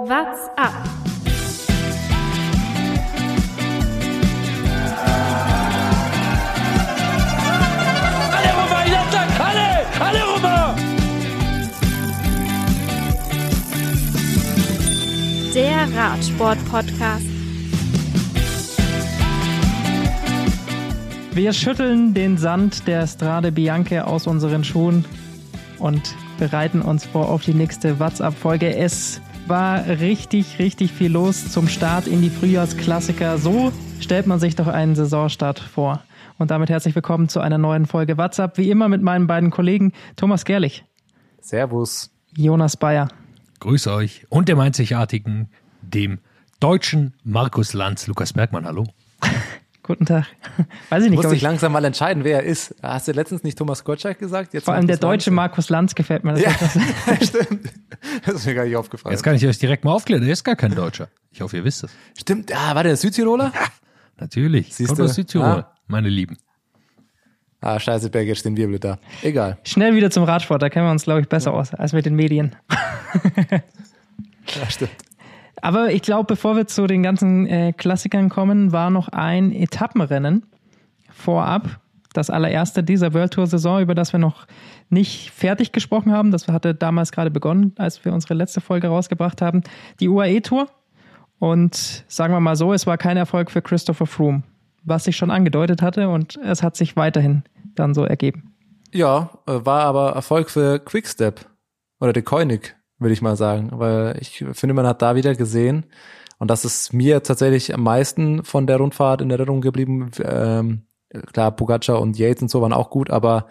What's up? Alle rüber, Jattak, alle, alle rüber! Der Radsport-Podcast. Wir schütteln den Sand der Strade Bianche aus unseren Schuhen und bereiten uns vor auf die nächste WhatsApp-Folge. Es war richtig, richtig viel los zum Start in die Frühjahrsklassiker. So stellt man sich doch einen Saisonstart vor. Und damit herzlich willkommen zu einer neuen Folge WhatsApp. Wie immer mit meinen beiden Kollegen Thomas Gerlich, Servus. Jonas Bayer. Grüß euch und dem einzigartigen, dem deutschen Markus Lanz, Lukas Bergmann, hallo. Guten Tag. Weiß ich Du nicht, dich ich, langsam mal entscheiden, wer er ist. Hast du letztens nicht Thomas Gottschalk gesagt? Jetzt vor allem der Markus deutsche Lanz? Markus Lanz gefällt mir. Das Ja, etwas- stimmt. Das ist mir gar nicht aufgefallen. Jetzt kann ich euch direkt mal aufklären, er ist gar kein Deutscher. Ich hoffe, ihr wisst es. Stimmt. Ah, war der Südtiroler? Natürlich. Siehste? Kommt aus Südtirol, Ah. meine Lieben. Ah, scheiße, Berg, jetzt stehen wir blöd da. Egal. Schnell wieder zum Radsport, da kennen wir uns, glaube ich, besser aus als mit den Medien. Ja, stimmt. Aber ich glaube, bevor wir zu den ganzen äh, Klassikern kommen, war noch ein Etappenrennen vorab. Das allererste dieser World Tour Saison, über das wir noch nicht fertig gesprochen haben. Das hatte damals gerade begonnen, als wir unsere letzte Folge rausgebracht haben. Die UAE Tour. Und sagen wir mal so, es war kein Erfolg für Christopher Froome, was sich schon angedeutet hatte und es hat sich weiterhin dann so ergeben. Ja, äh, war aber Erfolg für Quickstep. Oder De Koenig, würde ich mal sagen. Weil ich finde, man hat da wieder gesehen, und das ist mir tatsächlich am meisten von der Rundfahrt in Erinnerung geblieben. Ähm, klar, Pogacar und Yates und so waren auch gut, aber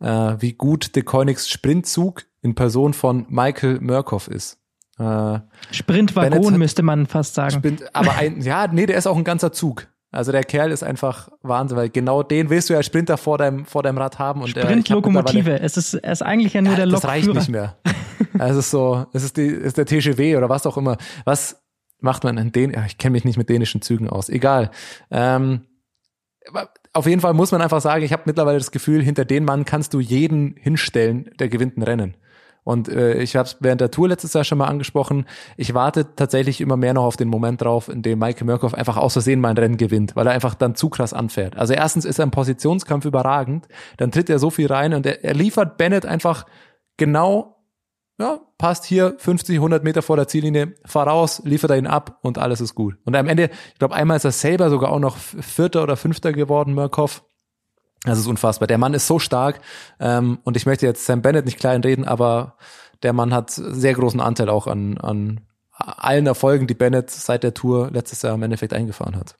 äh, wie gut De Koenigs Sprintzug in Person von Michael Murkoff ist. Äh, Sprintwagon müsste man fast sagen. Sprint, aber ein, ja, nee, der ist auch ein ganzer Zug. Also der Kerl ist einfach Wahnsinn, weil genau den willst du ja als Sprinter vor deinem, vor deinem Rad haben. Und Sprintlokomotive. Es ist, es ist eigentlich ja nur der das reicht Lokführer. nicht mehr. Es ist so, es ist die, ist der TGW oder was auch immer. Was macht man in den? Ja, ich kenne mich nicht mit dänischen Zügen aus. Egal. Ähm, auf jeden Fall muss man einfach sagen, ich habe mittlerweile das Gefühl, hinter den Mann kannst du jeden hinstellen, der gewinnt ein Rennen. Und äh, ich habe es während der Tour letztes Jahr schon mal angesprochen. Ich warte tatsächlich immer mehr noch auf den Moment drauf, in dem Michael Murkoff einfach aus Versehen mal ein Rennen gewinnt, weil er einfach dann zu krass anfährt. Also erstens ist er im Positionskampf überragend, dann tritt er so viel rein und er, er liefert Bennett einfach genau, ja, passt hier 50, 100 Meter vor der Ziellinie, fahr raus, liefert er ihn ab und alles ist gut. Und am Ende, ich glaube, einmal ist er selber sogar auch noch Vierter oder Fünfter geworden, Murkoff. Das ist unfassbar. Der Mann ist so stark ähm, und ich möchte jetzt Sam Bennett nicht kleinreden, aber der Mann hat sehr großen Anteil auch an, an allen Erfolgen, die Bennett seit der Tour letztes Jahr im Endeffekt eingefahren hat.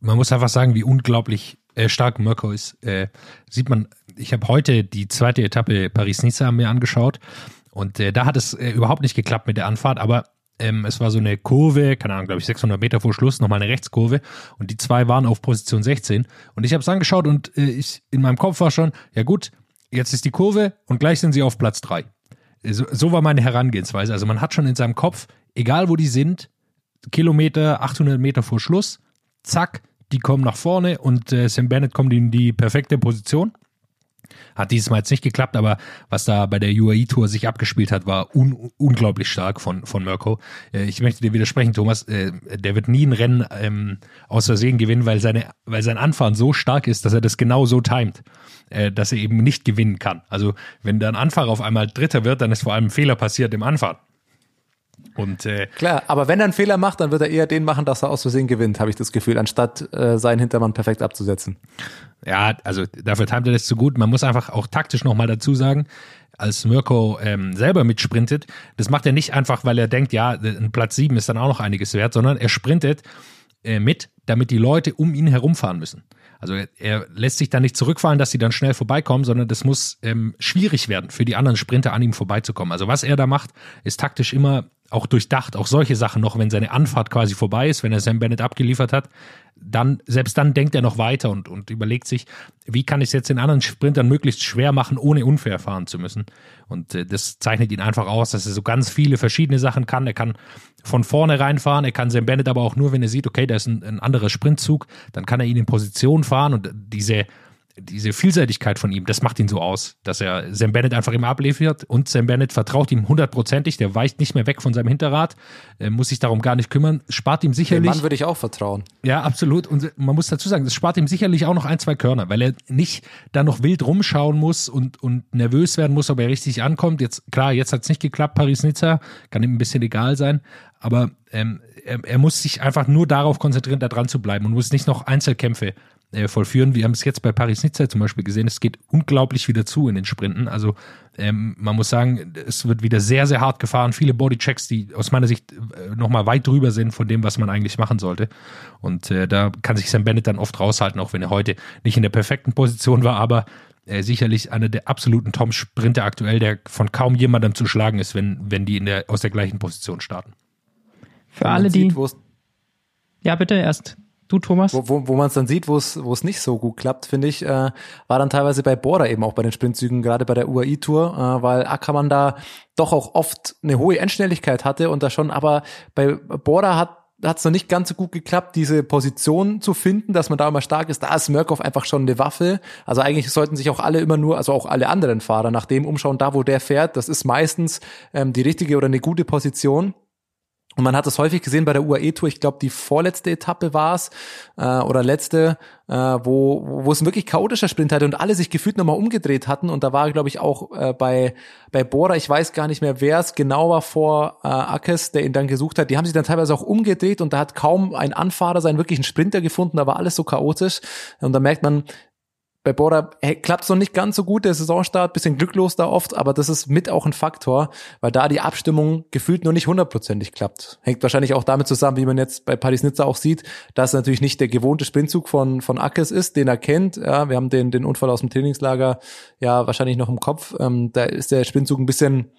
Man muss einfach sagen, wie unglaublich äh, stark Mirko ist. Äh, sieht man, ich habe heute die zweite Etappe Paris-Nice mir angeschaut und äh, da hat es äh, überhaupt nicht geklappt mit der Anfahrt, aber ähm, es war so eine Kurve, keine Ahnung, glaube ich 600 Meter vor Schluss, nochmal eine Rechtskurve und die zwei waren auf Position 16 und ich habe es angeschaut und äh, ich in meinem Kopf war schon, ja gut, jetzt ist die Kurve und gleich sind sie auf Platz drei. So, so war meine Herangehensweise. Also man hat schon in seinem Kopf, egal wo die sind, Kilometer, 800 Meter vor Schluss, zack, die kommen nach vorne und äh, Sam Bennett kommt in die perfekte Position. Hat dieses Mal jetzt nicht geklappt, aber was da bei der UAE-Tour sich abgespielt hat, war un unglaublich stark von, von Mirko. Äh, ich möchte dir widersprechen, Thomas, äh, der wird nie ein Rennen ähm, aus Versehen gewinnen, weil, seine, weil sein Anfahren so stark ist, dass er das genau so timet, äh, dass er eben nicht gewinnen kann. Also wenn der Anfahrer auf einmal Dritter wird, dann ist vor allem ein Fehler passiert im Anfahren. Und äh, Klar, aber wenn er einen Fehler macht, dann wird er eher den machen, dass er aus Versehen gewinnt, habe ich das Gefühl, anstatt äh, seinen Hintermann perfekt abzusetzen. Ja, also dafür timet er das zu gut. Man muss einfach auch taktisch nochmal dazu sagen, als Mirko ähm, selber mitsprintet, das macht er nicht einfach, weil er denkt, ja, ein Platz sieben ist dann auch noch einiges wert, sondern er sprintet äh, mit, damit die Leute um ihn herumfahren müssen. Also er, er lässt sich dann nicht zurückfallen, dass sie dann schnell vorbeikommen, sondern das muss ähm, schwierig werden für die anderen Sprinter an ihm vorbeizukommen. Also was er da macht, ist taktisch immer auch durchdacht, auch solche Sachen noch, wenn seine Anfahrt quasi vorbei ist, wenn er Sam Bennett abgeliefert hat, dann, selbst dann denkt er noch weiter und, und überlegt sich, wie kann ich es jetzt den anderen Sprintern möglichst schwer machen, ohne unfair fahren zu müssen. Und äh, das zeichnet ihn einfach aus, dass er so ganz viele verschiedene Sachen kann. Er kann von vorne reinfahren, er kann Sam Bennett aber auch nur, wenn er sieht, okay, da ist ein, ein anderer Sprintzug, dann kann er ihn in Position fahren und diese diese Vielseitigkeit von ihm, das macht ihn so aus, dass er Sam Bennett einfach immer abliefert und Sam Bennett vertraut ihm hundertprozentig, der weicht nicht mehr weg von seinem Hinterrad, äh, muss sich darum gar nicht kümmern, spart ihm Dem sicherlich. Mann würde ich auch vertrauen. Ja, absolut. Und man muss dazu sagen, es spart ihm sicherlich auch noch ein, zwei Körner, weil er nicht da noch wild rumschauen muss und, und nervös werden muss, ob er richtig ankommt. Jetzt, klar, jetzt hat es nicht geklappt, Paris-Nizza, kann ihm ein bisschen egal sein, aber ähm, er, er muss sich einfach nur darauf konzentrieren, da dran zu bleiben und muss nicht noch Einzelkämpfe äh, vollführen. Wir haben es jetzt bei Paris-Nizza zum Beispiel gesehen, es geht unglaublich wieder zu in den Sprinten. Also ähm, man muss sagen, es wird wieder sehr, sehr hart gefahren. Viele Bodychecks, die aus meiner Sicht äh, nochmal weit drüber sind von dem, was man eigentlich machen sollte. Und äh, da kann sich Sam Bennett dann oft raushalten, auch wenn er heute nicht in der perfekten Position war, aber äh, sicherlich einer der absoluten Tom-Sprinter aktuell, der von kaum jemandem zu schlagen ist, wenn, wenn die in der, aus der gleichen Position starten. Für alle, die. sieht, wo es ja, bitte erst. Du, Thomas. Wo, wo, wo man es dann sieht, wo es nicht so gut klappt, finde ich, äh, war dann teilweise bei Bora eben auch bei den Sprintzügen, gerade bei der UAI-Tour, äh, weil Ackermann da doch auch oft eine hohe Endschnelligkeit hatte und da schon, aber bei Bora hat hat es noch nicht ganz so gut geklappt, diese Position zu finden, dass man da immer stark ist. Da ist Murkoff einfach schon eine Waffe. Also eigentlich sollten sich auch alle immer nur, also auch alle anderen Fahrer nach dem umschauen, da wo der fährt. Das ist meistens ähm, die richtige oder eine gute Position. Und man hat es häufig gesehen bei der UAE-Tour, ich glaube, die vorletzte Etappe war es, äh, oder letzte, äh, wo, wo es ein wirklich chaotischer Sprint hatte und alle sich gefühlt nochmal umgedreht hatten. Und da war, glaube ich, auch äh, bei, bei Bora, ich weiß gar nicht mehr, wer es genau war vor äh, Ackes, der ihn dann gesucht hat, die haben sich dann teilweise auch umgedreht und da hat kaum ein Anfahrer seinen wirklichen Sprinter gefunden, da war alles so chaotisch. Und da merkt man, bei Bora klappt es noch nicht ganz so gut, der Saisonstart, bisschen glücklos da oft, aber das ist mit auch ein Faktor, weil da die Abstimmung gefühlt noch nicht hundertprozentig klappt. Hängt wahrscheinlich auch damit zusammen, wie man jetzt bei Paris-Nizza auch sieht, dass natürlich nicht der gewohnte Sprintzug von, von Ackes ist, den er kennt. Ja, wir haben den, den Unfall aus dem Trainingslager ja wahrscheinlich noch im Kopf. Ähm, da ist der Sprintzug ein bisschen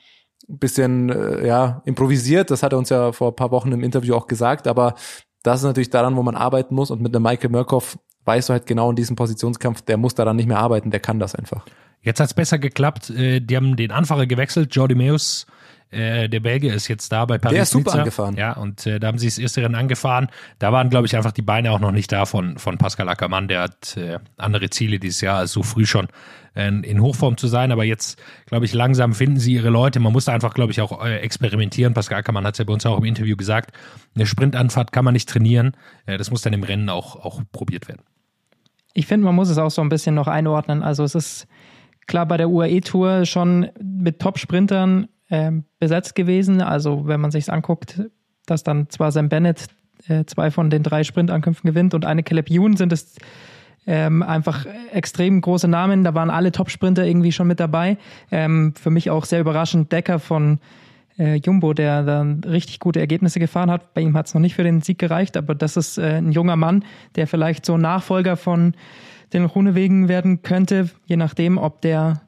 bisschen äh, ja improvisiert. Das hat er uns ja vor ein paar Wochen im Interview auch gesagt, aber das ist natürlich daran, wo man arbeiten muss. Und mit einem Michael Murkoff weißt du halt genau in diesem Positionskampf, der muss daran nicht mehr arbeiten, der kann das einfach. Jetzt hat's besser geklappt. Äh, Die haben den Anfahrer gewechselt. Jordi Meus, äh, der Belgier, ist jetzt da bei Paris. Der ist super Nizza. angefahren. Ja, und äh, da haben sie das erste Rennen angefahren. Da waren, glaube ich, einfach die Beine auch noch nicht da von, von Pascal Ackermann. Der hat äh, andere Ziele dieses Jahr, als so früh schon äh, in Hochform zu sein. Aber jetzt, glaube ich, langsam finden sie ihre Leute. Man muss da einfach, glaube ich, auch äh, experimentieren. Pascal Ackermann hat es ja bei uns auch im Interview gesagt. Eine Sprintanfahrt kann man nicht trainieren. Äh, das muss dann im Rennen auch, auch probiert werden. Ich finde, man muss es auch so ein bisschen noch einordnen. Also es ist klar bei der UAE-Tour schon mit Top-Sprintern ähm, besetzt gewesen. Also wenn man sich anguckt, dass dann zwar Sam Bennett äh, zwei von den drei Sprintankünften gewinnt und eine Caleb Ewan sind es ähm, einfach extrem große Namen. Da waren alle Top-Sprinter irgendwie schon mit dabei. Ähm, für mich auch sehr überraschend Decker von äh, Jumbo, der dann richtig gute Ergebnisse gefahren hat. Bei ihm hat es noch nicht für den Sieg gereicht, aber das ist äh, ein junger Mann, der vielleicht so Nachfolger von den Runewegen werden könnte, je nachdem, ob der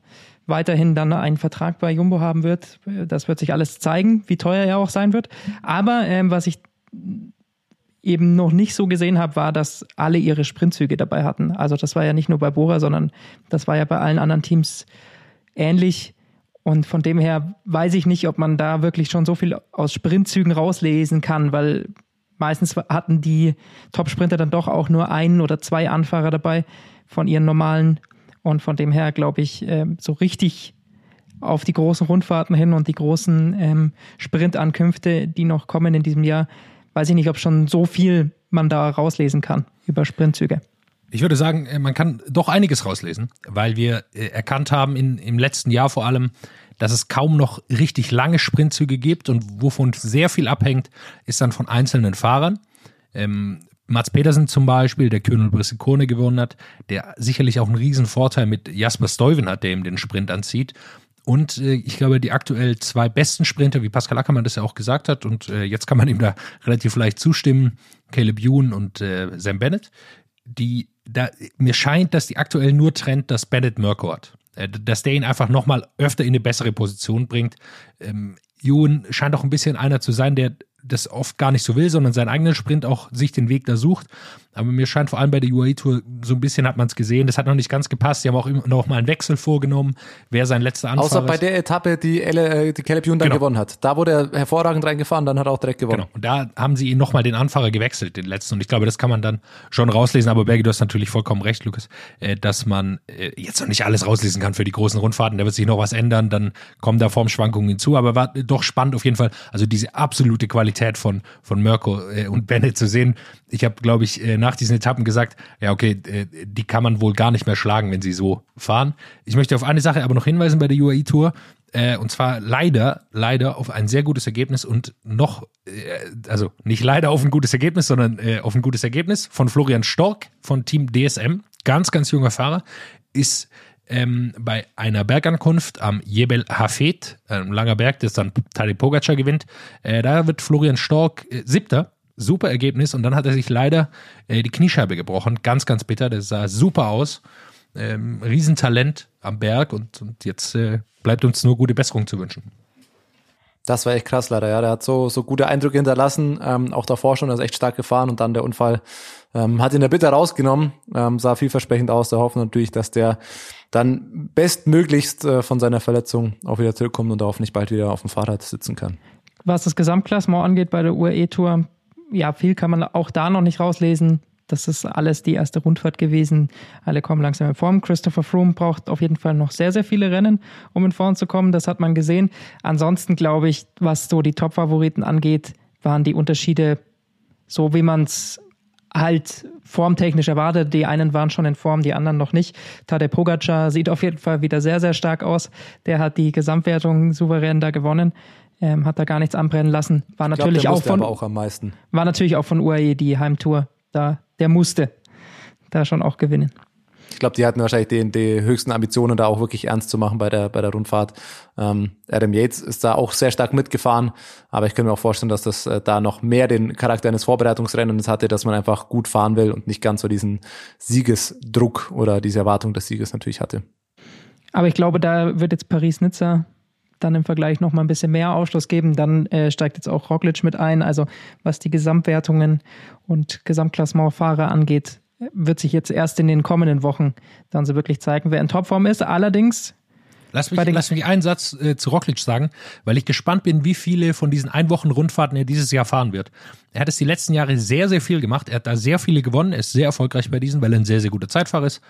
weiterhin dann einen Vertrag bei Jumbo haben wird. Das wird sich alles zeigen, wie teuer er auch sein wird. Aber ähm, was ich eben noch nicht so gesehen habe, war, dass alle ihre Sprintzüge dabei hatten. Also das war ja nicht nur bei Bora, sondern das war ja bei allen anderen Teams ähnlich. Und von dem her weiß ich nicht, ob man da wirklich schon so viel aus Sprintzügen rauslesen kann, weil meistens hatten die Top-Sprinter dann doch auch nur einen oder zwei Anfahrer dabei von ihren normalen. Und von dem her glaube ich, ähm, so richtig auf die großen Rundfahrten hin und die großen ähm, Sprintankünfte, die noch kommen in diesem Jahr, weiß ich nicht, ob schon so viel man da rauslesen kann über Sprintzüge. Ich würde sagen, äh, man kann doch einiges rauslesen, weil wir äh, erkannt haben in, im letzten Jahr vor allem, dass es kaum noch richtig lange Sprintzüge gibt und wovon sehr viel abhängt, ist dann von einzelnen Fahrern. Ähm, Mats Petersen zum Beispiel, der Könel Brissikone gewonnen hat, der sicherlich auch einen riesen Vorteil mit Jasper Stuyven hat, der ihm den Sprint anzieht. Und äh, ich glaube, die aktuell zwei besten Sprinter, wie Pascal Ackermann das ja auch gesagt hat, und äh, jetzt kann man ihm da relativ leicht zustimmen, Caleb Ewan und äh, Sam Bennett, die da, mir scheint, dass die aktuell nur trennt, dass Bennett Mirko hat. Äh, dass der ihn einfach nochmal öfter in eine bessere Position bringt. Ähm, Ewan scheint auch ein bisschen einer zu sein, der das oft gar nicht so will, sondern seinen eigenen Sprint auch sich den Weg da sucht. Aber mir scheint vor allem bei der UAE-Tour so ein bisschen hat man es gesehen. Das hat noch nicht ganz gepasst. Die haben auch immer noch mal einen Wechsel vorgenommen, wer sein letzter Anfahrer Außer bei der Etappe, die, Elle, äh, die Caleb Ewan dann Genau. gewonnen hat. Da wurde er hervorragend reingefahren, dann hat er auch direkt gewonnen. Genau. Und da haben sie ihn nochmal den Anfahrer gewechselt, den letzten. Und ich glaube, das kann man dann schon rauslesen. Aber Bergi, du hast natürlich vollkommen recht, Lukas, äh, dass man äh, jetzt noch nicht alles rauslesen kann für die großen Rundfahrten. Da wird sich noch was ändern. Dann kommen da Formschwankungen hinzu. Aber war doch spannend auf jeden Fall. Also diese absolute Qualität von, von Mirko äh, und Bennett zu sehen. Ich habe, glaube ich, äh, nach diesen Etappen gesagt, ja, okay, äh, die kann man wohl gar nicht mehr schlagen, wenn sie so fahren. Ich möchte auf eine Sache aber noch hinweisen bei der UAE-Tour. Äh, und zwar leider, leider auf ein sehr gutes Ergebnis und noch, also nicht leider auf ein gutes Ergebnis, sondern auf ein gutes Ergebnis von Florian Stork von Team DSM. Ganz, ganz junger Fahrer. Ist ähm, bei einer Bergankunft am Jebel Hafet, ein langer Berg, das dann Tadej Pogacar gewinnt. Äh, da wird Florian Stork äh, siebter. Super Ergebnis und dann hat er sich leider äh, die Kniescheibe gebrochen. Ganz, ganz bitter. Das sah super aus. Ähm, Riesentalent am Berg und, und jetzt äh, bleibt uns nur gute Besserung zu wünschen. Das war echt krass leider, ja. Der hat so, so gute Eindrücke hinterlassen, ähm, auch davor schon, er ist echt stark gefahren und dann der Unfall ähm, hat ihn der Bitter rausgenommen, ähm, sah vielversprechend aus. Da hoffen natürlich, dass der dann bestmöglichst äh, von seiner Verletzung auch wieder zurückkommt und auch nicht bald wieder auf dem Fahrrad sitzen kann. Was das Gesamtklassement angeht bei der UAE-Tour, ja, viel kann man auch da noch nicht rauslesen. Das ist alles die erste Rundfahrt gewesen. Alle kommen langsam in Form. Christopher Froome braucht auf jeden Fall noch sehr, sehr viele Rennen, um in Form zu kommen. Das hat man gesehen. Ansonsten glaube ich, was so die Top-Favoriten angeht, waren die Unterschiede so, wie man es halt formtechnisch erwartet. Die einen waren schon in Form, die anderen noch nicht. Tadej Pogacar sieht auf jeden Fall wieder sehr, sehr stark aus. Der hat die Gesamtwertung souverän da gewonnen. Ähm, hat da gar nichts anbrennen lassen. War Ich glaub, natürlich der auch von auch am meisten. war natürlich auch von UAE die Heimtour. Da, der musste da schon auch gewinnen. Ich glaube, die hatten wahrscheinlich die, die höchsten Ambitionen, da auch wirklich ernst zu machen bei der, bei der Rundfahrt. Ähm, Adam Yates ist da auch sehr stark mitgefahren, aber ich kann mir auch vorstellen, dass das äh, da noch mehr den Charakter eines Vorbereitungsrennens hatte, dass man einfach gut fahren will und nicht ganz so diesen Siegesdruck oder diese Erwartung des Sieges natürlich hatte. Aber ich glaube, da wird jetzt Paris-Nizza dann im Vergleich noch mal ein bisschen mehr Aufschluss geben. Dann äh, steigt jetzt auch Roglic mit ein. Also was die Gesamtwertungen und Gesamtklassementfahrer angeht, wird sich jetzt erst in den kommenden Wochen dann so wirklich zeigen, wer in Topform ist. Allerdings Lass mich, lass mich einen Satz äh, zu Roglic sagen, weil ich gespannt bin, wie viele von diesen Einwochen-Rundfahrten er dieses Jahr fahren wird. Er hat es die letzten Jahre sehr, sehr viel gemacht. Er hat da sehr viele gewonnen. Er ist sehr erfolgreich bei diesen, weil er ein sehr, sehr guter Zeitfahrer ist.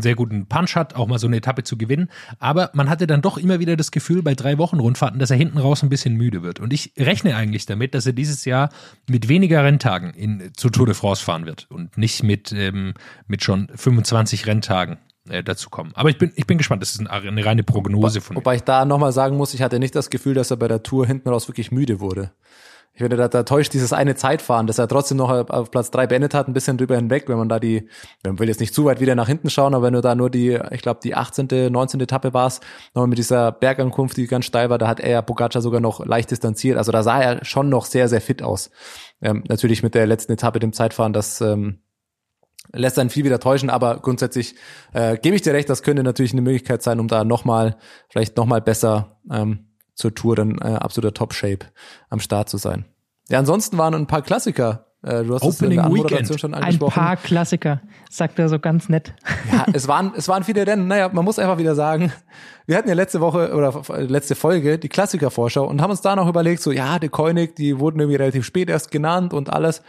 Sehr guten Punch hat, auch mal so eine Etappe zu gewinnen. Aber man hatte dann doch immer wieder das Gefühl bei drei Wochen Rundfahrten, dass er hinten raus ein bisschen müde wird. Und ich rechne eigentlich damit, dass er dieses Jahr mit weniger Renntagen in, zu Tour de France fahren wird und nicht mit, ähm, mit schon 25 Renntagen äh, dazu kommen. Aber ich bin, ich bin gespannt. Das ist eine, eine reine Prognose von mir. Wobei ich da nochmal sagen muss, ich hatte nicht das Gefühl, dass er bei der Tour hinten raus wirklich müde wurde. Ich finde, da, da täuscht dieses eine Zeitfahren, dass er trotzdem noch auf Platz drei beendet hat, ein bisschen drüber hinweg, wenn man da die, man will jetzt nicht zu weit wieder nach hinten schauen, aber wenn du da nur die, ich glaube, die 18., 19. Etappe warst, nochmal mit dieser Bergankunft, die ganz steil war, da hat er Pogacar sogar noch leicht distanziert. Also da sah er schon noch sehr, sehr fit aus. Ähm, natürlich mit der letzten Etappe, dem Zeitfahren, das ähm, lässt einen viel wieder täuschen, aber grundsätzlich äh, gebe ich dir recht, das könnte natürlich eine Möglichkeit sein, um da nochmal, vielleicht nochmal besser ähm, zur Tour dann äh, absoluter Top-Shape am Start zu sein. Ja, ansonsten waren ein paar Klassiker. Äh, du hast es in Opening der Weekend. schon ein angesprochen. paar Klassiker, sagt er so ganz nett. Ja, es waren, es waren viele Rennen. Naja, man muss einfach wieder sagen, wir hatten ja letzte Woche oder letzte Folge die Klassiker-Vorschau und haben uns da noch überlegt, so, ja, die Koenig, die wurden irgendwie relativ spät erst genannt und alles.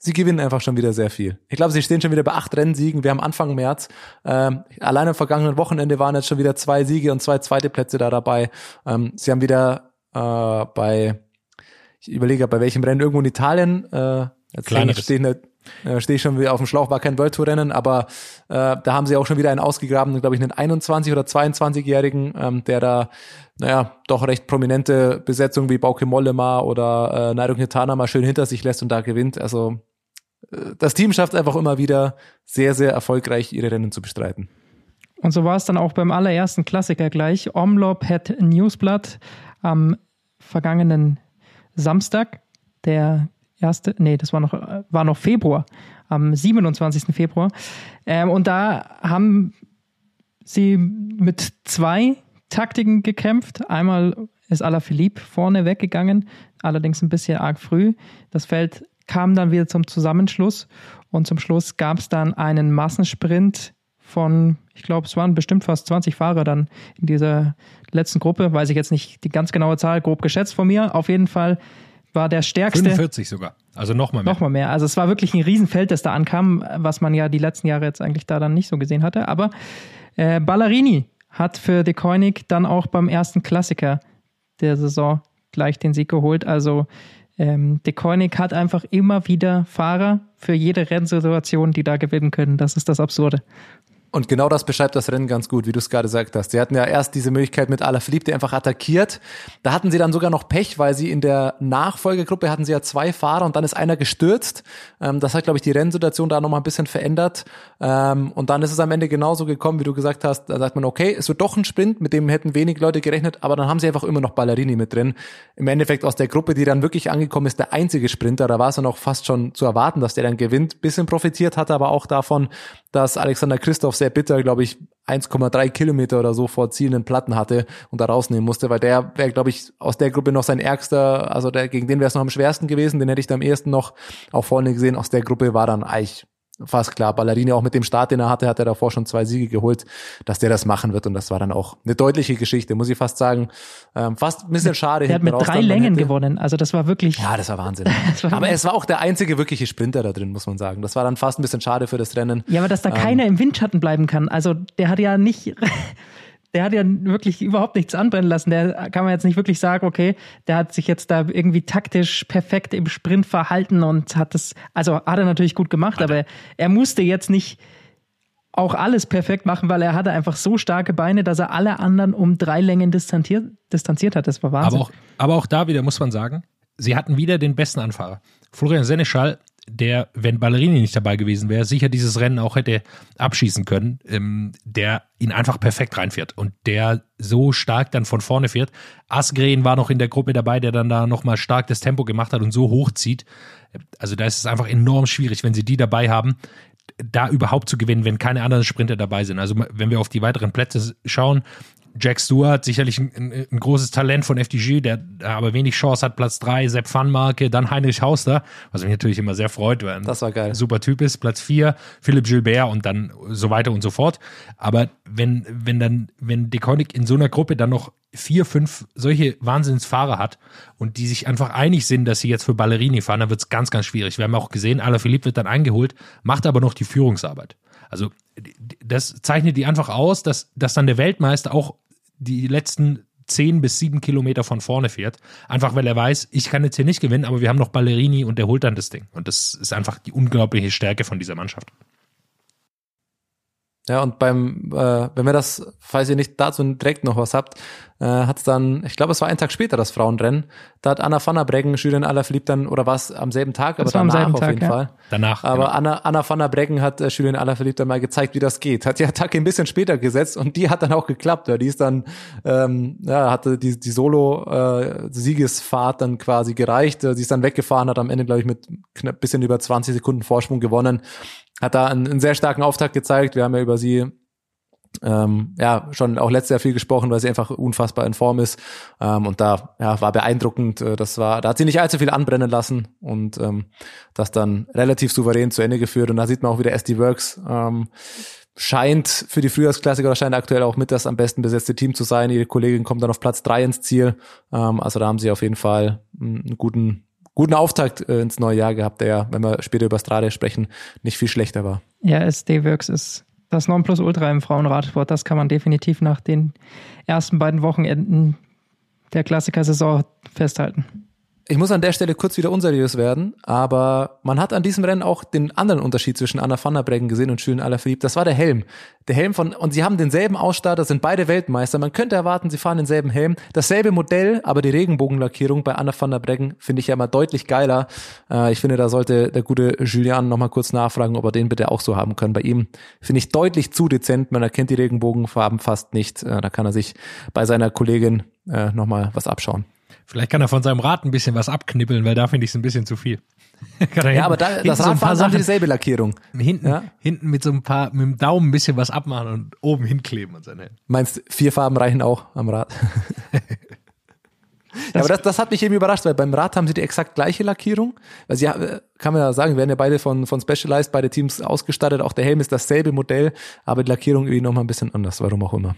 Sie gewinnen einfach schon wieder sehr viel. Ich glaube, sie stehen schon wieder bei acht Rennsiegen. Wir haben Anfang März. Ähm, allein am vergangenen Wochenende waren jetzt schon wieder zwei Siege und zwei zweite Plätze da dabei. Ähm, sie haben wieder äh, bei, ich überlege, bei welchem Rennen irgendwo in Italien, äh, jetzt stehen äh, stehe ich schon wieder auf dem Schlauch, war kein World Tour Rennen, aber äh, da haben sie auch schon wieder einen ausgegraben, glaube ich, einen 21 oder 22-Jährigen, ähm, der da, naja, doch recht prominente Besetzungen wie Bauke Mollema oder äh, Nairo Quintana mal schön hinter sich lässt und da gewinnt. Also das Team schafft einfach immer wieder sehr, sehr erfolgreich ihre Rennen zu bestreiten. Und so war es dann auch beim allerersten Klassiker gleich. Omlop hat Newsblatt am vergangenen Samstag, der erste, nee, das war noch, war noch Februar, am 27. Februar. Ähm, und da haben sie mit zwei Taktiken gekämpft. Einmal ist Alaphilippe vorne weggegangen, allerdings ein bisschen arg früh. Das Feld kam dann wieder zum Zusammenschluss und zum Schluss gab es dann einen Massensprint von, ich glaube, es waren bestimmt fast 20 Fahrer dann in dieser letzten Gruppe, weiß ich jetzt nicht die ganz genaue Zahl, grob geschätzt von mir. Auf jeden Fall war der stärkste. 45 sogar. Also nochmal mehr. Nochmal mehr. Also es war wirklich ein Riesenfeld, das da ankam, was man ja die letzten Jahre jetzt eigentlich da dann nicht so gesehen hatte. Aber äh, Ballerini hat für De Koenig dann auch beim ersten Klassiker der Saison gleich den Sieg geholt. Also ähm, De Koenig hat einfach immer wieder Fahrer für jede Rennsituation, die da gewinnen können. Das ist das Absurde. Und genau das beschreibt das Rennen ganz gut, wie du es gerade gesagt hast. Sie hatten ja erst diese Möglichkeit mit Alaphilippe, der einfach attackiert. Da hatten sie dann sogar noch Pech, weil sie in der Nachfolgegruppe hatten sie ja zwei Fahrer und dann ist einer gestürzt. Ähm, das hat, glaube ich, die Rennsituation da nochmal ein bisschen verändert. Ähm, und dann ist es am Ende genauso gekommen, wie du gesagt hast. Da sagt man, okay, es wird doch ein Sprint, mit dem hätten wenig Leute gerechnet, aber dann haben sie einfach immer noch Ballerini mit drin. Im Endeffekt aus der Gruppe, die dann wirklich angekommen ist, der einzige Sprinter. Da war es dann auch fast schon zu erwarten, dass der dann gewinnt. Bisschen profitiert hatte aber auch davon, dass Alexander Christoph sehr bitter, glaube ich, 1,3 Kilometer oder so vor zielenden Platten hatte und da rausnehmen musste, weil der wäre, glaube ich, aus der Gruppe noch sein ärgster, also der, gegen den wäre es noch am schwersten gewesen, den hätte ich da am ehesten noch auch vorne gesehen. Aus der Gruppe war dann eigentlich fast klar. Ballerini auch mit dem Start, den er hatte, hat er davor schon zwei Siege geholt, dass der das machen wird. Und das war dann auch eine deutliche Geschichte, muss ich fast sagen. Ähm, fast ein bisschen schade. Er hat mit drei Längen gewonnen. Also das war wirklich. Ja, das war Wahnsinn. das war aber es war auch der einzige wirkliche Sprinter da drin, muss man sagen. Das war dann fast ein bisschen schade für das Rennen. Ja, aber dass da ähm, keiner im Windschatten bleiben kann. Also der hat ja nicht der hat ja wirklich überhaupt nichts anbrennen lassen. Der kann man jetzt nicht wirklich sagen, okay, der hat sich jetzt da irgendwie taktisch perfekt im Sprint verhalten und hat das, also hat er natürlich gut gemacht, aber er musste jetzt nicht auch alles perfekt machen, weil er hatte einfach so starke Beine, dass er alle anderen um drei Längen distanziert, distanziert hat. Das war Wahnsinn. Aber auch, aber auch da wieder muss man sagen, sie hatten wieder den besten Anfahrer. Florian Seneschal der, wenn Ballerini nicht dabei gewesen wäre, sicher dieses Rennen auch hätte abschießen können, ähm, der ihn einfach perfekt reinfährt und der so stark dann von vorne fährt. Asgren war noch in der Gruppe dabei, der dann da nochmal stark das Tempo gemacht hat und so hochzieht. Also da ist es einfach enorm schwierig, wenn sie die dabei haben, da überhaupt zu gewinnen, wenn keine anderen Sprinter dabei sind. Also wenn wir auf die weiteren Plätze schauen, Jack Stewart, sicherlich ein, ein, großes Talent von FDG, der aber wenig Chance hat, Platz 3, Sepp Van dann Heinrich Hauster, was mich natürlich immer sehr freut, weil das war geil. ein super Typ ist, Platz 4, Philipp Gilbert und dann so weiter und so fort. Aber wenn, wenn dann, wenn Deconic in so einer Gruppe dann noch vier, fünf solche Wahnsinnsfahrer hat und die sich einfach einig sind, dass sie jetzt für Ballerini fahren, dann wird es ganz, ganz schwierig. Wir haben auch gesehen, Alaphilippe wird dann eingeholt, macht aber noch die Führungsarbeit. Also das zeichnet die einfach aus, dass, dass dann der Weltmeister auch die letzten zehn bis sieben Kilometer von vorne fährt. Einfach weil er weiß, ich kann jetzt hier nicht gewinnen, aber wir haben noch Ballerini und der holt dann das Ding. Und das ist einfach die unglaubliche Stärke von dieser Mannschaft. Ja, und beim, äh, wenn wir das, falls ihr nicht dazu direkt noch was habt, äh, hat es dann, ich glaube, es war ein Tag später das Frauenrennen. Da hat Anna van der Breggen Julian Alaphilippe dann, oder war es am selben Tag, aber danach auf Tag, jeden ja. Fall. Danach. Aber genau. Anna, Anna van der Breggen hat äh, Julian Alaphilippe dann mal gezeigt, wie das geht. Hat die Attacke ein bisschen später gesetzt und die hat dann auch geklappt. Ja. Die ist dann, ähm, ja, hatte die, die Solo-Siegesfahrt äh, dann quasi gereicht. Sie ist dann weggefahren, hat am Ende, glaube ich, mit knapp bisschen über 20 Sekunden Vorsprung gewonnen hat da einen, einen sehr starken Auftakt gezeigt. Wir haben ja über sie ähm, ja schon auch letztes Jahr viel gesprochen, weil sie einfach unfassbar in Form ist ähm, und da ja war beeindruckend. Äh, das war, da hat sie nicht allzu viel anbrennen lassen und ähm, das dann relativ souverän zu Ende geführt und da sieht man auch wieder SD Works ähm, scheint für die Frühjahrsklassiker scheint aktuell auch mit das am besten besetzte Team zu sein. Ihre Kollegin kommt dann auf Platz drei ins Ziel. Ähm, also da haben sie auf jeden Fall einen guten guten Auftakt äh, ins neue Jahr gehabt, der, wenn wir später über Strade sprechen, nicht viel schlechter war. Ja, SD-Works ist das Nonplusultra im Frauenradsport. Das kann man definitiv nach den ersten beiden Wochenenden der Klassiker-Saison festhalten. Ich muss an der Stelle kurz wieder unseriös werden, aber man hat an diesem Rennen auch den anderen Unterschied zwischen Anna van der Breggen gesehen und Julian Alaphilippe. Das war der Helm. Der Helm von, und sie haben denselben Ausstatter, sind beide Weltmeister. Man könnte erwarten, sie fahren denselben Helm. Dasselbe Modell, aber die Regenbogenlackierung bei Anna van der Breggen finde ich ja immer deutlich geiler. Äh, ich finde, da sollte der gute Julian nochmal kurz nachfragen, ob er den bitte auch so haben können. Bei ihm finde ich deutlich zu dezent. Man erkennt die Regenbogenfarben fast nicht. Äh, da kann er sich bei seiner Kollegin äh, nochmal was abschauen. Vielleicht kann er von seinem Rad ein bisschen was abknibbeln, weil da finde ich es ein bisschen zu viel. ja, hinten, aber da, das Rad so hat dieselbe Lackierung. Hinten, ja? hinten mit so ein paar, mit dem Daumen ein bisschen was abmachen und oben hinkleben an sein Helm. Meinst vier Farben reichen auch am Rad? ja, aber das, das hat mich eben überrascht, weil beim Rad haben sie die exakt gleiche Lackierung. Also ja, kann man ja sagen, werden ja beide von, von Specialized, beide Teams ausgestattet. Auch der Helm ist dasselbe Modell, aber die Lackierung irgendwie nochmal ein bisschen anders, warum auch immer.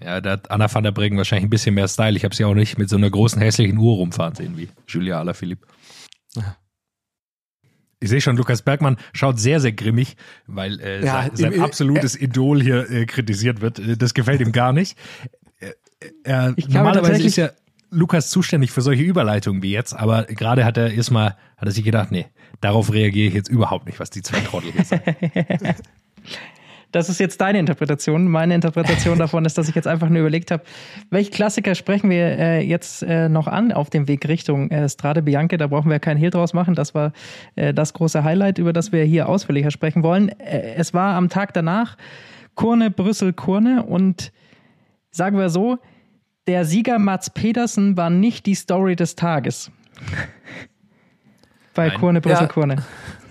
Ja, da hat Anna van der Breggen wahrscheinlich ein bisschen mehr Style. Ich habe sie auch nicht mit so einer großen hässlichen Uhr rumfahren sehen wie Julia Alaphilippe. Ja. Ich sehe schon, Lukas Bergmann schaut sehr, sehr grimmig, weil äh, ja, sein, sein im, absolutes äh, Idol hier äh, kritisiert wird. Äh, das gefällt ihm gar nicht. Äh, äh, normalerweise ist ja Lukas zuständig für solche Überleitungen wie jetzt, aber gerade hat er erstmal, hat er sich gedacht, nee, darauf reagiere ich jetzt überhaupt nicht, was die zwei Trottel hier sagen. Das ist jetzt deine Interpretation. Meine Interpretation davon ist, dass ich jetzt einfach nur überlegt habe, welche Klassiker sprechen wir äh, jetzt äh, noch an auf dem Weg Richtung äh, Strade Bianche. Da brauchen wir keinen Hehl draus machen. Das war äh, das große Highlight, über das wir hier ausführlicher sprechen wollen. Äh, es war am Tag danach Kurne, Brüssel, Kurne und sagen wir so, der Sieger Mats Pedersen war nicht die Story des Tages. Bei Nein. Kurne, Brüssel, ja. Kurne.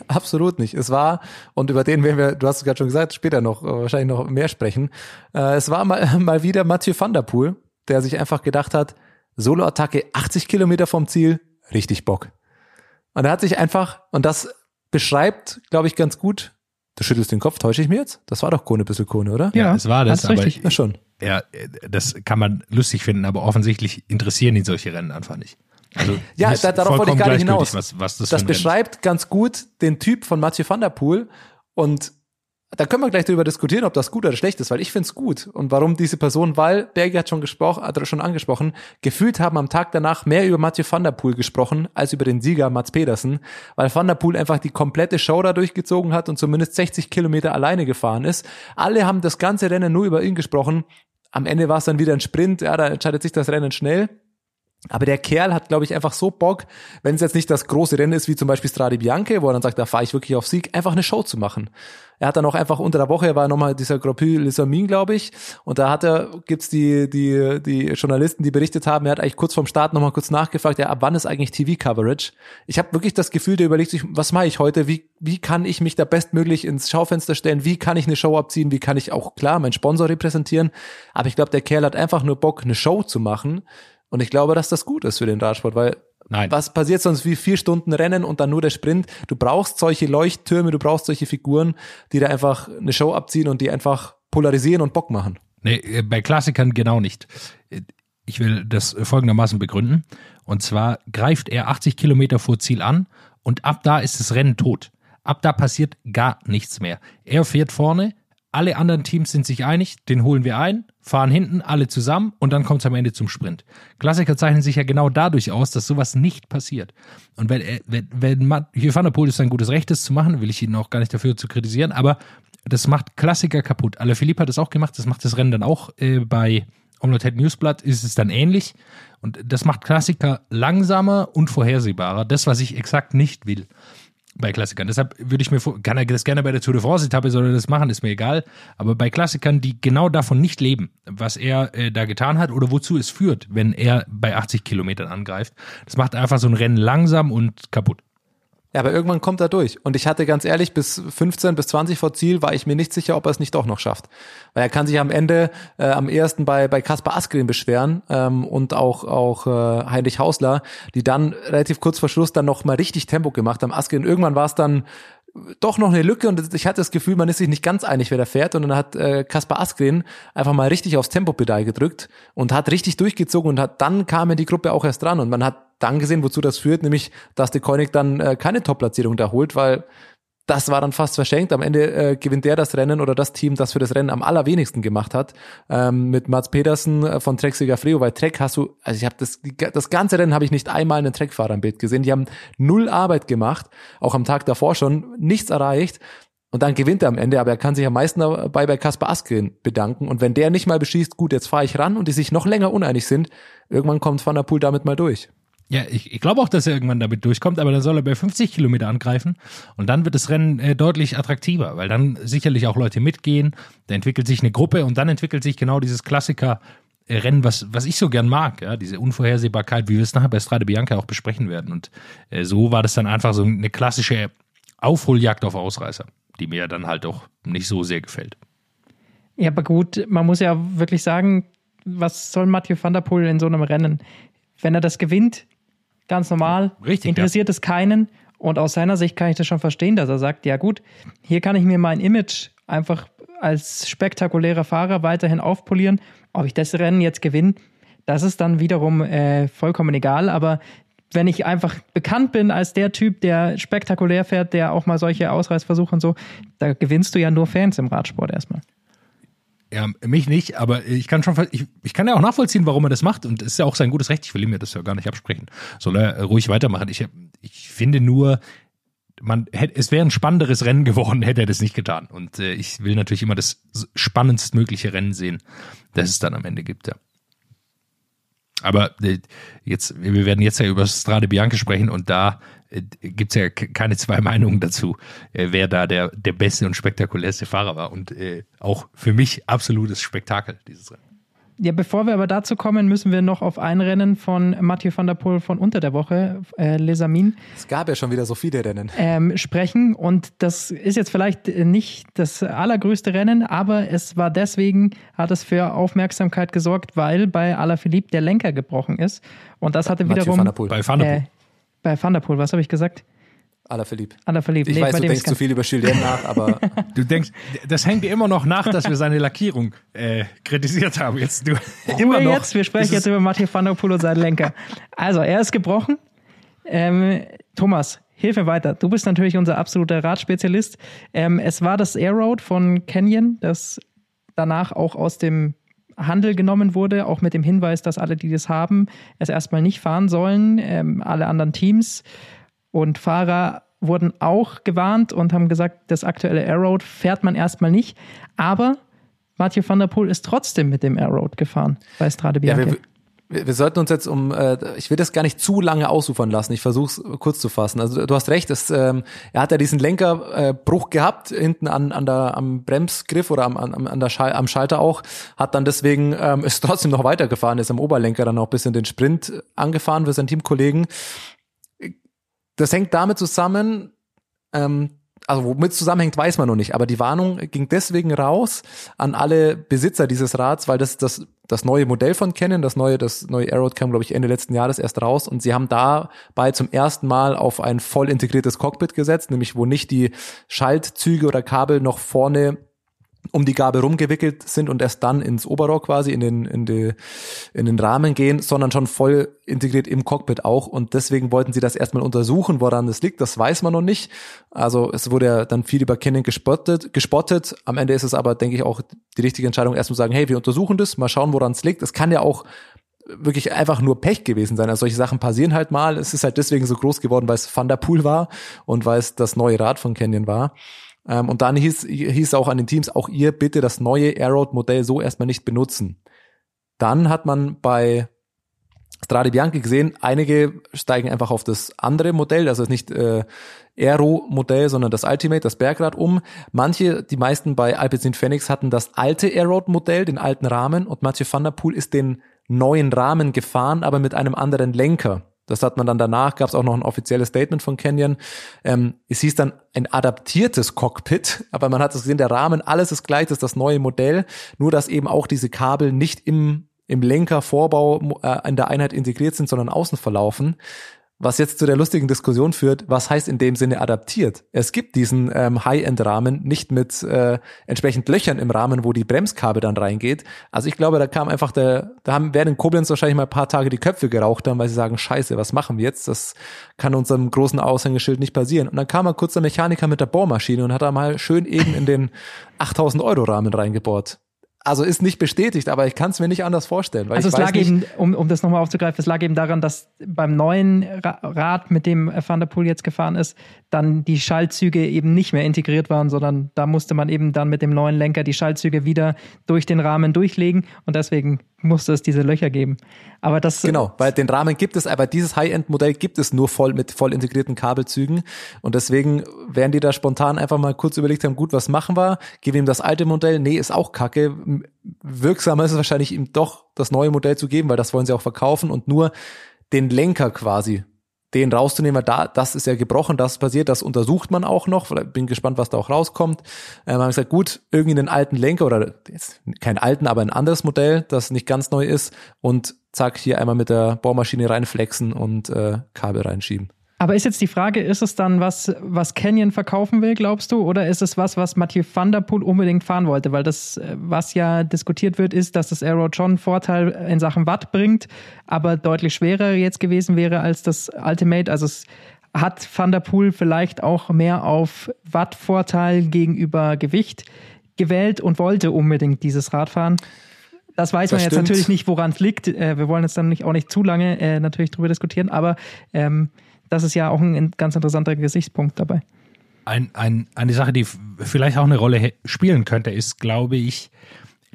Absolut nicht. Es war, und über den werden wir, du hast es gerade schon gesagt, später noch, äh, wahrscheinlich noch mehr sprechen. Äh, es war mal, mal wieder Mathieu van der Poel, der sich einfach gedacht hat, Solo-Attacke 80 Kilometer vom Ziel, richtig Bock. Und er hat sich einfach, und das beschreibt, glaube ich, ganz gut, du schüttelst den Kopf, täusche ich mir jetzt? Das war doch Kone bisschen Kone, oder? Ja, es war das, aber richtig. Ich, ja, schon. Ja, das kann man lustig finden, aber offensichtlich interessieren ihn solche Rennen einfach nicht. Also, ja, da, darauf wollte ich gerade hinaus. Was, was das, das beschreibt Rennen. ganz gut den Typ von Mathieu van der Poel und da können wir gleich darüber diskutieren, ob das gut oder schlecht ist, weil ich finde es gut. Und warum diese Person, weil Berger hat schon gesprochen, hat schon angesprochen, gefühlt haben am Tag danach mehr über Mathieu van der Poel gesprochen, als über den Sieger Mats Pedersen, weil van der Poel einfach die komplette Show da durchgezogen hat und zumindest 60 Kilometer alleine gefahren ist. Alle haben das ganze Rennen nur über ihn gesprochen. Am Ende war es dann wieder ein Sprint, ja, da entscheidet sich das Rennen schnell. Aber der Kerl hat, glaube ich, einfach so Bock, wenn es jetzt nicht das große Rennen ist, wie zum Beispiel Strade Bianche, wo er dann sagt, da fahre ich wirklich auf Sieg, einfach eine Show zu machen. Er hat dann auch einfach unter der Woche, er war nochmal dieser Prix Les glaube ich, und da hat er, gibt's die, die, die Journalisten, die berichtet haben, er hat eigentlich kurz vorm Start nochmal kurz nachgefragt, ja, ab wann ist eigentlich TV-Coverage? Ich habe wirklich das Gefühl, der überlegt sich, was mache ich heute? Wie, wie kann ich mich da bestmöglich ins Schaufenster stellen? Wie kann ich eine Show abziehen? Wie kann ich auch, klar, meinen Sponsor repräsentieren? Aber ich glaube, der Kerl hat einfach nur Bock, eine Show zu machen und ich glaube, dass das gut ist für den Radsport, weil Nein. was passiert sonst wie vier Stunden Rennen und dann nur der Sprint? Du brauchst solche Leuchttürme, du brauchst solche Figuren, die da einfach eine Show abziehen und die einfach polarisieren und Bock machen. Nee, äh, bei Klassikern genau nicht. Ich will das folgendermaßen begründen. Und zwar greift er 80 Kilometer vor Ziel an und ab da ist das Rennen tot. Ab da passiert gar nichts mehr. Er fährt vorne, alle anderen Teams sind sich einig, den holen wir ein, fahren hinten alle zusammen und dann kommt es am Ende zum Sprint. Klassiker zeichnen sich ja genau dadurch aus, dass sowas nicht passiert. Und wenn, äh, wenn, wenn van der Poel ist ein gutes Recht, das zu machen, will ich ihn auch gar nicht dafür zu kritisieren, aber das macht Klassiker kaputt. Alle Philipp hat das auch gemacht, das macht das Rennen dann auch äh, bei Omlotet Newsblatt ist es dann ähnlich. Und das macht Klassiker langsamer und vorhersehbarer. Das, was ich exakt nicht will bei Klassikern. Deshalb würde ich mir, kann er das gerne bei der Tour de France-Etappe, soll er das machen, ist mir egal. Aber bei Klassikern, die genau davon nicht leben, was er äh, da getan hat oder wozu es führt, wenn er bei 80 Kilometern angreift, das macht einfach so ein Rennen langsam und kaputt. Ja, aber irgendwann kommt er durch. Und ich hatte ganz ehrlich, bis 15, bis 20 vor Ziel war ich mir nicht sicher, ob er es nicht doch noch schafft. Weil er kann sich am Ende äh, am ersten bei, bei Kaspar Askren beschweren ähm, und auch, auch äh, Heinrich Hausler, die dann relativ kurz vor Schluss dann noch mal richtig Tempo gemacht haben. Askren, irgendwann war es dann doch noch eine Lücke und ich hatte das Gefühl, man ist sich nicht ganz einig, wer da fährt. Und dann hat äh, Kaspar Askren einfach mal richtig aufs Tempopedal gedrückt und hat richtig durchgezogen und hat dann kam in die Gruppe auch erst dran und man hat dann gesehen, wozu das führt, nämlich, dass die Koenig dann äh, keine Top-Platzierung da holt, weil das war dann fast verschenkt. Am Ende äh, gewinnt der das Rennen oder das Team, das für das Rennen am allerwenigsten gemacht hat, ähm, mit Mats Pedersen äh, von Trek Segafredo. Weil Trek hast du, also ich habe das, das ganze Rennen habe ich nicht einmal einen Trekfahrer im Bild gesehen. Die haben null Arbeit gemacht, auch am Tag davor schon, nichts erreicht. Und dann gewinnt er am Ende, aber er kann sich am meisten dabei bei Kaspar Askren bedanken. Und wenn der nicht mal beschießt, gut, jetzt fahre ich ran und die sich noch länger uneinig sind, irgendwann kommt Van der Poel damit mal durch. Ja, ich, ich glaube auch, dass er irgendwann damit durchkommt, aber dann soll er bei 50 Kilometer angreifen und dann wird das Rennen äh, deutlich attraktiver, weil dann sicherlich auch Leute mitgehen, da entwickelt sich eine Gruppe und dann entwickelt sich genau dieses Klassiker äh, was, was ich so gern mag, ja, diese Unvorhersehbarkeit, wie wir es nachher bei Strade Bianca auch besprechen werden. Und äh, so war das dann einfach so eine klassische Aufholjagd auf Ausreißer, die mir dann halt auch nicht so sehr gefällt. Ja, aber gut, man muss ja wirklich sagen, was soll Mathieu van der Poel in so einem Rennen? wenn er das gewinnt, ganz normal, Richtig, interessiert es keinen. Und aus seiner Sicht kann ich das schon verstehen, dass er sagt, ja gut, hier kann ich mir mein Image einfach als spektakulärer Fahrer weiterhin aufpolieren. Ob ich das Rennen jetzt gewinne, das ist dann wiederum äh, vollkommen egal. Aber wenn ich einfach bekannt bin als der Typ, der spektakulär fährt, der auch mal solche Ausreißversuche und so, da gewinnst du ja nur Fans im Radsport erstmal. Ja, mich nicht, aber ich kann schon, ich, ich kann ja auch nachvollziehen, warum er das macht und es ist ja auch sein gutes Recht. Ich will ihm ja das ja gar nicht absprechen. Soll er ruhig weitermachen. Ich, ich finde nur, man hätte, es wäre ein spannenderes Rennen geworden, hätte er das nicht getan. Und äh, ich will natürlich immer das spannendstmögliche Rennen sehen, das es dann am Ende gibt, ja. Aber äh, jetzt, wir werden jetzt ja über Strade Bianca sprechen und da gibt es ja keine zwei Meinungen dazu, äh, wer da der, der beste und spektakulärste Fahrer war. Und äh, auch für mich absolutes Spektakel, dieses Rennen. Ja, bevor wir aber dazu kommen, müssen wir noch auf ein Rennen von Mathieu van der Poel von unter der Woche, äh, Les Amin. Es gab ja schon wieder so viele Rennen. Ähm, sprechen. Und das ist jetzt vielleicht nicht das allergrößte Rennen, aber es war deswegen, hat es für Aufmerksamkeit gesorgt, weil bei Alaphilippe der Lenker gebrochen ist. Und das hatte Mathieu wiederum. van der Poel. Bei Van der Poel. Äh, bei Van der Poel, was habe ich gesagt? Alaphilippe. Alaphilippe. Ich Nee, weiß, du denkst zu viel über Julien nach, aber Du denkst, das hängt dir immer noch nach, dass wir seine Lackierung äh, kritisiert haben. Jetzt du immer wir noch. jetzt, wir sprechen jetzt über Mathieu van der Poel und seinen Lenker. Also, er ist gebrochen. Ähm, Thomas, hilf mir weiter. Du bist natürlich unser absoluter Radspezialist. Ähm, es war das Air Road von Canyon, das danach auch aus dem Handel genommen wurde, auch mit dem Hinweis, dass alle, die das haben, es erstmal nicht fahren sollen. Ähm, alle anderen Teams und Fahrer wurden auch gewarnt und haben gesagt, das aktuelle Air Road fährt man erstmal nicht. Aber Mathieu van der Poel ist trotzdem mit dem Air Road gefahren bei Strade ja, Bianca. wir, wir, sollten uns jetzt um, äh, ich will das gar nicht zu lange ausufern lassen. Ich versuche es kurz zu fassen. Also du hast recht, es, ähm, er hat ja diesen Lenkerbruch äh, gehabt hinten an, an der am Bremsgriff oder am, am, an der Schal am Schalter auch, hat dann deswegen ähm, ist trotzdem noch weitergefahren, ist am Oberlenker dann auch ein bisschen den Sprint angefahren für seinen Teamkollegen. Das hängt damit zusammen, ähm, also womit zusammenhängt, weiß man noch nicht. Aber die Warnung ging deswegen raus an alle Besitzer dieses Rads, weil das das das neue Modell von Canon, das neue das neue Aeroad kam glaube ich Ende letzten Jahres erst raus. Und sie haben dabei zum ersten Mal auf ein voll integriertes Cockpit gesetzt, nämlich wo nicht die Schaltzüge oder Kabel noch vorne um die Gabel rumgewickelt sind und erst dann ins Oberrohr quasi in den, in, die, in den Rahmen gehen, sondern schon voll integriert im Cockpit auch. Und deswegen wollten sie das erstmal untersuchen, woran das liegt. Das weiß man noch nicht. Also es wurde ja dann viel über Canon gespottet, gespottet. Am Ende ist es aber, denke ich, auch die richtige Entscheidung, erstmal zu sagen, hey, wir untersuchen das, mal schauen, woran es liegt. Es kann ja auch wirklich einfach nur Pech gewesen sein. Also solche Sachen passieren halt mal. Es ist halt deswegen so groß geworden, weil es Van der Poel war und weil es das neue Rad von Canyon war. Ähm, und dann hieß, hieß auch an den Teams, auch ihr bitte das neue Aeroad-Modell so erstmal nicht benutzen. Dann hat man bei Strade Bianchi gesehen, einige steigen einfach auf das andere Modell, also nicht äh, Aero-Modell, sondern das Ultimate, das Bergrad um. Manche, die meisten bei Alpecin Phoenix hatten das alte Aeroad-Modell, den alten Rahmen und Mathieu van der Poel ist den neuen Rahmen gefahren, aber mit einem anderen Lenker. Das hat man dann danach, gab es auch noch ein offizielles Statement von Canyon. Ähm, es hieß dann ein adaptiertes Cockpit, aber man hat es gesehen, der Rahmen, alles ist gleich, das ist das neue Modell, nur dass eben auch diese Kabel nicht im, im Lenkervorbau äh, in der Einheit integriert sind, sondern außen verlaufen. Was jetzt zu der lustigen Diskussion führt, was heißt in dem Sinne adaptiert? Es gibt diesen ähm, High-End-Rahmen nicht mit äh, entsprechend Löchern im Rahmen, wo die Bremskabel dann reingeht. Also ich glaube, da kam einfach der, da haben werden in Koblenz wahrscheinlich mal ein paar Tage die Köpfe geraucht haben, weil sie sagen, scheiße, was machen wir jetzt? Das kann unserem großen Aushängeschild nicht passieren. Und dann kam mal kurz der Mechaniker mit der Bohrmaschine und hat da mal schön eben in den 8000 Euro Rahmen reingebohrt. Also ist nicht bestätigt, aber ich kann es mir nicht anders vorstellen. Weil Also es lag eben, um, um das nochmal aufzugreifen, es lag eben daran, dass beim neuen Ra Rad, mit dem Van der Poel jetzt gefahren ist, dann die Schaltzüge eben nicht mehr integriert waren, sondern da musste man eben dann mit dem neuen Lenker die Schaltzüge wieder durch den Rahmen durchlegen und deswegen musste es diese Löcher geben. Aber das Genau, weil den Rahmen gibt es, aber dieses High-End-Modell gibt es nur voll mit voll integrierten Kabelzügen und deswegen werden die da spontan einfach mal kurz überlegt haben, gut, was machen wir? Geben wir ihm das alte Modell? Nee, ist auch kacke. Wirksamer ist es wahrscheinlich ihm doch das neue Modell zu geben, weil das wollen sie auch verkaufen und nur den Lenker quasi den rauszunehmen, da, das ist ja gebrochen, das passiert, das untersucht man auch noch. Bin gespannt, was da auch rauskommt. Ähm, haben gesagt, gut, irgendwie einen alten Lenker oder jetzt keinen alten, aber ein anderes Modell, das nicht ganz neu ist und zack, hier einmal mit der Bohrmaschine reinflexen und äh, Kabel reinschieben. Aber ist jetzt die Frage, ist es dann was, was Canyon verkaufen will, glaubst du? Oder ist es was, was Mathieu van der Poel unbedingt fahren wollte? Weil das, äh, was ja diskutiert wird, ist, dass das Aero einen Vorteil in Sachen Watt bringt, aber deutlich schwerer jetzt gewesen wäre als das Ultimate. Also es hat Van der Poel vielleicht auch mehr auf Watt-Vorteil gegenüber Gewicht gewählt und wollte unbedingt dieses Rad fahren. Das weiß man Das jetzt stimmt. natürlich nicht, woran es liegt. Äh, wir wollen jetzt dann nicht, auch nicht zu lange äh, natürlich drüber diskutieren, aber ähm, das ist ja auch ein ganz interessanter Gesichtspunkt dabei. Ein, ein, eine Sache, die vielleicht auch eine Rolle spielen könnte, ist, glaube ich,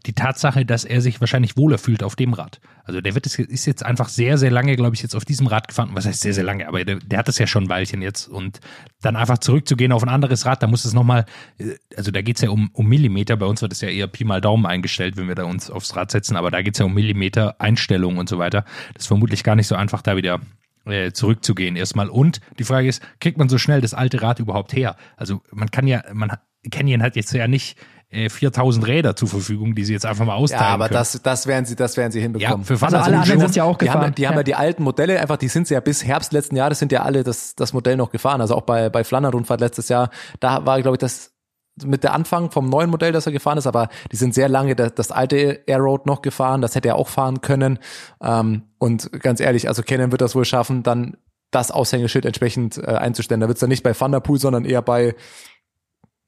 die Tatsache, dass er sich wahrscheinlich wohler fühlt auf dem Rad. Also der wird ist jetzt einfach sehr, sehr lange, glaube ich, jetzt auf diesem Rad gefahren. Was heißt sehr, sehr lange, aber der, der hat es ja schon ein Weilchen jetzt. Und dann einfach zurückzugehen auf ein anderes Rad, da muss es nochmal, also da geht es ja um, um Millimeter. Bei uns wird es ja eher Pi mal Daumen eingestellt, wenn wir da uns aufs Rad setzen, aber da geht es ja um Millimeter, Einstellungen und so weiter. Das ist vermutlich gar nicht so einfach, da wieder äh, zurückzugehen erstmal. Und die Frage ist, kriegt man so schnell das alte Rad überhaupt her? Also man kann ja, man hat- Canyon hat jetzt ja nicht äh, 4000 Räder zur Verfügung, die sie jetzt einfach mal Ja, austeilen aber können. das, das werden sie, das werden sie ja, hinbekommen. für Also Van alle der anderen sind ja auch die haben, gefahren. die haben ja. die alten Modelle einfach, die sind ja bis Herbst letzten Jahres sind ja alle das, das Modell noch gefahren. Also auch bei, bei Flandern-Rundfahrt letztes Jahr, da war, glaube ich, das mit der Anfang vom neuen Modell, das er gefahren ist, aber die sind sehr lange das, das alte Air Road noch gefahren, das hätte er auch fahren können. Ähm, und ganz ehrlich, also Canon wird das wohl schaffen, dann das Aushängeschild entsprechend äh, einzustellen. Da wird es dann nicht bei Van der Poel, sondern eher bei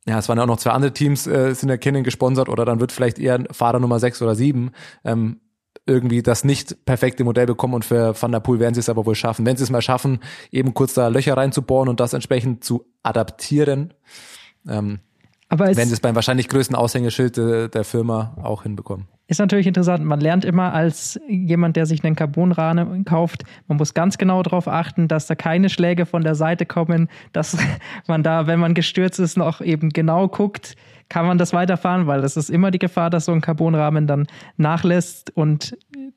ja, es waren ja auch noch zwei andere Teams, äh, sind ja Canon gesponsert oder dann wird vielleicht eher Fahrer Nummer sechs oder sieben ähm, irgendwie das nicht perfekte Modell bekommen und für Van der Poel werden sie es aber wohl schaffen. Wenn sie es mal schaffen, eben kurz da Löcher reinzubohren und das entsprechend zu adaptieren, ähm, Aber es werden sie es beim wahrscheinlich größten Aushängeschild äh, der Firma auch hinbekommen. ist natürlich interessant. Man lernt immer als jemand, der sich einen Carbonrahmen kauft, man muss ganz genau darauf achten, dass da keine Schläge von der Seite kommen, dass man da, wenn man gestürzt ist, noch eben genau guckt, kann man das weiterfahren, weil das ist immer die Gefahr, dass so ein Carbonrahmen dann nachlässt und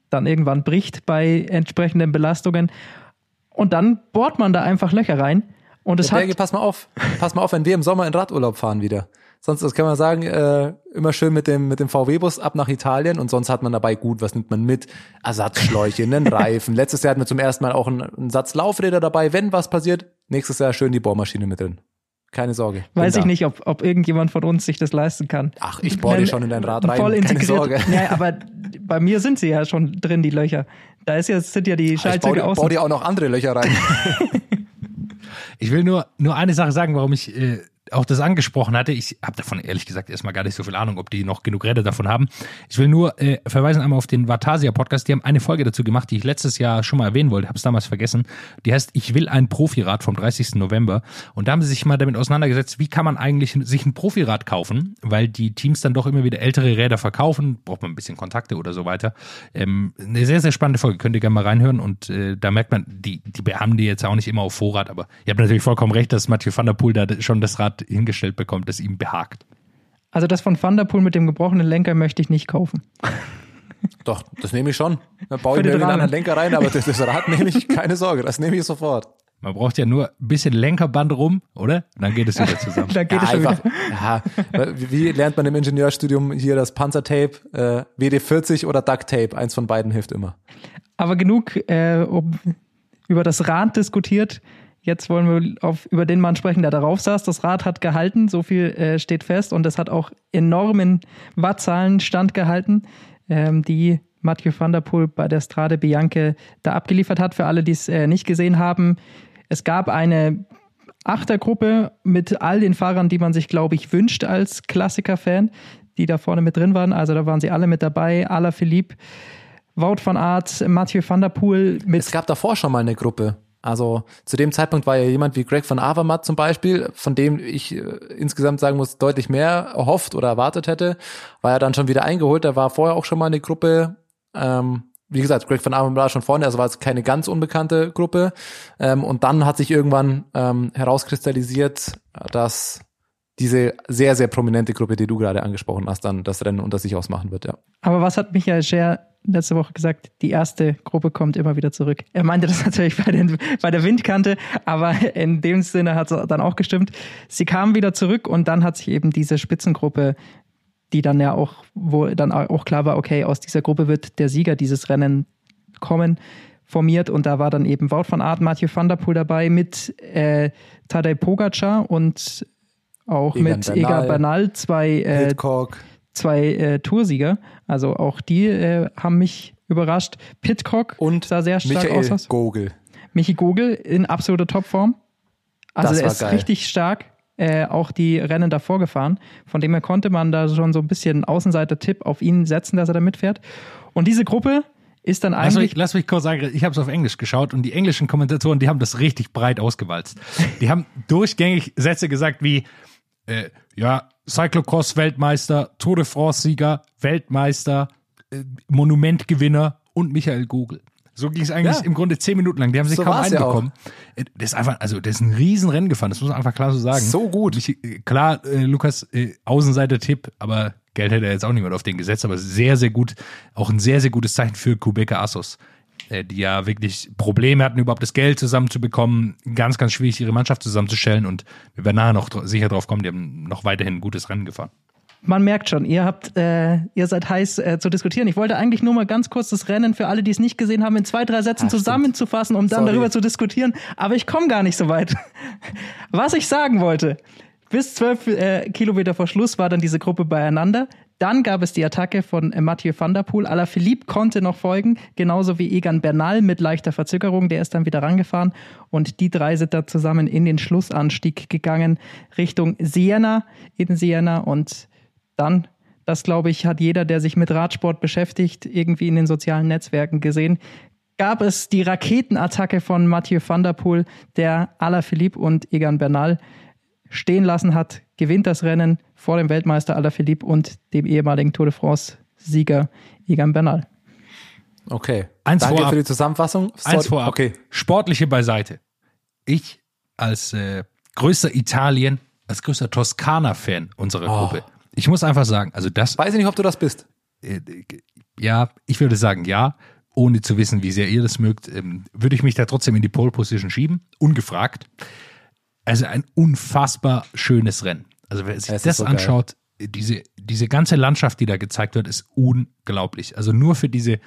dann irgendwann bricht bei entsprechenden Belastungen. Und dann bohrt man da einfach Löcher rein. Und es Ja, hat, Berge, pass mal auf, pass mal auf, wenn wir im Sommer in Radurlaub fahren wieder. Sonst, das kann man sagen, äh, immer schön mit dem, mit dem VW-Bus ab nach Italien und sonst hat man dabei gut, was nimmt man mit? Ersatzschläuche, einen Reifen. Letztes Jahr hatten wir zum ersten Mal auch einen, einen Satz Laufräder dabei. Wenn was passiert, nächstes Jahr schön die Bohrmaschine mit drin. Keine Sorge. weiß da. ich nicht, ob, ob irgendjemand von uns sich das leisten kann. Ach, ich bohre dir schon in dein Rad rein. Voll Keine integriert. Sorge. Ja, aber bei mir sind sie ja schon drin, die Löcher. Da ist ja, sind ja die Ich baue Schaltzeuge dir, außen. baue dir auch noch andere Löcher rein. Ich will nur, nur eine Sache sagen, warum ich äh, auch das angesprochen hatte. Ich habe davon ehrlich gesagt erstmal gar nicht so viel Ahnung, ob die noch genug Räder davon haben. Ich will nur äh, verweisen einmal auf den Vatasia Podcast. Die haben eine Folge dazu gemacht, die ich letztes Jahr schon mal erwähnen wollte, habe es damals vergessen. Die heißt Ich will ein Profirad vom 30. November. Und da haben sie sich mal damit auseinandergesetzt, wie kann man eigentlich sich ein Profirad kaufen, weil die Teams dann doch immer wieder ältere Räder verkaufen, braucht man ein bisschen Kontakte oder so weiter. Ähm, eine sehr, sehr spannende Folge, könnt ihr gerne mal reinhören und äh, da merkt man, die, die haben die jetzt auch nicht immer auf Vorrat, aber ihr habt natürlich vollkommen recht, dass Mathieu van der Poel da schon das Rad hingestellt bekommt, das ihm behagt. Also das von Thunderpool mit dem gebrochenen Lenker möchte ich nicht kaufen. Doch, das nehme ich schon. Dann baue Für ich mir den einen anderen. Lenker rein, aber das, das Rad nehme ich, keine Sorge, das nehme ich sofort. Man braucht ja nur ein bisschen Lenkerband rum, oder? Dann geht es wieder zusammen. Da geht ja, es schon einfach, wieder. ja, wie wie lernt man im Ingenieurstudium hier das Panzertape, äh, WD-40 oder Duct Tape? Eins von beiden hilft immer. Aber genug äh, um, über das Rad diskutiert. Jetzt wollen wir auf, über den Mann sprechen, der darauf saß. Das Rad hat gehalten, so viel äh, steht fest. Und es hat auch enormen Wattzahlen standgehalten, ähm, die Mathieu van der Poel bei der Strade Bianche da abgeliefert hat. Für alle, die es äh, nicht gesehen haben, es gab eine Achtergruppe mit all den Fahrern, die man sich, glaube ich, wünscht als Klassiker-Fan, die da vorne mit drin waren. Also da waren sie alle mit dabei. Ala Philippe, Wout van Aert, Mathieu van der Poel Es gab davor schon mal eine Gruppe. Also zu dem Zeitpunkt war ja jemand wie Greg van Avermaet zum Beispiel, von dem ich äh, insgesamt sagen muss, deutlich mehr erhofft oder erwartet hätte, war ja dann schon wieder eingeholt. Da war vorher auch schon mal eine Gruppe. Ähm, wie gesagt, Greg van Avermaet war schon vorne, also war es keine ganz unbekannte Gruppe. Ähm, und dann hat sich irgendwann ähm, herauskristallisiert, dass diese sehr, sehr prominente Gruppe, die du gerade angesprochen hast, dann das Rennen unter sich ausmachen wird, ja. Aber was hat Michael Scher letzte Woche gesagt? Die erste Gruppe kommt immer wieder zurück. Er meinte das natürlich bei, den, bei der Windkante, aber in dem Sinne hat es dann auch gestimmt. Sie kamen wieder zurück und dann hat sich eben diese Spitzengruppe, die dann ja auch, wo dann auch klar war, okay, aus dieser Gruppe wird der Sieger dieses Rennen kommen, formiert und da war dann eben Wout van Aert, Mathieu van der Poel dabei mit äh, Tadej Pogacar und auch Egan mit Bernal, Egan Bernal, zwei, äh, zwei äh, Toursieger. Also auch die äh, haben mich überrascht. Pitcock Und sah sehr stark Michael aus. Gogel. Michi Gogel in absoluter Topform. Also Das er ist geil. richtig stark. Äh, auch die Rennen davor gefahren. Von dem her konnte man da schon so ein bisschen Außenseiter-Tipp auf ihn setzen, dass er da mitfährt. Und diese Gruppe ist dann Lass eigentlich. mich, lass mich kurz sagen, ich habe es auf Englisch geschaut und die englischen Kommentatoren, die haben das richtig breit ausgewalzt. Die haben durchgängig Sätze gesagt wie, äh, ja, Cyclocross-Weltmeister, Tour de France-Sieger, Weltmeister, äh, Monumentgewinner und Michael Gogel. So ging es eigentlich Ja. im Grunde zehn Minuten lang. Die haben sich So kaum war's ja einbekommen. Äh, Das ist einfach, also das ist ein Riesenrennen gefahren, das muss man einfach klar so sagen. So gut. Mich, äh, klar, äh, Lukas, äh, Außenseiter-Tipp, aber Geld hätte er jetzt auch niemand auf den gesetzt, aber sehr, sehr gut, auch ein sehr, sehr gutes Zeichen für Kubeka Assos, die ja wirklich Probleme hatten, überhaupt das Geld zusammenzubekommen, ganz, ganz schwierig, ihre Mannschaft zusammenzustellen und wir werden nachher noch sicher drauf kommen, die haben noch weiterhin ein gutes Rennen gefahren. Man merkt schon, ihr habt, äh, ihr seid heiß äh, zu diskutieren. Ich wollte eigentlich nur mal ganz kurz das Rennen für alle, die es nicht gesehen haben, in zwei, drei Sätzen stimmt. zusammenzufassen, um dann Sorry. darüber zu diskutieren. Aber ich komme gar nicht so weit. Was ich sagen wollte, bis zwölf äh, Kilometer vor Schluss war dann diese Gruppe beieinander. Dann gab es die Attacke von äh, Mathieu van der Poel. Alaphilippe konnte noch folgen, genauso wie Egan Bernal mit leichter Verzögerung. Der ist dann wieder rangefahren. Und die drei sind da zusammen in den Schlussanstieg gegangen Richtung Siena, in Siena. Und dann, das glaube ich, hat jeder, der sich mit Radsport beschäftigt, irgendwie in den sozialen Netzwerken gesehen, gab es die Raketenattacke von Mathieu van der Poel, der Alaphilippe und Egan Bernal stehen lassen hat, gewinnt das Rennen vor dem Weltmeister Alaphilippe und dem ehemaligen Tour de France-Sieger Egan Bernal. Okay. Eins Danke vorab. für die Zusammenfassung. Sorry. Eins vorab. Okay. Sportliche beiseite. Ich als äh, größter Italien, als größter Toskana-Fan unserer Oh. Gruppe, ich muss einfach sagen, also das, Weiß ich nicht, ob du das bist. äh, ja, ich würde sagen ja, ohne zu wissen, wie sehr ihr das mögt, ähm, würde ich mich da trotzdem in die Pole Position schieben, ungefragt. Also ein unfassbar schönes Rennen. Also wer sich Es das so geil. anschaut, diese, diese ganze Landschaft, die da gezeigt wird, ist unglaublich. Also nur für diese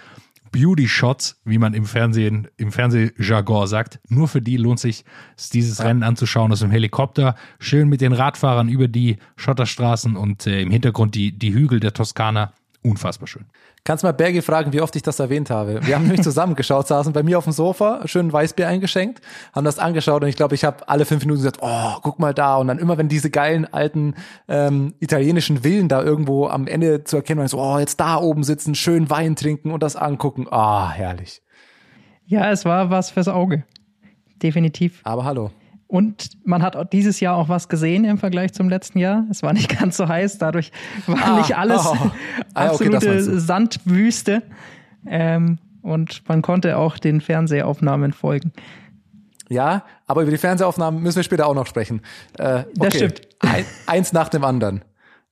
Beauty Shots, wie man im Fernsehen, im Fernsehjargon sagt, nur für die lohnt sich es, dieses Rennen anzuschauen aus dem Helikopter, schön mit den Radfahrern über die Schotterstraßen und äh, im Hintergrund die, die Hügel der Toskana. Unfassbar schön. Kannst mal Bergi fragen, wie oft ich das erwähnt habe. Wir haben nämlich zusammengeschaut, saßen bei mir auf dem Sofa, schön Weißbier eingeschenkt, haben das angeschaut und ich glaube, ich habe alle fünf Minuten gesagt, oh, guck mal da. Und dann immer, wenn diese geilen alten ähm, italienischen Villen da irgendwo am Ende zu erkennen waren, so, oh, jetzt da oben sitzen, schön Wein trinken und das angucken. Ah, herrlich. Ja, es war was fürs Auge. Definitiv. Aber hallo. Und man hat dieses Jahr auch was gesehen im Vergleich zum letzten Jahr. Es war nicht ganz so heiß, dadurch war Ah, nicht alles oh. Ah, okay, das absolute du. Sandwüste. Ähm, und man konnte auch den Fernsehaufnahmen folgen. Ja, aber über die Fernsehaufnahmen müssen wir später auch noch sprechen. Äh, okay. Das stimmt. Ein, eins nach dem anderen.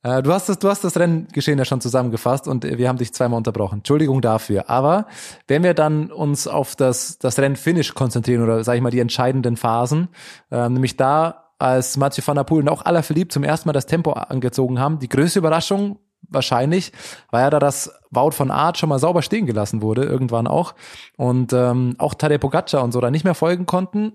Äh, du, hast das, du hast das Renngeschehen ja schon zusammengefasst und äh, wir haben dich zweimal unterbrochen. Entschuldigung dafür. Aber wenn wir dann uns auf das, das Rennfinish konzentrieren oder sage ich mal die entscheidenden Phasen, äh, nämlich da als Mathieu van der Poel und auch Alaphilippe zum ersten Mal das Tempo angezogen haben, die größte Überraschung wahrscheinlich, war ja da das Wout von Art schon mal sauber stehen gelassen wurde, irgendwann auch. Und ähm, auch Tadej Pogacar und so da nicht mehr folgen konnten.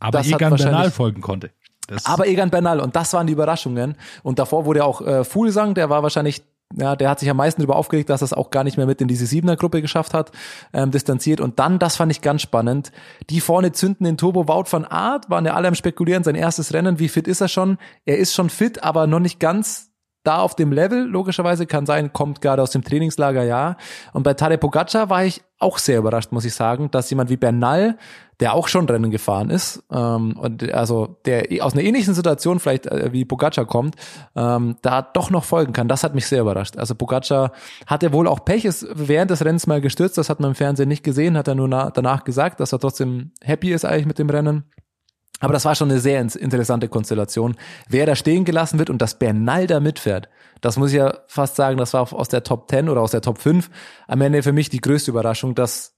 Aber Egan Bernal folgen konnte. Das, Aber Egan Bernal, und das waren die Überraschungen. Und davor wurde auch äh, Fuglsang, der war wahrscheinlich, ja, der hat sich am meisten darüber aufgeregt, dass er es auch gar nicht mehr mit in diese Siebener-Gruppe geschafft hat, ähm, distanziert. Und dann, das fand ich ganz spannend, die vorne zünden den Turbo. Wout van Art waren ja alle am Spekulieren, sein erstes Rennen, wie fit ist er schon? Er ist schon fit, aber noch nicht ganz da auf dem Level, logischerweise kann sein, kommt gerade aus dem Trainingslager, ja. Und bei Tadej Pogacar war ich auch sehr überrascht, muss ich sagen, dass jemand wie Bernal, der auch schon Rennen gefahren ist, ähm, und also der aus einer ähnlichen Situation vielleicht äh, wie Pogacar kommt, ähm, da doch noch folgen kann. Das hat mich sehr überrascht. Also Pogacar hatte wohl auch Pech, ist während des Rennens mal gestürzt, das hat man im Fernsehen nicht gesehen, hat er nur na danach gesagt, dass er trotzdem happy ist eigentlich mit dem Rennen. Aber das war schon eine sehr interessante Konstellation. Wer da stehen gelassen wird und dass Bernal da mitfährt, das muss ich ja fast sagen, das war aus der Top 10 oder aus der Top 5 am Ende für mich die größte Überraschung, dass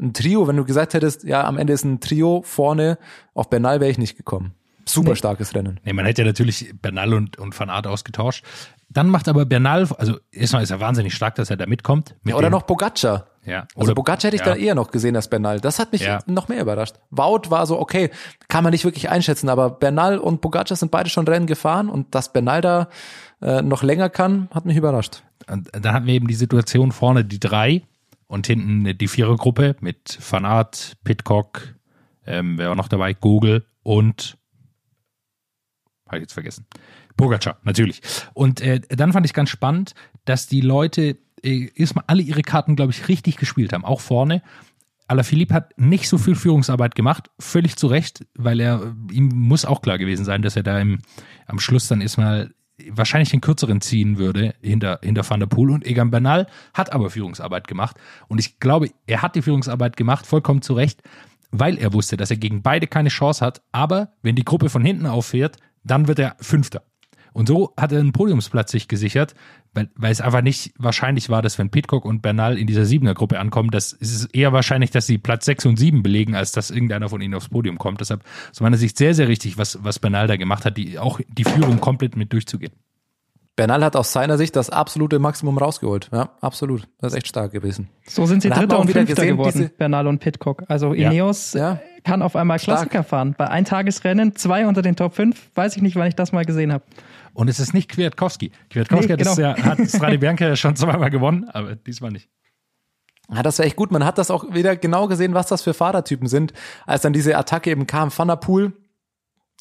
ein Trio, wenn du gesagt hättest, ja, am Ende ist ein Trio vorne, auf Bernal wäre ich nicht gekommen. Super Nee. starkes Rennen. Nee, man hätte ja natürlich Bernal und, und Van Aert ausgetauscht. Dann macht aber Bernal, also erstmal ist er wahnsinnig stark, dass er da mitkommt. Mit Ja, oder noch Pogacar. Ja. Also Bogac hätte ich ja. da eher noch gesehen als Bernal. Das hat mich Ja. noch mehr überrascht. Wout war so, okay, kann man nicht wirklich einschätzen, aber Bernal und Bogacar sind beide schon Rennen gefahren und dass Bernal da äh, noch länger kann, hat mich überrascht. Und dann hatten wir eben die Situation vorne die drei und hinten die Vierergruppe mit Van Aert, Pitcock, ähm, wer war noch dabei? Google und habe ich jetzt vergessen. Pogacar, natürlich. Und äh, dann fand ich ganz spannend, dass die Leute erstmal alle ihre Karten, glaube ich, richtig gespielt haben, auch vorne. Alaphilippe hat nicht so viel Führungsarbeit gemacht, völlig zu Recht, weil er, ihm muss auch klar gewesen sein, dass er da im, am Schluss dann erstmal wahrscheinlich den kürzeren ziehen würde hinter, hinter Van der Poel. Und Egan Bernal hat aber Führungsarbeit gemacht. Und ich glaube, er hat die Führungsarbeit gemacht, vollkommen zu Recht, weil er wusste, dass er gegen beide keine Chance hat, aber wenn die Gruppe von hinten auffährt, dann wird er Fünfter. Und so hat er einen Podiumsplatz sich gesichert, weil, weil es einfach nicht wahrscheinlich war, dass wenn Pitcock und Bernal in dieser Siebener-Gruppe ankommen, das ist es eher wahrscheinlich, dass sie Platz 6 und 7 belegen, als dass irgendeiner von ihnen aufs Podium kommt. Deshalb aus meiner Sicht sehr, sehr richtig, was, was Bernal da gemacht hat, die, auch die Führung komplett mit durchzugehen. Bernal hat aus seiner Sicht das absolute Maximum rausgeholt. Ja, absolut. Das ist echt stark gewesen. So sind sie Da hat Dritter und wieder Fünfter gesehen, geworden, Bernal und Pitcock. Also. Ineos Ja. kann auf einmal Stark. Klassiker fahren. Bei Eintagesrennen, zwei unter den Top 5, weiß ich nicht, wann ich das mal gesehen habe. Und es ist nicht Kwiatkowski. Kwiatkowski Nee, hat, genau. ja, hat Strade Bianca ja schon zweimal gewonnen, aber diesmal nicht. Ja, das war echt gut. Man hat das auch wieder genau gesehen, was das für Fahrertypen sind. Als dann diese Attacke eben kam, Van der Poel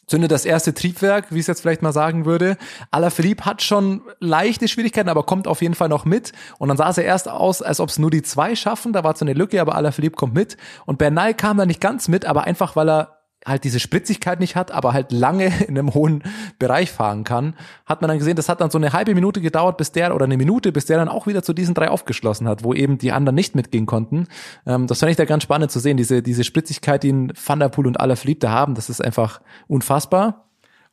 zündet das erste Triebwerk, wie ich es jetzt vielleicht mal sagen würde. Alaphilippe hat schon leichte Schwierigkeiten, aber kommt auf jeden Fall noch mit. Und dann sah es ja erst aus, als ob es nur die zwei schaffen. Da war so eine Lücke, aber Alaphilippe kommt mit. Und Bernal kam da nicht ganz mit, aber einfach, weil er halt diese Spritzigkeit nicht hat, aber halt lange in einem hohen Bereich fahren kann, hat man dann gesehen, das hat dann so eine halbe Minute gedauert, bis der, oder eine Minute, bis der dann auch wieder zu diesen drei aufgeschlossen hat, wo eben die anderen nicht mitgehen konnten. Ähm, das fand ich da ganz spannend zu sehen, diese, diese Spritzigkeit, die ihn Van der Poel und Alaphilippe da haben, das ist einfach unfassbar.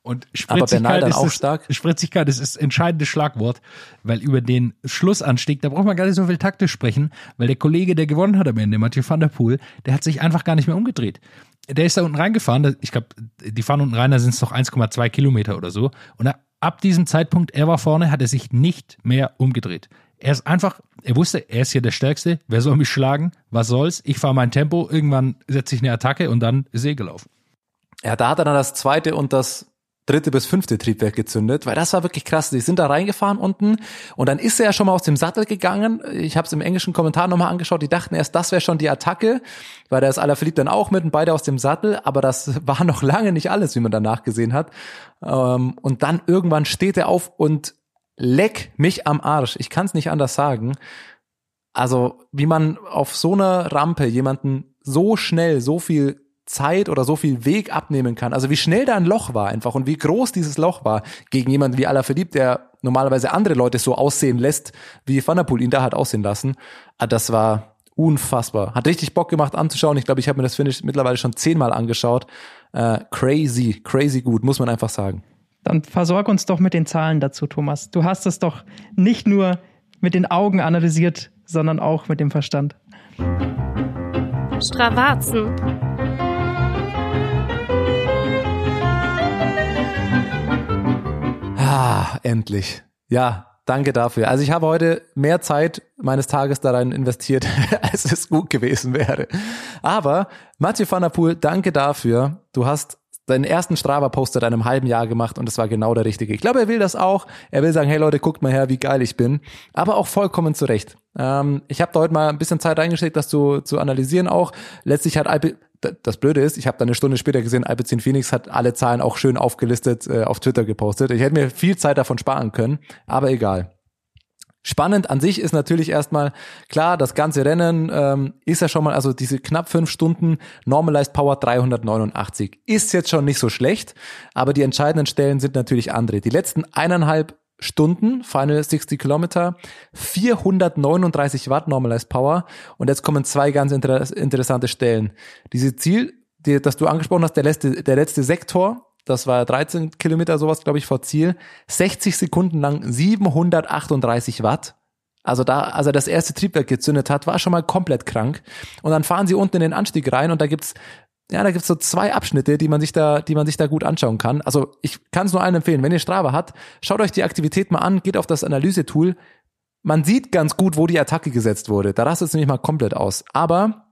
Und Aber Bernal Spritzigkeit dann ist auch das, stark. Spritzigkeit ist das entscheidende Schlagwort, weil über den Schlussanstieg, da braucht man gar nicht so viel taktisch sprechen, weil der Kollege, der gewonnen hat am Ende, Mathieu van der Poel, der hat sich einfach gar nicht mehr umgedreht. Der ist da unten reingefahren, ich glaube, die fahren unten rein, da sind es noch 1,2 Kilometer oder so. Und ab diesem Zeitpunkt, er war vorne, hat er sich nicht mehr umgedreht. Er ist einfach, er wusste, er ist hier der Stärkste, wer soll mich schlagen, was soll's, ich fahre mein Tempo, irgendwann setze ich eine Attacke und dann ist er gelaufen. Ja, da hat er dann das zweite und das dritte bis fünfte Triebwerk gezündet, weil das war wirklich krass. Die sind da reingefahren unten und dann ist er ja schon mal aus dem Sattel gegangen. Ich habe es im englischen Kommentar nochmal angeschaut. Die dachten erst, das wäre schon die Attacke, weil da ist Alaphilippe dann auch mit und beide aus dem Sattel. Aber das war noch lange nicht alles, wie man danach gesehen hat. Ähm, Und dann irgendwann steht er auf und leck mich am Arsch. Ich kann es nicht anders sagen. Also wie man auf so einer Rampe jemanden so schnell so viel Zeit oder so viel Weg abnehmen kann. Also wie schnell da ein Loch war einfach und wie groß dieses Loch war gegen jemanden wie Alaphilippe, der normalerweise andere Leute so aussehen lässt, wie Van der Poel ihn da hat aussehen lassen. Ah, Das war unfassbar. Hat richtig Bock gemacht anzuschauen. Ich glaube, ich habe mir das Finish mittlerweile schon zehnmal angeschaut. Äh, crazy, crazy gut, muss man einfach sagen. Dann versorg uns doch mit den Zahlen dazu, Thomas. Du hast es doch nicht nur mit den Augen analysiert, sondern auch mit dem Verstand. Stravazen. Ah, endlich. Ja, danke dafür. Also ich habe heute mehr Zeit meines Tages darin investiert, als es gut gewesen wäre. Aber Mathieu van der Poel, danke dafür. Du hast deinen ersten Strava-Post seit einem halben Jahr gemacht und es war genau der richtige. Ich glaube, er will das auch. Er will sagen, hey Leute, guckt mal her, wie geil ich bin. Aber auch vollkommen zurecht. Ähm, ich habe da heute mal ein bisschen Zeit reingesteckt, das zu, zu analysieren auch. Letztlich hat Alpe, das Blöde ist, ich habe dann eine Stunde später gesehen, Alpecin Phoenix hat alle Zahlen auch schön aufgelistet äh, auf Twitter gepostet. Ich hätte mir viel Zeit davon sparen können, aber egal. Spannend an sich ist natürlich erstmal klar, das ganze Rennen ähm, ist ja schon mal, also diese knapp fünf Stunden Normalized Power 389 ist jetzt schon nicht so schlecht, aber die entscheidenden Stellen sind natürlich andere. Die letzten eineinhalb Stunden, Final 60 Kilometer, 439 Watt Normalized Power und jetzt kommen zwei ganz inter interessante Stellen. Diese Ziel, die, das du angesprochen hast, der letzte, der letzte Sektor, das war 13 Kilometer sowas, glaube ich, vor Ziel, 60 Sekunden lang 738 Watt. Also da, als er das erste Triebwerk gezündet hat, war schon mal komplett krank. Und dann fahren sie unten in den Anstieg rein und da gibt's ja, da gibt's so zwei Abschnitte, die man sich da, die man sich da gut anschauen kann. Also ich kann es nur allen empfehlen, wenn ihr Strava habt, schaut euch die Aktivität mal an, geht auf das Analysetool, man sieht ganz gut, wo die Attacke gesetzt wurde. Da rastet es nämlich mal komplett aus. Aber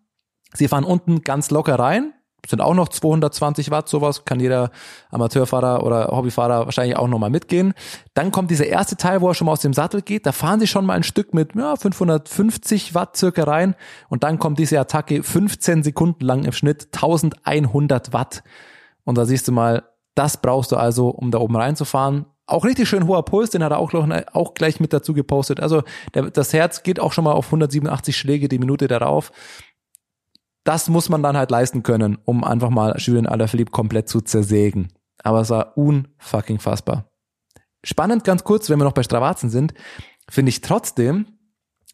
sie fahren unten ganz locker rein, sind auch noch 220 Watt, sowas kann jeder Amateurfahrer oder Hobbyfahrer wahrscheinlich auch nochmal mitgehen. Dann kommt dieser erste Teil, wo er schon mal aus dem Sattel geht, da fahren sie schon mal ein Stück mit ja, 550 Watt circa rein und dann kommt diese Attacke 15 Sekunden lang im Schnitt 1100 Watt. Und da siehst du mal, das brauchst du also, um da oben reinzufahren. Auch richtig schön hoher Puls, den hat er auch, auch gleich mit dazu gepostet. Also der, das Herz geht auch schon mal auf 187 Schläge die Minute darauf das muss man dann halt leisten können, um einfach mal Julien Alaphilippe komplett zu zersägen. Aber es war unfucking fassbar. Spannend ganz kurz, wenn wir noch bei Stravazen sind, finde ich trotzdem,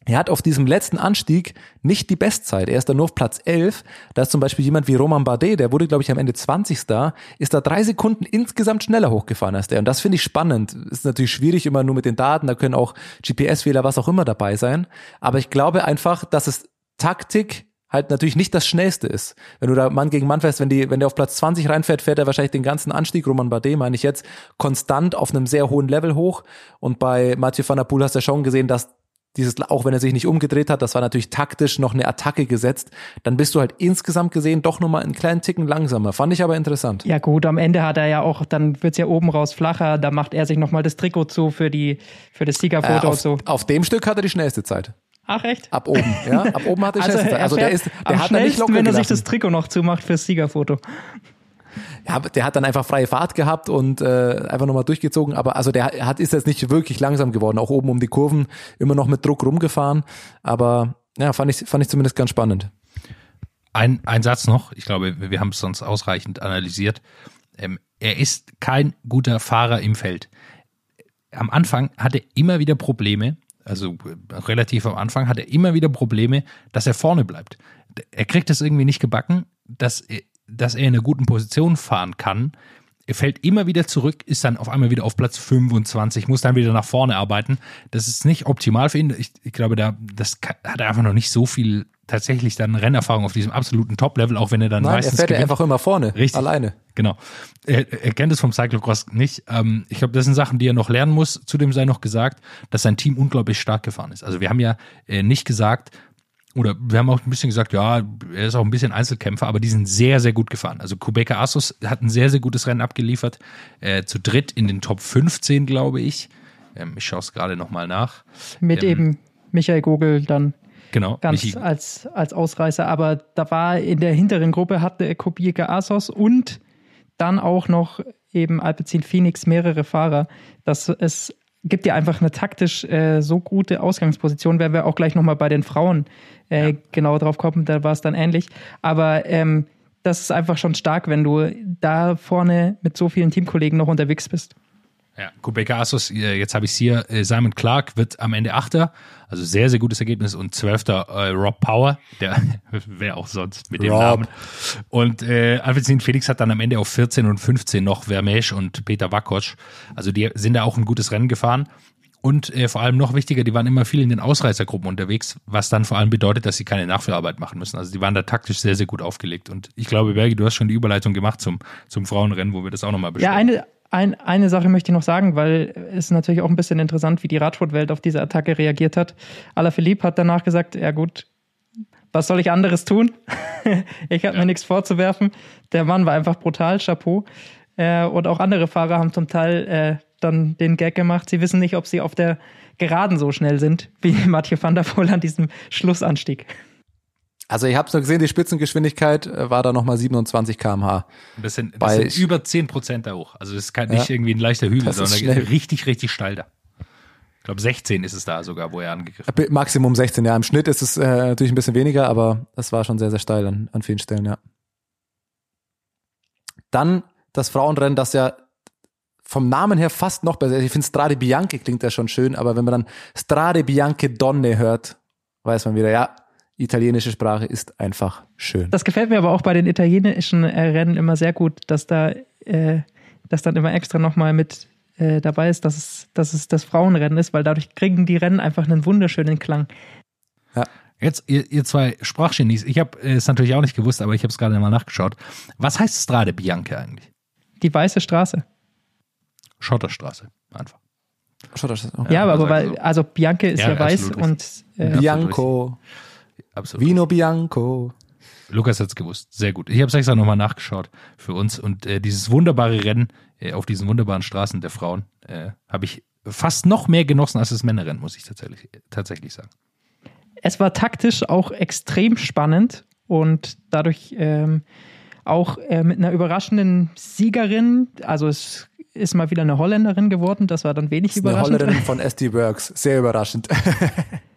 er hat auf diesem letzten Anstieg nicht die Bestzeit. Er ist da nur auf Platz 11. Da ist zum Beispiel jemand wie Roman Bardet, der wurde, glaube ich, am Ende 20. da, ist da drei Sekunden insgesamt schneller hochgefahren als der. Und das finde ich spannend. Ist natürlich schwierig immer nur mit den Daten. Da können auch GPS-Fehler, was auch immer dabei sein. Aber ich glaube einfach, dass es Taktik halt natürlich nicht das Schnellste ist. Wenn du da Mann gegen Mann fährst, wenn, die, wenn der auf Platz 20 reinfährt, fährt er wahrscheinlich den ganzen Anstieg, Roman Bardet meine ich jetzt, konstant auf einem sehr hohen Level hoch. Und bei Mathieu van der Poel hast du ja schon gesehen, dass dieses, auch wenn er sich nicht umgedreht hat, das war natürlich taktisch noch eine Attacke gesetzt, dann bist du halt insgesamt gesehen doch nochmal einen kleinen Ticken langsamer. Fand ich aber interessant. Ja gut, am Ende hat er ja auch, dann wird's ja oben raus flacher, da macht er sich nochmal das Trikot zu für die, für das Siegerfoto äh, auf, und so. Auf dem Stück hat er die schnellste Zeit. Ach echt? Ab oben, ja. Ab oben hat er also, Zeit. Also der ist, der hat nicht locker wenn er sich das Trikot noch zumacht fürs Siegerfoto. Ja, der hat dann einfach freie Fahrt gehabt und äh, einfach nochmal durchgezogen. Aber also der hat ist jetzt nicht wirklich langsam geworden. Auch oben um die Kurven immer noch mit Druck rumgefahren. Aber ja, fand ich, fand ich zumindest ganz spannend. Ein, ein Satz noch, ich glaube, wir haben es sonst ausreichend analysiert. Ähm, er ist kein guter Fahrer im Feld. Am Anfang hat er immer wieder Probleme, also relativ am Anfang hat er immer wieder Probleme, dass er vorne bleibt. Er kriegt es irgendwie nicht gebacken, dass, dass er in einer guten Position fahren kann. Er fällt immer wieder zurück, ist dann auf einmal wieder auf Platz 25, muss dann wieder nach vorne arbeiten. Das ist nicht optimal für ihn. Ich, ich glaube, da das hat er einfach noch nicht so viel tatsächlich dann Rennerfahrung auf diesem absoluten Top-Level, auch wenn er dann Nein, er meistens fährt ja gewinnt. einfach immer vorne. Richtig. Alleine. Genau. Er, er kennt es vom Cyclocross nicht. Ähm, ich glaube, das sind Sachen, die er noch lernen muss. Zudem sei noch gesagt, dass sein Team unglaublich stark gefahren ist. Also wir haben ja äh, nicht gesagt, oder wir haben auch ein bisschen gesagt, ja, er ist auch ein bisschen Einzelkämpfer, aber die sind sehr, sehr gut gefahren. Also Kubeka Assos hat ein sehr, sehr gutes Rennen abgeliefert. Äh, zu dritt in den Top 15, glaube ich. Ähm, ich schaue es gerade nochmal nach. Mit Ähm, eben Michael Gogel dann Genau. ganz Michi- als, als Ausreißer. Aber da war in der hinteren Gruppe hatte Kobieka Asos und dann auch noch eben Alpecin Phoenix mehrere Fahrer. Das es gibt ja einfach eine taktisch äh, so gute Ausgangsposition, werden wir auch gleich nochmal bei den Frauen äh, genau drauf kommen, da war es dann ähnlich. Aber ähm, das ist einfach schon stark, wenn du da vorne mit so vielen Teamkollegen noch unterwegs bist. Ja, Kubeka Assos, äh, jetzt habe ich es hier, äh, Simon Clark wird am Ende Achter, also sehr, sehr gutes Ergebnis und Zwölfter äh, Rob Power, der wer auch sonst mit dem Rob. Namen. Und äh, Alvin Felix hat dann am Ende auf 14 und 15 noch Vermesch und Peter Wakosch. Also die sind da auch ein gutes Rennen gefahren. Und äh, vor allem noch wichtiger, die waren immer viel in den Ausreißergruppen unterwegs, was dann vor allem bedeutet, dass sie keine Nachführarbeit machen müssen. Also die waren da taktisch sehr, sehr gut aufgelegt. Und ich glaube, Bergi, du hast schon die Überleitung gemacht zum, zum Frauenrennen, wo wir das auch nochmal Ja, besprechen. eine, ein, eine Sache möchte ich noch sagen, weil es natürlich auch ein bisschen interessant, wie die Radsportwelt auf diese Attacke reagiert hat. Alaphilippe hat danach gesagt, ja gut, was soll ich anderes tun? ich habe mir nichts vorzuwerfen. Der Mann war einfach brutal, Chapeau. Äh, und auch andere Fahrer haben zum Teil äh, dann den Gag gemacht. Sie wissen nicht, ob sie auf der Geraden so schnell sind, wie Mathieu van der Poel an diesem Schlussanstieg. Also ich habe es nur gesehen, die Spitzengeschwindigkeit äh, war da nochmal 27 km/h. Das sind, das Bei- sind über 10 Prozent da hoch. Also das ist kein, nicht Ja. irgendwie ein leichter Hügel, sondern schnell. richtig, richtig steil da. Ich glaube 16 ist es da sogar, wo er angegriffen hat. Maximum 16, ja. Im Schnitt ist es äh, natürlich ein bisschen weniger, aber das war schon sehr, sehr steil an, an vielen Stellen, ja. Dann das Frauenrennen, das ja vom Namen her fast noch besser ist. Ich finde Strade Bianche klingt ja schon schön, aber wenn man dann Strade Bianche Donne hört, weiß man wieder, ja, italienische Sprache ist einfach schön. Das gefällt mir aber auch bei den italienischen äh, Rennen immer sehr gut, dass da äh, das dann immer extra nochmal mit äh, dabei ist, dass es, dass es das Frauenrennen ist, weil dadurch kriegen die Rennen einfach einen wunderschönen Klang. Jetzt, ihr, ihr zwei Sprachgenies, ich habe es natürlich auch nicht gewusst, aber ich habe es gerade mal nachgeschaut. Was heißt Strade Bianche eigentlich? Die weiße Straße. Schotterstraße, einfach. Schotterschoss. Okay. Ja, aber, aber sag weil, so. also Bianche ist ja, Ja, weiß und äh, Bianco. Absolut. Vino Bianco. Lukas hat's gewusst. Sehr gut. Ich habe es extra nochmal nachgeschaut für uns. Und äh, dieses wunderbare Rennen äh, auf diesen wunderbaren Straßen der Frauen äh, habe ich fast noch mehr genossen als das Männerrennen, muss ich tatsächlich, tatsächlich sagen. es war taktisch auch extrem spannend und dadurch ähm, auch äh, mit einer überraschenden Siegerin. Also es ist mal wieder eine Holländerin geworden. Das war dann wenig Das ist eine überraschend. Holländerin von SD Works. Sehr überraschend.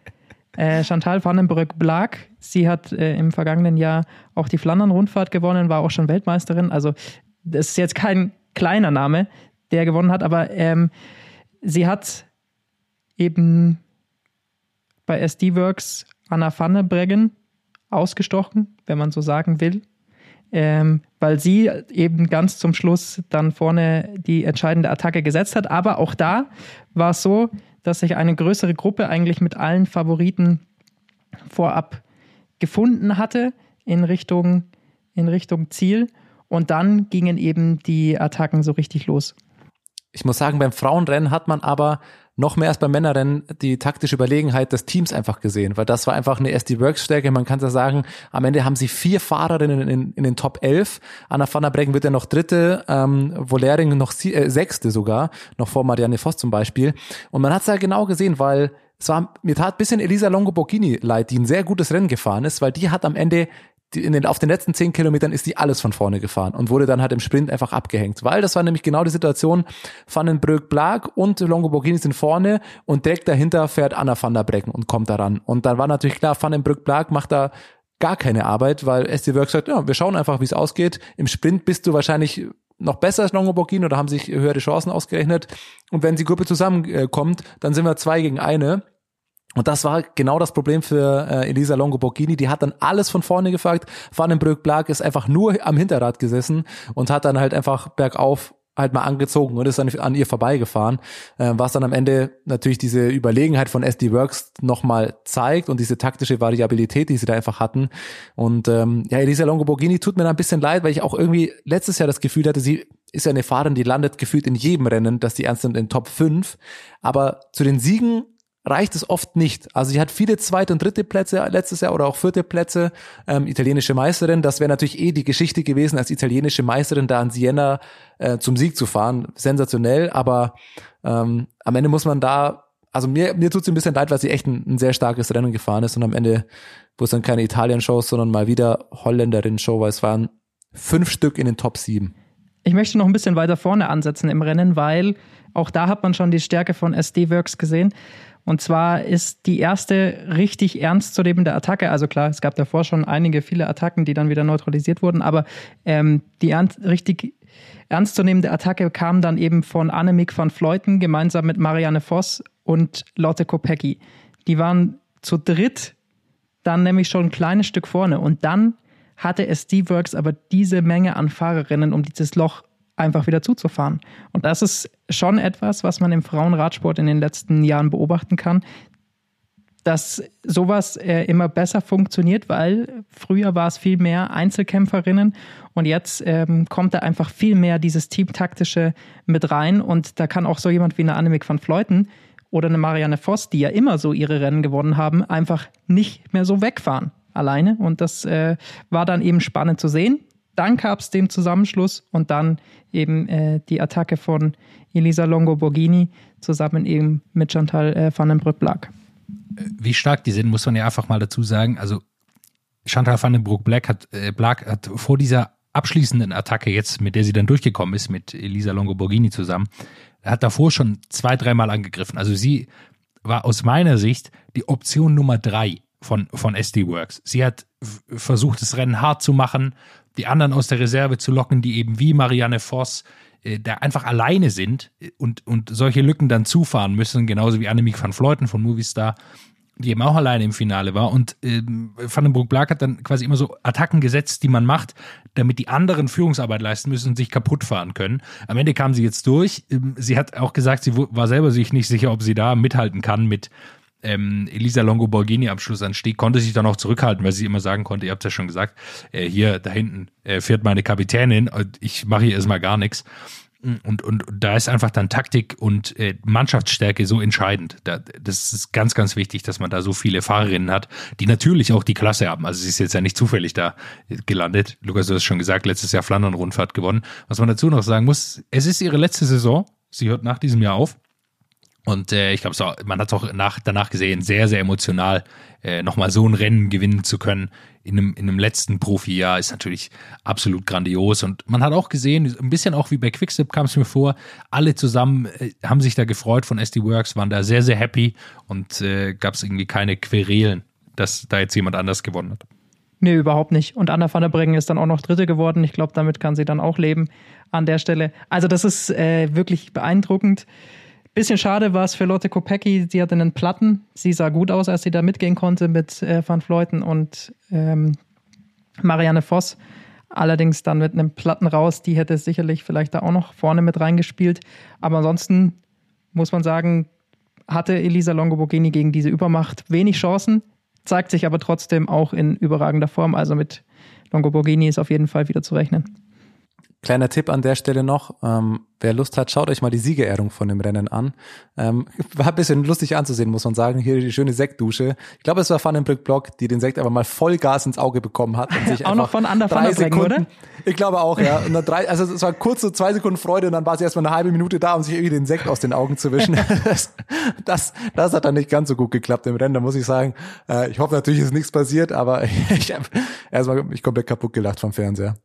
Äh, Chantal van den Broek-Blaak, sie hat äh, im vergangenen Jahr auch die Flandern-Rundfahrt gewonnen, war auch schon Weltmeisterin. Also das ist jetzt kein kleiner Name, der gewonnen hat, aber ähm, sie hat eben bei SD Works Anna van der Breggen ausgestochen, wenn man so sagen will. Ähm, weil sie eben ganz zum Schluss dann vorne die entscheidende Attacke gesetzt hat. Aber auch da war es so, dass sich eine größere Gruppe eigentlich mit allen Favoriten vorab gefunden hatte in Richtung, in Richtung Ziel. Und dann gingen eben die Attacken so richtig los. Ich muss sagen, beim Frauenrennen hat man aber noch mehr als beim Männerrennen die taktische Überlegenheit des Teams einfach gesehen, weil das war einfach eine SD Works Stärke. Man kann ja sagen, am Ende haben sie vier Fahrerinnen in, in den Top 11. Anna van der Breggen wird ja noch dritte, ähm, Volering noch sie, äh, sechste sogar, noch vor Marianne Voss zum Beispiel. Und man hat es ja genau gesehen, weil es war, mir tat bisschen Elisa Longo Borghini leid, die ein sehr gutes Rennen gefahren ist, weil die hat am Ende die in den, auf den letzten zehn Kilometern ist die alles von vorne gefahren und wurde dann halt im Sprint einfach abgehängt. Weil das war nämlich genau die Situation, Van den Brück Blag und Longo sind vorne und direkt dahinter fährt Anna van der Brecken und kommt daran. Und dann war natürlich klar, Van den Brück Blag macht da gar keine Arbeit, weil SD Works sagt, ja, wir schauen einfach, wie es ausgeht. Im Sprint bist du wahrscheinlich noch besser als Longo Borghini oder haben sich höhere Chancen ausgerechnet. Und wenn die Gruppe zusammenkommt, dann sind wir zwei gegen eine. Und das war genau das Problem für äh, Elisa Longo Borghini. Die hat dann alles von vorne gefragt. Van den Brück Blag ist einfach nur am Hinterrad gesessen und hat dann halt einfach bergauf halt mal angezogen und ist dann an ihr vorbeigefahren, äh, was dann am Ende natürlich diese Überlegenheit von SD Works nochmal zeigt und diese taktische Variabilität, die sie da einfach hatten. Und ähm, ja, Elisa Longo Borghini tut mir da ein bisschen leid, weil ich auch irgendwie letztes Jahr das Gefühl hatte, sie ist ja eine Fahrerin, die landet gefühlt in jedem Rennen, dass die ernst sind in Top 5. Aber zu den Siegen reicht es oft nicht. Also sie hat viele zweite und dritte Plätze letztes Jahr oder auch vierte Plätze, ähm, italienische Meisterin. Das wäre natürlich eh die Geschichte gewesen, als italienische Meisterin da an Siena äh, zum Sieg zu fahren. Sensationell, aber ähm, am Ende muss man da, also mir, mir tut es ein bisschen leid, weil sie echt ein, ein sehr starkes Rennen gefahren ist und am Ende, wo es dann keine Italien-Show, sondern mal wieder Holländerin-Show, weil es waren fünf Stück in den Top sieben. Ich möchte noch ein bisschen weiter vorne ansetzen im Rennen, weil auch da hat man schon die Stärke von SD Works gesehen. Und zwar ist die erste richtig ernstzunehmende Attacke, also klar, es gab davor schon einige, viele Attacken, die dann wieder neutralisiert wurden, aber ähm, die ernst, richtig ernstzunehmende Attacke kam dann eben von Annemiek van Vleuten gemeinsam mit Marianne Voss und Lotte Kopecki. Die waren zu dritt dann nämlich schon ein kleines Stück vorne und dann hatte SD Works aber diese Menge an Fahrerinnen, um dieses Loch einfach wieder zuzufahren. Und das ist schon etwas, was man im Frauenradsport in den letzten Jahren beobachten kann, dass sowas äh, immer besser funktioniert, weil früher war es viel mehr Einzelkämpferinnen und jetzt ähm, kommt da einfach viel mehr dieses Teamtaktische mit rein und da kann auch so jemand wie eine Annemiek van Fleuten oder eine Marianne Voss, die ja immer so ihre Rennen gewonnen haben, einfach nicht mehr so wegfahren alleine und das äh, war dann eben spannend zu sehen. Dann gab es den Zusammenschluss und dann eben äh, die Attacke von Elisa Longo Borghini zusammen eben mit Chantal äh, van den Brück-Black. Wie stark die sind, muss man ja einfach mal dazu sagen. Also Chantal van den Broek-Black hat, äh, hat vor dieser abschließenden Attacke jetzt, mit der sie dann durchgekommen ist, mit Elisa Longo Borghini zusammen, hat davor schon zwei, dreimal angegriffen. Also sie war aus meiner Sicht die Option Nummer drei von, von SD Works. Sie hat versucht, das Rennen hart zu machen, die anderen aus der Reserve zu locken, die eben wie Marianne Voss äh, da einfach alleine sind und, und solche Lücken dann zufahren müssen, genauso wie Annemiek van Vleuten von Movistar, die eben auch alleine im Finale war. Und ähm, Van den Broek-Black hat dann quasi immer so Attacken gesetzt, die man macht, damit die anderen Führungsarbeit leisten müssen und sich kaputt fahren können. Am Ende kam sie jetzt durch. Ähm, sie hat auch gesagt, sie war selber sich nicht sicher, ob sie da mithalten kann mit ähm, Elisa Longo Borghini am Schlussanstieg, konnte sich dann auch zurückhalten, weil sie immer sagen konnte, ihr habt ja schon gesagt, äh, hier da hinten äh, fährt meine Kapitänin und ich mache hier erstmal gar nichts. Und, und da ist einfach dann Taktik und äh, Mannschaftsstärke so entscheidend. Da, das ist ganz, ganz wichtig, dass man da so viele Fahrerinnen hat, die natürlich auch die Klasse haben. Also sie ist jetzt ja nicht zufällig da gelandet. Lukas, du hast schon gesagt, letztes Jahr Flandern-Rundfahrt gewonnen. Was man dazu noch sagen muss, es ist ihre letzte Saison. Sie hört nach diesem Jahr auf. Und äh, ich glaube, man hat es auch nach, danach gesehen, sehr, sehr emotional, äh, nochmal so ein Rennen gewinnen zu können in einem, in einem letzten Profijahr ist natürlich absolut grandios. Und man hat auch gesehen, ein bisschen auch wie bei Quickstep kam es mir vor, alle zusammen äh, haben sich da gefreut von SD Works, waren da sehr, sehr happy und äh, gab es irgendwie keine Querelen, dass da jetzt jemand anders gewonnen hat. Nee, überhaupt nicht. Und Anna van der Breggen ist dann auch noch Dritte geworden. Ich glaube, damit kann sie dann auch leben an der Stelle. Also das ist äh, wirklich beeindruckend. Bisschen schade war es für Lotte Kopecki, sie hatte einen Platten. Sie sah gut aus, als sie da mitgehen konnte mit äh, Van Fleuten und ähm, Marianne Voss. Allerdings dann mit einem Platten raus, die hätte sicherlich vielleicht da auch noch vorne mit reingespielt. Aber ansonsten muss man sagen, hatte Elisa Longoborghini gegen diese Übermacht wenig Chancen, zeigt sich aber trotzdem auch in überragender Form. Also mit Longoborghini ist auf jeden Fall wieder zu rechnen. Kleiner Tipp an der Stelle noch, ähm, wer Lust hat, schaut euch mal die Siegerehrung von dem Rennen an. Ähm, war ein bisschen lustig anzusehen, muss man sagen. Hier die schöne Sektdusche. Ich glaube, es war Vandenbrück Block, die den Sekt aber mal voll Gas ins Auge bekommen hat. Und sich auch noch von Ander drei Sekunden, oder? Ich glaube auch, ja. Und dann drei, also es war kurz so zwei Sekunden Freude und dann war sie erstmal eine halbe Minute da, um sich irgendwie den Sekt aus den Augen zu wischen. das, das, das hat dann nicht ganz so gut geklappt im Rennen, da muss ich sagen. Äh, ich hoffe natürlich, ist nichts passiert, aber ich habe erstmal mich komplett kaputt gelacht vom Fernseher.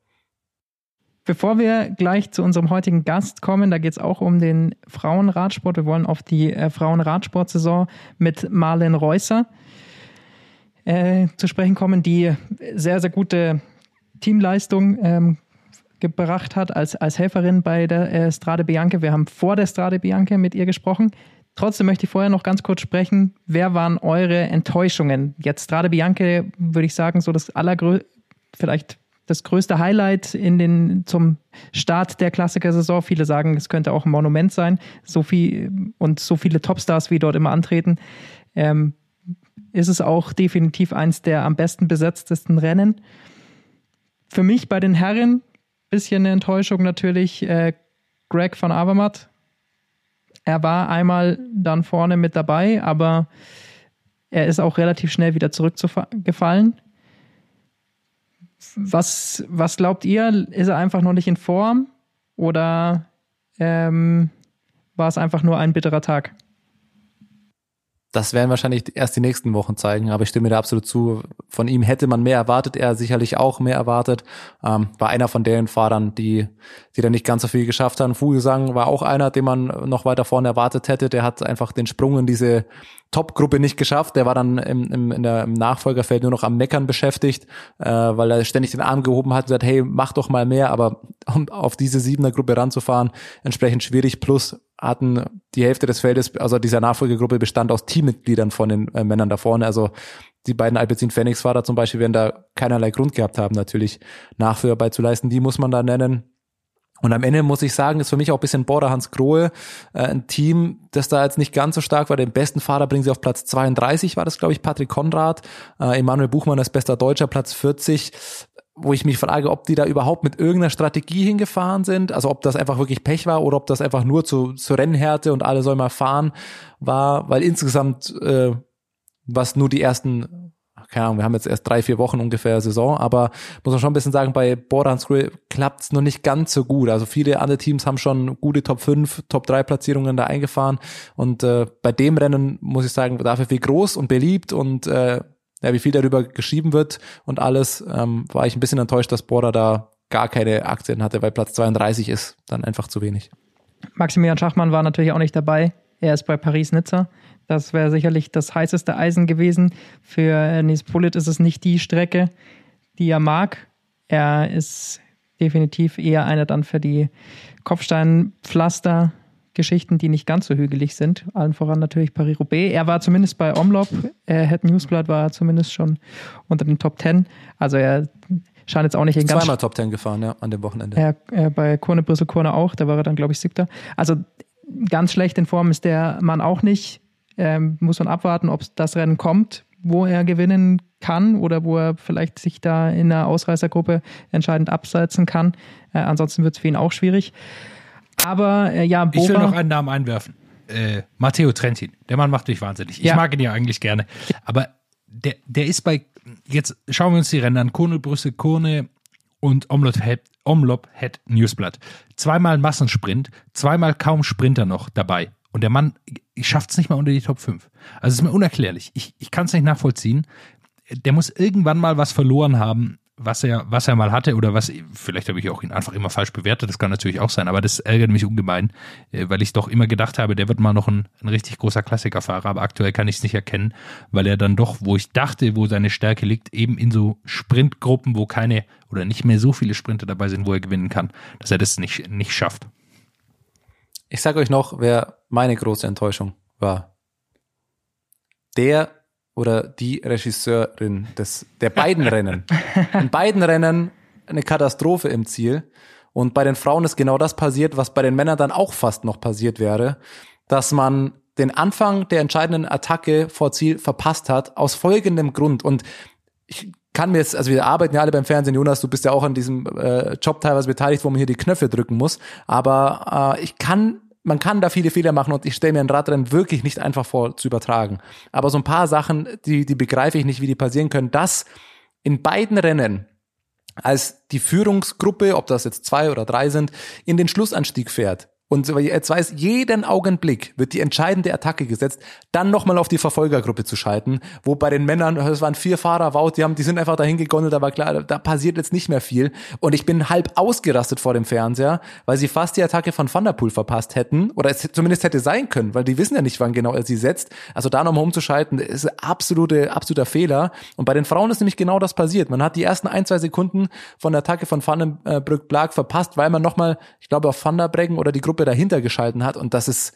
Bevor wir gleich zu unserem heutigen Gast kommen, da geht es auch um den Frauenradsport. Wir wollen auf die äh, Frauenradsportsaison mit Marlen Reusser äh, zu sprechen kommen, die sehr, sehr gute Teamleistung ähm, gebracht hat als, als Helferin bei der äh, Strade Bianche. Wir haben vor der Strade Bianche mit ihr gesprochen. Trotzdem möchte ich vorher noch ganz kurz sprechen. Wer waren eure Enttäuschungen? Jetzt Strade Bianche, würde ich sagen, so das allergrößte, vielleicht das größte Highlight in den, zum Start der Klassiker-Saison. Viele sagen, es könnte auch ein Monument sein. So viel und so viele Topstars, wie dort immer antreten. Ähm, ist es auch definitiv eins der am besten besetztesten Rennen. Für mich bei den Herren bisschen eine Enttäuschung natürlich äh, Greg van Avermaet. Er war einmal dann vorne mit dabei, aber er ist auch relativ schnell wieder zurückgefallen. Was, was glaubt ihr? Ist er einfach noch nicht in Form oder ähm, war es einfach nur ein bitterer Tag? Das werden wahrscheinlich erst die nächsten Wochen zeigen, aber ich stimme da absolut zu. Von ihm hätte man mehr erwartet, er sicherlich auch mehr erwartet. Ähm, war einer von den Fahrern, die, die da nicht ganz so viel geschafft haben. Fuglsang war auch einer, den man noch weiter vorne erwartet hätte. Der hat einfach den Sprung in diese Top-Gruppe nicht geschafft. Der war dann im, im, in der, im Nachfolgerfeld nur noch am Meckern beschäftigt, äh, weil er ständig den Arm gehoben hat und gesagt, hey, mach doch mal mehr. Aber um auf diese Siebener-Gruppe ranzufahren, entsprechend schwierig. Plus hatten die Hälfte des Feldes, also dieser Nachfolgegruppe bestand aus Teammitgliedern von den äh, Männern da vorne. Also die beiden Alpecin Phoenix-Fahrer zum Beispiel werden da keinerlei Grund gehabt haben, natürlich Nachführarbeit zu leisten. Die muss man da nennen. Und am Ende muss ich sagen, ist für mich auch ein bisschen Border Hans Grohe, äh, ein Team, das da jetzt nicht ganz so stark war. Den besten Fahrer bringen sie auf Platz 32, war das, glaube ich, Patrick Konrad. Äh, Emanuel Buchmann als bester Deutscher, Platz 40 wo ich mich frage, ob die da überhaupt mit irgendeiner Strategie hingefahren sind, also ob das einfach wirklich Pech war oder ob das einfach nur zu, zu Rennhärte und alle sollen mal fahren war, weil insgesamt äh, was nur die ersten keine Ahnung, wir haben jetzt erst drei, vier Wochen ungefähr Saison, aber muss man schon ein bisschen sagen, bei Borans klappt es noch nicht ganz so gut. Also viele andere Teams haben schon gute Top 5, Top 3 Platzierungen da eingefahren. Und äh, bei dem Rennen muss ich sagen, dafür wie groß und beliebt und äh, ja, wie viel darüber geschrieben wird und alles, ähm, war ich ein bisschen enttäuscht, dass Bora da gar keine Aktien hatte, weil Platz 32 ist dann einfach zu wenig. Maximilian Schachmann war natürlich auch nicht dabei. Er ist bei Paris-Nizza. Das wäre sicherlich das heißeste Eisen gewesen. Für Nils Pullit ist es nicht die Strecke, die er mag. Er ist definitiv eher einer dann für die Kopfsteinpflaster Geschichten, die nicht ganz so hügelig sind. Allen voran natürlich Paris-Roubaix. Er war zumindest bei Omlop, er Head Newsblatt war zumindest schon unter den Top Ten. Also er scheint jetzt auch nicht in ganz... Zweimal Top Ten gefahren, ja, an dem Wochenende. Er, er bei Kurne Brüssel Kurne auch, da war er dann, glaube ich, siebter. Also ganz schlecht in Form ist der Mann auch nicht ähm, muss man abwarten, ob das Rennen kommt, wo er gewinnen kann oder wo er vielleicht sich da in der Ausreißergruppe entscheidend absetzen kann. Äh, ansonsten wird es für ihn auch schwierig. Aber äh, ja, Ich will noch Bora, einen Namen einwerfen. Äh, Matteo Trentin. Der Mann macht mich wahnsinnig. Ich Ja. mag ihn ja eigentlich gerne. Aber der, der ist bei, jetzt schauen wir uns die Rennen an. Kone, Brüssel, Kone und Omlop Head, Omlop Head Newsblatt. Zweimal Massensprint, zweimal kaum Sprinter noch dabei. Und der Mann schafft es nicht mal unter die Top 5. Also es ist mir unerklärlich. Ich, ich kann es nicht nachvollziehen. Der muss irgendwann mal was verloren haben, was er, was er mal hatte oder was, vielleicht habe ich auch ihn einfach immer falsch bewertet, das kann natürlich auch sein, aber das ärgert mich ungemein, äh, weil ich doch immer gedacht habe, der wird mal noch ein, ein richtig großer Klassikerfahrer, aber aktuell kann ich es nicht erkennen, weil er dann doch, wo ich dachte, wo seine Stärke liegt, eben in so Sprintgruppen, wo keine oder nicht mehr so viele Sprinter dabei sind, wo er gewinnen kann, dass er das nicht, nicht schafft. Ich sage euch noch, wer meine große Enttäuschung war. Der oder die Regisseurin des, der beiden Rennen. In beiden Rennen eine Katastrophe im Ziel. Und bei den Frauen ist genau das passiert, was bei den Männern dann auch fast noch passiert wäre, dass man den Anfang der entscheidenden Attacke vor Ziel verpasst hat, aus folgendem Grund. Und ich kann mir jetzt, also wir arbeiten ja alle beim Fernsehen, Jonas, du bist ja auch an diesem äh, Job teilweise beteiligt, wo man hier die Knöpfe drücken muss. Aber äh, ich kann, man kann da viele Fehler machen und ich stelle mir ein Radrennen wirklich nicht einfach vor zu übertragen. Aber so ein paar Sachen, die, die begreife ich nicht, wie die passieren können, dass in beiden Rennen als die Führungsgruppe, ob das jetzt zwei oder drei sind, in den Schlussanstieg fährt. Und jetzt weiß, jeden Augenblick wird die entscheidende Attacke gesetzt, dann nochmal auf die Verfolgergruppe zu schalten, wo bei den Männern, es waren vier Fahrer, Wout, die haben, die sind einfach dahin gegondelt, war klar, da passiert jetzt nicht mehr viel. Und ich bin halb ausgerastet vor dem Fernseher, weil sie fast die Attacke von Van der Poel verpasst hätten, oder es zumindest hätte sein können, weil die wissen ja nicht, wann genau er sie setzt. Also da nochmal umzuschalten, ist ein absolute, absoluter Fehler. Und bei den Frauen ist nämlich genau das passiert. Man hat die ersten ein, zwei Sekunden von der Attacke von Van den Brück Blag verpasst, weil man nochmal, ich glaube, auf Van der Breggen oder die Gruppe dahinter geschalten hat. Und das ist,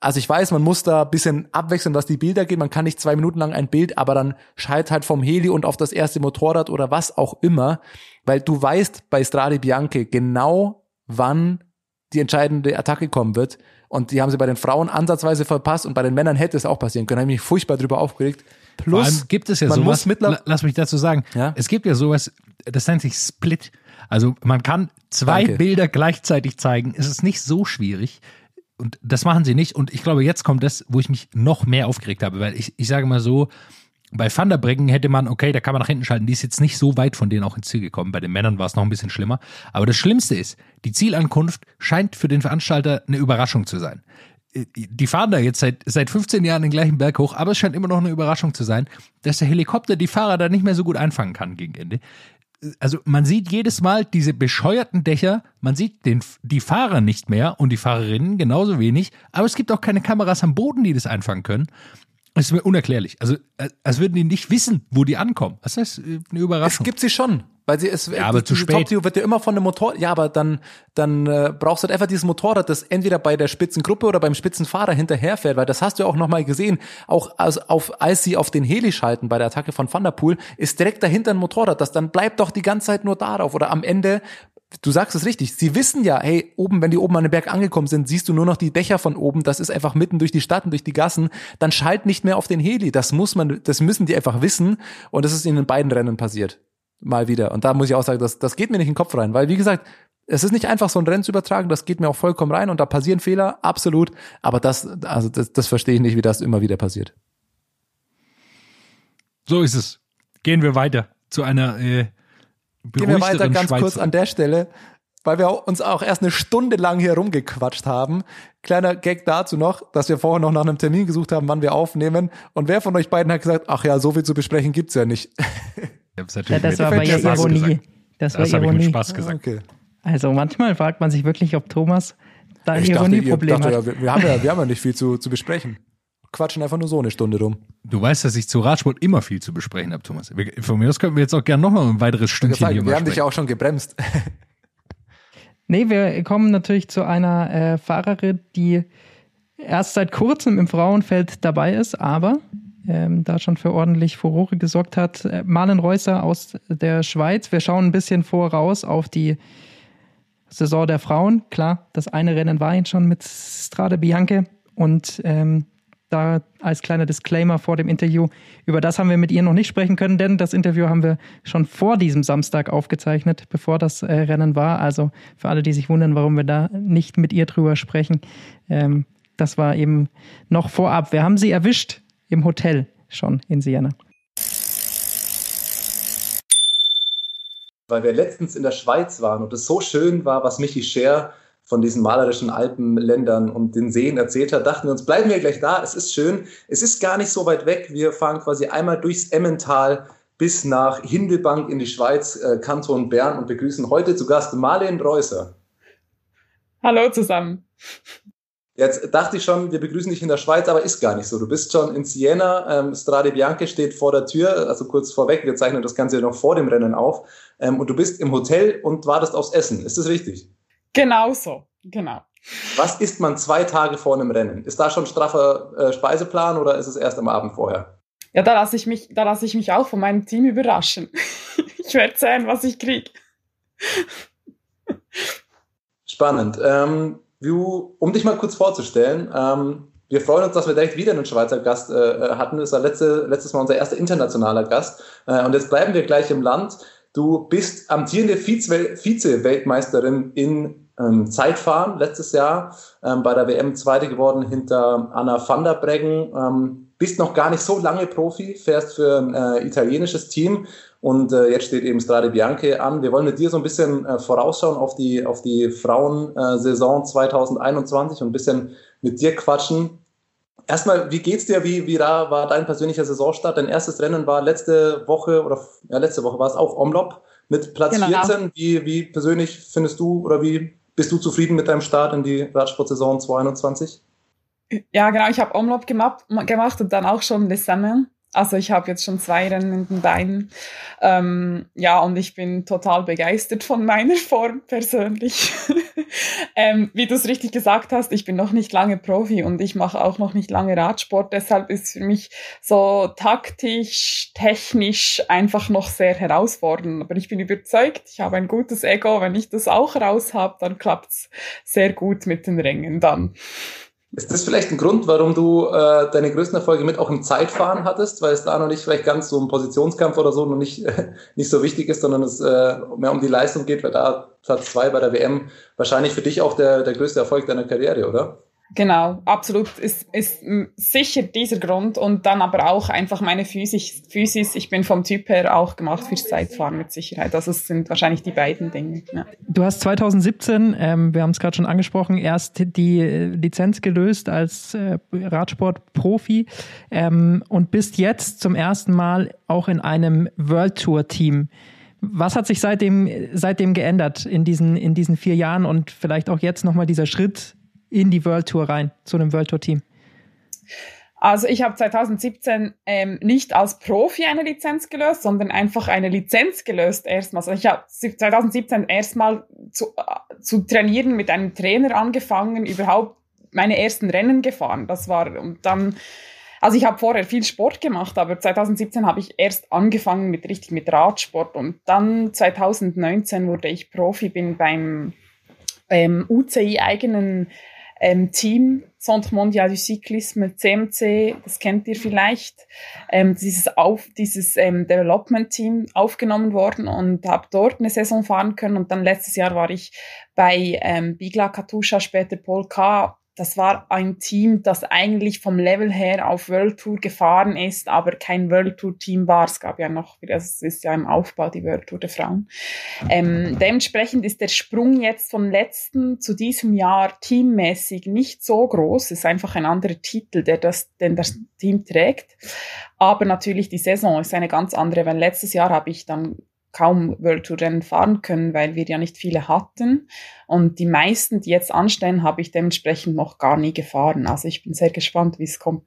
also ich weiß, man muss da ein bisschen abwechseln, was die Bilder geht. Man kann nicht zwei Minuten lang ein Bild, aber dann schalt halt vom Heli und auf das erste Motorrad oder was auch immer. Weil du weißt bei Strade Bianche genau, wann die entscheidende Attacke kommen wird. Und die haben sie bei den Frauen ansatzweise verpasst und bei den Männern hätte es auch passieren können. Da habe ich mich furchtbar drüber aufgeregt. Plus, gibt es ja man sowas, muss mittler la- lass mich dazu sagen, Ja? es gibt ja sowas, das nennt sich Split. Also man kann zwei Danke. Bilder gleichzeitig zeigen. Es ist nicht so schwierig. Und das machen sie nicht. Und ich glaube, jetzt kommt das, wo ich mich noch mehr aufgeregt habe. Weil ich, ich sage mal so, bei Van der Breggen hätte man, okay, da kann man nach hinten schalten, die ist jetzt nicht so weit von denen auch ins Ziel gekommen. Bei den Männern war es noch ein bisschen schlimmer. Aber das Schlimmste ist, die Zielankunft scheint für den Veranstalter eine Überraschung zu sein. Die fahren da jetzt seit, seit 15 Jahren den gleichen Berg hoch, aber es scheint immer noch eine Überraschung zu sein, dass der Helikopter die Fahrer da nicht mehr so gut einfangen kann gegen Ende. Also man sieht jedes Mal diese bescheuerten Dächer, man sieht den, die Fahrer nicht mehr und die Fahrerinnen genauso wenig, aber es gibt auch keine Kameras am Boden, die das einfangen können. Es ist mir unerklärlich. Also, äh, als würden die nicht wissen, wo die ankommen. Das ist äh, eine Es Überraschung. gibt sie schon, weil sie es Ja, aber die- zu spät. Top-View wird ja immer von dem Motor. Ja, aber dann dann äh, brauchst du halt einfach dieses Motorrad, das entweder bei der Spitzengruppe oder beim Spitzenfahrer hinterherfährt, weil das hast du ja auch noch mal gesehen. Auch als, auf, als sie auf den Heli schalten bei der Attacke von Van der Poel, ist direkt dahinter ein Motorrad. Das dann bleibt doch die ganze Zeit nur darauf oder am Ende. Du sagst es richtig. Sie wissen ja, hey, oben, wenn die oben an den Berg angekommen sind, siehst du nur noch die Dächer von oben. Das ist einfach mitten durch die Stadt und durch die Gassen. Dann schalt nicht mehr auf den Heli. Das muss man, das müssen die einfach wissen. Und das ist ihnen in beiden Rennen passiert mal wieder. Und da muss ich auch sagen, das, das geht mir nicht in den Kopf rein, weil wie gesagt, es ist nicht einfach so ein Rennen zu übertragen, das geht mir auch vollkommen rein und da passieren Fehler, absolut. Aber das, also das, das verstehe ich nicht, wie das immer wieder passiert. So ist es. Gehen wir weiter zu einer äh, Gehen wir weiter ganz Schweiz. kurz an der Stelle, weil wir uns auch erst eine Stunde lang hier rumgequatscht haben. Kleiner Gag dazu noch, dass wir vorher noch nach einem Termin gesucht haben, wann wir aufnehmen. Und wer von euch beiden hat gesagt, ach ja, so viel zu besprechen gibt's ja nicht. Hab's Ja, das war aber ja Ironie. gesagt. Das war Das habe ich Ironie. mit Spaß gesagt. Okay. Also manchmal fragt man sich wirklich, ob Thomas da ein Ich dachte, ihr, Ironieproblem dachte, hat. ja, wir, wir, haben ja, wir haben ja nicht viel zu, zu besprechen. Quatschen einfach nur so eine Stunde rum. Du weißt, dass ich zu Radsport immer viel zu besprechen habe, Thomas. Wir, von mir aus könnten wir jetzt auch gerne noch mal ein weiteres Stündchen sagen, hier wir haben dich ja sprechen. auch schon gebremst. Nee, wir kommen natürlich zu einer äh, Fahrerin, die erst seit kurzem im Frauenfeld dabei ist, aber ähm, da schon für ordentlich Furore gesorgt hat. Äh, Marlen Reusser aus der Schweiz. Wir schauen ein bisschen voraus auf die Saison der Frauen. Klar, das eine Rennen war jetzt schon mit Strade Bianche und ähm, da als kleiner Disclaimer vor dem Interview. Über das haben wir mit ihr noch nicht sprechen können, denn das Interview haben wir schon vor diesem Samstag aufgezeichnet, bevor das äh, Rennen war. Also für alle, die sich wundern, warum wir da nicht mit ihr drüber sprechen, ähm, das war eben noch vorab. Wir haben sie erwischt im Hotel schon in Siena. Weil wir letztens in der Schweiz waren und es so schön war, was Michi Scher von diesen malerischen Alpenländern und den Seen erzählt hat, dachten wir uns, bleiben wir gleich da, es ist schön, es ist gar nicht so weit weg, wir fahren quasi einmal durchs Emmental bis nach Hindelbank in die Schweiz, äh, Kanton Bern und begrüßen heute zu Gast Marlene Reusser. Hallo zusammen. Jetzt dachte ich schon, wir begrüßen dich in der Schweiz, aber ist gar nicht so. Du bist schon in Siena, ähm, Strade Bianche steht vor der Tür, also kurz vorweg, wir zeichnen das Ganze noch vor dem Rennen auf. Ähm, und du bist im Hotel und wartest aufs Essen. Ist das richtig? Genau so, genau. Was isst man zwei Tage vor einem Rennen? Ist da schon straffer äh, Speiseplan oder ist es erst am Abend vorher? Ja, da lasse ich mich, da lasse ich mich auch von meinem Team überraschen. ich werde sehen, was ich kriege. Spannend. Ähm, du, um dich mal kurz vorzustellen, ähm, wir freuen uns, dass wir direkt wieder einen Schweizer Gast äh, hatten. Das war letzte, letztes Mal unser erster internationaler Gast. Äh, und jetzt bleiben wir gleich im Land. Du bist amtierende Vize-Weltmeisterin in ähm, Zeitfahren letztes Jahr, ähm, bei der WM Zweite geworden hinter Anna van der Breggen. Ähm, bist noch gar nicht so lange Profi, fährst für ein äh, italienisches Team und äh, jetzt steht eben Strade Bianche an. Wir wollen mit dir so ein bisschen äh, vorausschauen auf die, auf die Frauensaison 2021 und ein bisschen mit dir quatschen. Erstmal, wie geht's dir? Wie, wie da war dein persönlicher Saisonstart? Dein erstes Rennen war letzte Woche oder ja, letzte Woche war es auch Omlop mit Platz genau. 14. Wie, wie persönlich findest du oder wie bist du zufrieden mit deinem Start in die Radsportsaison 2021? Ja, genau. Ich habe Omlop gemacht, und dann auch schon Les Sammels. Also ich habe jetzt schon zwei Rennen in den Beinen. Ähm, ja, und ich bin total begeistert von meiner Form persönlich. ähm, wie du es richtig gesagt hast, ich bin noch nicht lange Profi und ich mache auch noch nicht lange Radsport. Deshalb ist für mich so taktisch, technisch einfach noch sehr herausfordernd. Aber ich bin überzeugt, ich habe ein gutes Ego. Wenn ich das auch raus habe, dann klappt's sehr gut mit den Rängen dann. Ist das vielleicht ein Grund, warum du äh, deine größten Erfolge mit auch im Zeitfahren hattest, weil es da noch nicht vielleicht ganz so ein Positionskampf oder so noch nicht, äh, nicht so wichtig ist, sondern es äh, mehr um die Leistung geht, weil da Platz zwei bei der WM wahrscheinlich für dich auch der, der größte Erfolg deiner Karriere, oder? Genau, absolut ist, ist sicher dieser Grund und dann aber auch einfach meine Physis, Physis. Ich bin vom Typ her auch gemacht fürs Zeitfahren mit Sicherheit. Also es sind wahrscheinlich die beiden Dinge. Ja. Du hast 2017, ähm, wir haben es gerade schon angesprochen, erst die äh, Lizenz gelöst als äh, Radsportprofi ähm, und bist jetzt zum ersten Mal auch in einem World Tour Team. Was hat sich seitdem, seitdem geändert in diesen, in diesen vier Jahren und vielleicht auch jetzt nochmal dieser Schritt in die World Tour rein, zu einem World Tour Team? Also ich habe 2017 ähm, nicht als Profi eine Lizenz gelöst, sondern einfach eine Lizenz gelöst erstmal. Also ich habe 2017 erstmal zu, äh, zu trainieren mit einem Trainer angefangen, überhaupt meine ersten Rennen gefahren. Das war und dann also ich habe vorher viel Sport gemacht, aber 2017 habe ich erst angefangen mit richtig mit Radsport und dann 2019 wurde ich Profi, bin beim ähm, UCI eigenen ähm, Team, Centre Mondial du Cyclisme, CMC, das kennt ihr vielleicht, ähm, dieses, auf, dieses ähm, Development Team aufgenommen worden und habe dort eine Saison fahren können. Und dann letztes Jahr war ich bei ähm, Bigla Katusha, später K das war ein Team, das eigentlich vom Level her auf World Tour gefahren ist, aber kein World Tour Team war. Es gab ja noch, das ist ja im Aufbau die World Tour der Frauen. Ähm, dementsprechend ist der Sprung jetzt vom letzten zu diesem Jahr teammäßig nicht so groß. Es ist einfach ein anderer Titel, der das, den das Team trägt. Aber natürlich die Saison ist eine ganz andere, weil letztes Jahr habe ich dann kaum World Tour Rennen fahren können, weil wir ja nicht viele hatten. Und die meisten, die jetzt anstehen, habe ich dementsprechend noch gar nie gefahren. Also ich bin sehr gespannt, wie es kommt.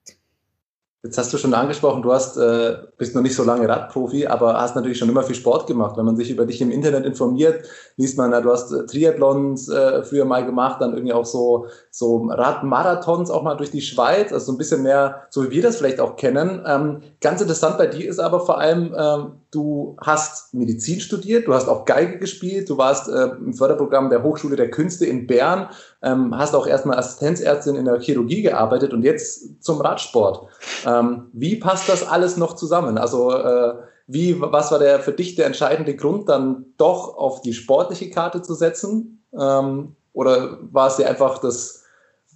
Jetzt hast du schon angesprochen, du hast, äh, bist noch nicht so lange Radprofi, aber hast natürlich schon immer viel Sport gemacht. Wenn man sich über dich im Internet informiert, liest man, ja, du hast äh, Triathlons äh, früher mal gemacht, dann irgendwie auch so, so Radmarathons auch mal durch die Schweiz, also so ein bisschen mehr, so wie wir das vielleicht auch kennen. Ähm, ganz interessant bei dir ist aber vor allem, ähm, du hast Medizin studiert, du hast auch Geige gespielt, du warst äh, im Förderprogramm der Hochschule der Künste in Bern, ähm, hast auch erstmal Assistenzärztin in der Chirurgie gearbeitet und jetzt zum Radsport. Ähm, wie passt das alles noch zusammen? Also äh, wie, was war der für dich der entscheidende Grund, dann doch auf die sportliche Karte zu setzen? Ähm, oder war es dir einfach das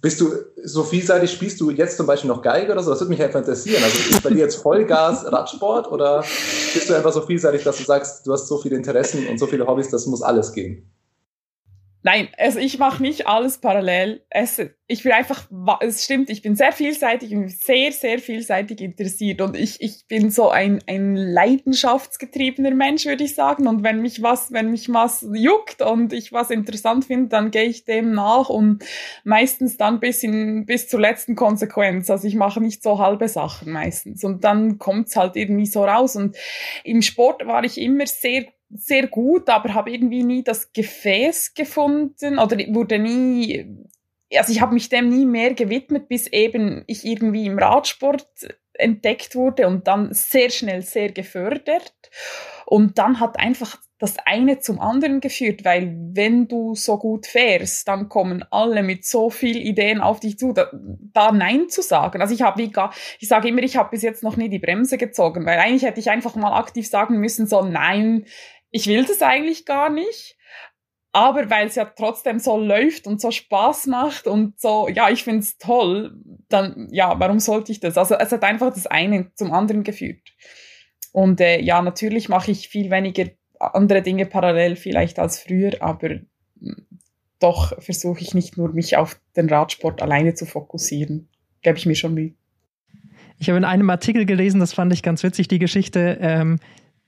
bist du so vielseitig, spielst du jetzt zum Beispiel noch Geige oder so? Das würde mich einfach interessieren. Also ist bei dir jetzt Vollgas Radsport oder bist du einfach so vielseitig, dass du sagst, du hast so viele Interessen und so viele Hobbys, das muss alles gehen? Nein, also ich mache nicht alles parallel. Es, ich bin einfach, es stimmt, ich bin sehr vielseitig und sehr, sehr vielseitig interessiert und ich, ich bin so ein, ein leidenschaftsgetriebener Mensch, würde ich sagen. Und wenn mich was, wenn mich was juckt und ich was interessant finde, dann gehe ich dem nach und meistens dann bis in, bis zur letzten Konsequenz. Also ich mache nicht so halbe Sachen meistens und dann kommt's halt irgendwie so raus. Und im Sport war ich immer sehr sehr gut, aber habe irgendwie nie das Gefäß gefunden oder wurde nie, also ich habe mich dem nie mehr gewidmet, bis eben ich irgendwie im Radsport entdeckt wurde und dann sehr schnell sehr gefördert. Und dann hat einfach das eine zum anderen geführt, weil wenn du so gut fährst, dann kommen alle mit so viel Ideen auf dich zu, da, da Nein zu sagen. Also ich habe wie gar, ich sage immer, ich habe bis jetzt noch nie die Bremse gezogen, weil eigentlich hätte ich einfach mal aktiv sagen müssen, so nein, ich will das eigentlich gar nicht. Aber weil es ja trotzdem so läuft und so Spaß macht und so, ja, ich finde es toll, dann, ja, warum sollte ich das? Also es hat einfach das eine zum anderen geführt. Und äh, ja, natürlich mache ich viel weniger andere Dinge parallel vielleicht als früher, aber hm, doch versuche ich nicht nur mich auf den Radsport alleine zu fokussieren. Gebe ich mir schon Mühe. Ich habe in einem Artikel gelesen, das fand ich ganz witzig, die Geschichte, ähm,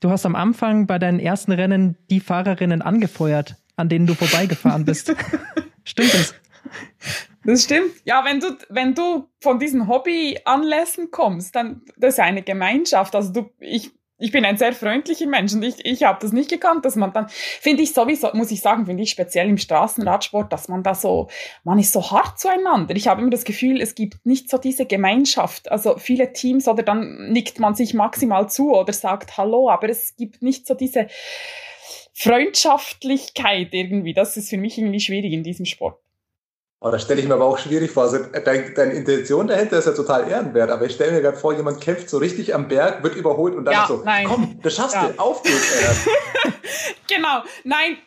Du hast am Anfang bei deinen ersten Rennen die Fahrerinnen angefeuert, an denen du vorbeigefahren bist. stimmt das? Das stimmt. Ja, wenn du, wenn du von diesen Hobbyanlässen kommst, dann das ist eine Gemeinschaft. Also du, ich ich bin ein sehr freundlicher Mensch und ich, ich habe das nicht gekannt, dass man dann, finde ich sowieso, muss ich sagen, finde ich speziell im Straßenradsport, dass man da so, man ist so hart zueinander. Ich habe immer das Gefühl, es gibt nicht so diese Gemeinschaft. Also viele Teams oder dann nickt man sich maximal zu oder sagt Hallo, aber es gibt nicht so diese Freundschaftlichkeit irgendwie. Das ist für mich irgendwie schwierig in diesem Sport. Oh, das stelle ich mir aber auch schwierig vor. Also deine, deine Intention dahinter ist ja total ehrenwert, aber ich stelle mir gerade vor, jemand kämpft so richtig am Berg, wird überholt und dann ja, so, nein. komm, das schaffst ja. du, auf geht's. genau, nein,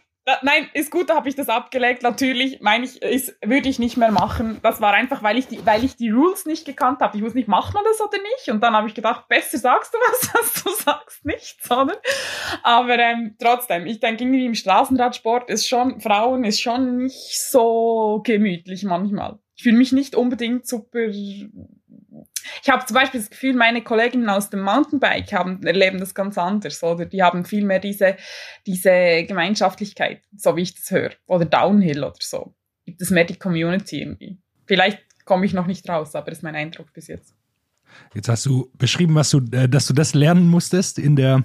Nein, ist gut, da habe ich das abgelegt. Natürlich, meine ich, ist, würde ich nicht mehr machen. Das war einfach, weil ich die, weil ich die Rules nicht gekannt habe. Ich wusste nicht, macht man das oder nicht? Und dann habe ich gedacht, besser sagst du was, als du sagst nichts, oder? Aber ähm, trotzdem, ich denke irgendwie im Straßenradsport ist schon, Frauen ist schon nicht so gemütlich manchmal. Ich fühle mich nicht unbedingt super ich habe zum Beispiel das Gefühl, meine Kolleginnen aus dem Mountainbike haben, erleben das ganz anders, oder? Die haben viel mehr diese, diese Gemeinschaftlichkeit, so wie ich das höre. Oder Downhill oder so. Gibt es mehr die Community irgendwie. Vielleicht komme ich noch nicht raus, aber das ist mein Eindruck bis jetzt. Jetzt hast du beschrieben, was du, äh, dass du das lernen musstest in der,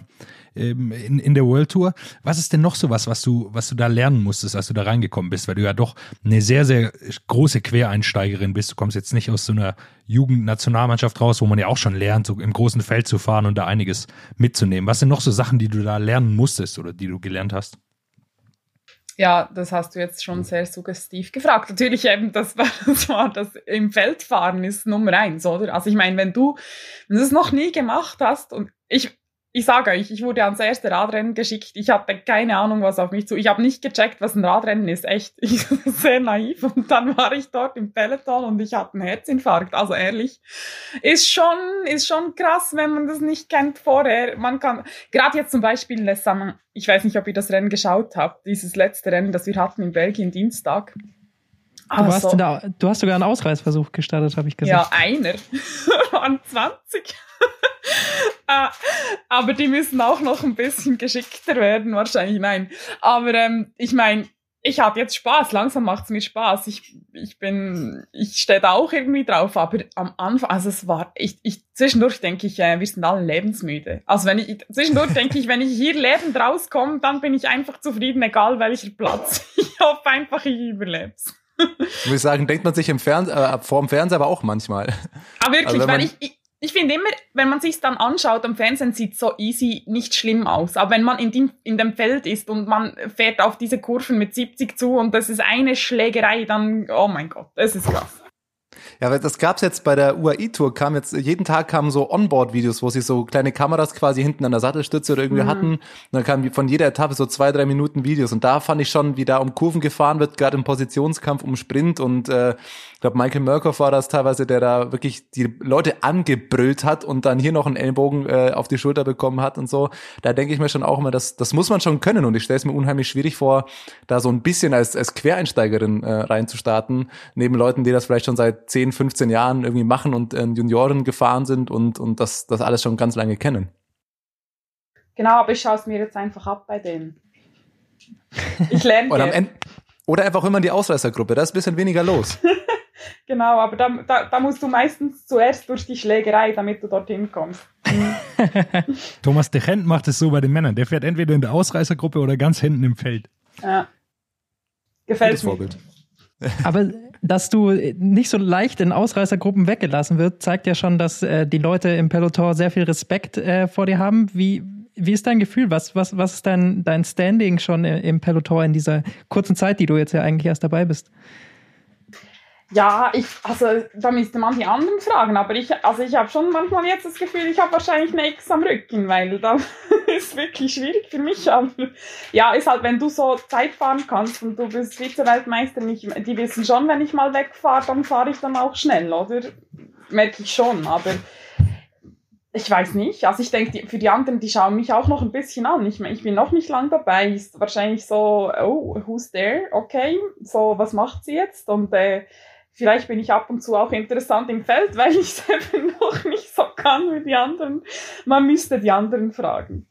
ähm, in, in der World Tour. Was ist denn noch so was, was du, was du da lernen musstest, als du da reingekommen bist? Weil du ja doch eine sehr, sehr große Quereinsteigerin bist. Du kommst jetzt nicht aus so einer Jugendnationalmannschaft raus, wo man ja auch schon lernt, so im großen Feld zu fahren und da einiges mitzunehmen. Was sind noch so Sachen, die du da lernen musstest oder die du gelernt hast? Ja, das hast du jetzt schon sehr suggestiv gefragt. Natürlich eben, das war das, war das im Feldfahren ist Nummer eins, oder? Also ich meine, wenn du, wenn du das noch nie gemacht hast und ich, ich sage euch, ich wurde ans erste Radrennen geschickt. Ich hatte keine Ahnung, was auf mich zu. Ich habe nicht gecheckt, was ein Radrennen ist. Echt, ich sehr naiv. Und dann war ich dort im Peloton und ich hatte einen Herzinfarkt. Also ehrlich, ist schon, ist schon krass, wenn man das nicht kennt vorher. Man kann, gerade jetzt zum Beispiel, ich weiß nicht, ob ihr das Rennen geschaut habt, dieses letzte Rennen, das wir hatten in Belgien Dienstag. Du, also, hast, da, du hast sogar einen Ausreißversuch gestartet, habe ich gesagt. Ja, einer. An 20. Ah, aber die müssen auch noch ein bisschen geschickter werden, wahrscheinlich nein. Aber ähm, ich meine, ich habe jetzt Spaß, langsam macht's mir Spaß. Ich, ich bin, ich stehe da auch irgendwie drauf, aber am Anfang, also es war, ich, ich zwischendurch denke ich, äh, wir sind alle lebensmüde. Also wenn ich, zwischendurch denke ich, wenn ich hier lebend rauskomme, dann bin ich einfach zufrieden, egal welcher Platz. Ich hoffe einfach, ich überleb's. Muss ich sagen, denkt man sich im Fernseher, äh, vor dem Fernseher aber auch manchmal. Aber wirklich, also weil ich, ich ich finde immer, wenn man sich dann anschaut am Fernsehen, sieht so easy nicht schlimm aus. Aber wenn man in dem, in dem Feld ist und man fährt auf diese Kurven mit 70 zu und das ist eine Schlägerei, dann, oh mein Gott, das ist krass. Ja, aber das gab's jetzt bei der UAI-Tour, kam jetzt, jeden Tag kamen so Onboard-Videos, wo sie so kleine Kameras quasi hinten an der Sattelstütze oder irgendwie Mhm. hatten. Und dann kamen von jeder Etappe so zwei, drei Minuten Videos. Und da fand ich schon, wie da um Kurven gefahren wird, gerade im Positionskampf um Sprint. Und äh, ich glaube, Michael Murkoff war das teilweise, der da wirklich die Leute angebrüllt hat und dann hier noch einen Ellenbogen äh, auf die Schulter bekommen hat und so. Da denke ich mir schon auch immer, das, das muss man schon können. Und ich stelle es mir unheimlich schwierig vor, da so ein bisschen als, als Quereinsteigerin äh, reinzustarten, neben Leuten, die das vielleicht schon seit 10, 15 Jahren irgendwie machen und äh, Junioren gefahren sind und, und das, das alles schon ganz lange kennen. Genau, aber ich schaue es mir jetzt einfach ab bei denen. Ich lerne Und am. Ende, oder einfach immer in die Ausreißergruppe, da ist ein bisschen weniger los. Genau, aber da, da, da musst du meistens zuerst durch die Schlägerei, damit du dorthin kommst. Thomas de Gent macht es so bei den Männern. Der fährt entweder in der Ausreißergruppe oder ganz hinten im Feld. Ja. Gefällt Gutes mir. Vorbild. Aber dass du nicht so leicht in Ausreißergruppen weggelassen wird, zeigt ja schon, dass äh, die Leute im Peloton sehr viel Respekt äh, vor dir haben. Wie, wie ist dein Gefühl? Was, was, was ist dein, dein Standing schon i- im Peloton in dieser kurzen Zeit, die du jetzt ja eigentlich erst dabei bist? Ja, ich, also da müsste man die anderen fragen, aber ich, also ich habe schon manchmal jetzt das Gefühl, ich habe wahrscheinlich eine X am Rücken, weil da ist wirklich schwierig für mich. Aber ja, ist halt, wenn du so Zeit fahren kannst und du bist Vize-Weltmeister, die wissen schon, wenn ich mal wegfahre, dann fahre ich dann auch schnell, oder? Merke ich schon, aber ich weiß nicht. Also ich denke, für die anderen, die schauen mich auch noch ein bisschen an. Ich, ich bin noch nicht lang dabei. Ist wahrscheinlich so, oh, who's there? Okay, so, was macht sie jetzt? Und äh, vielleicht bin ich ab und zu auch interessant im Feld, weil ich es eben noch nicht so kann wie die anderen. Man müsste die anderen fragen.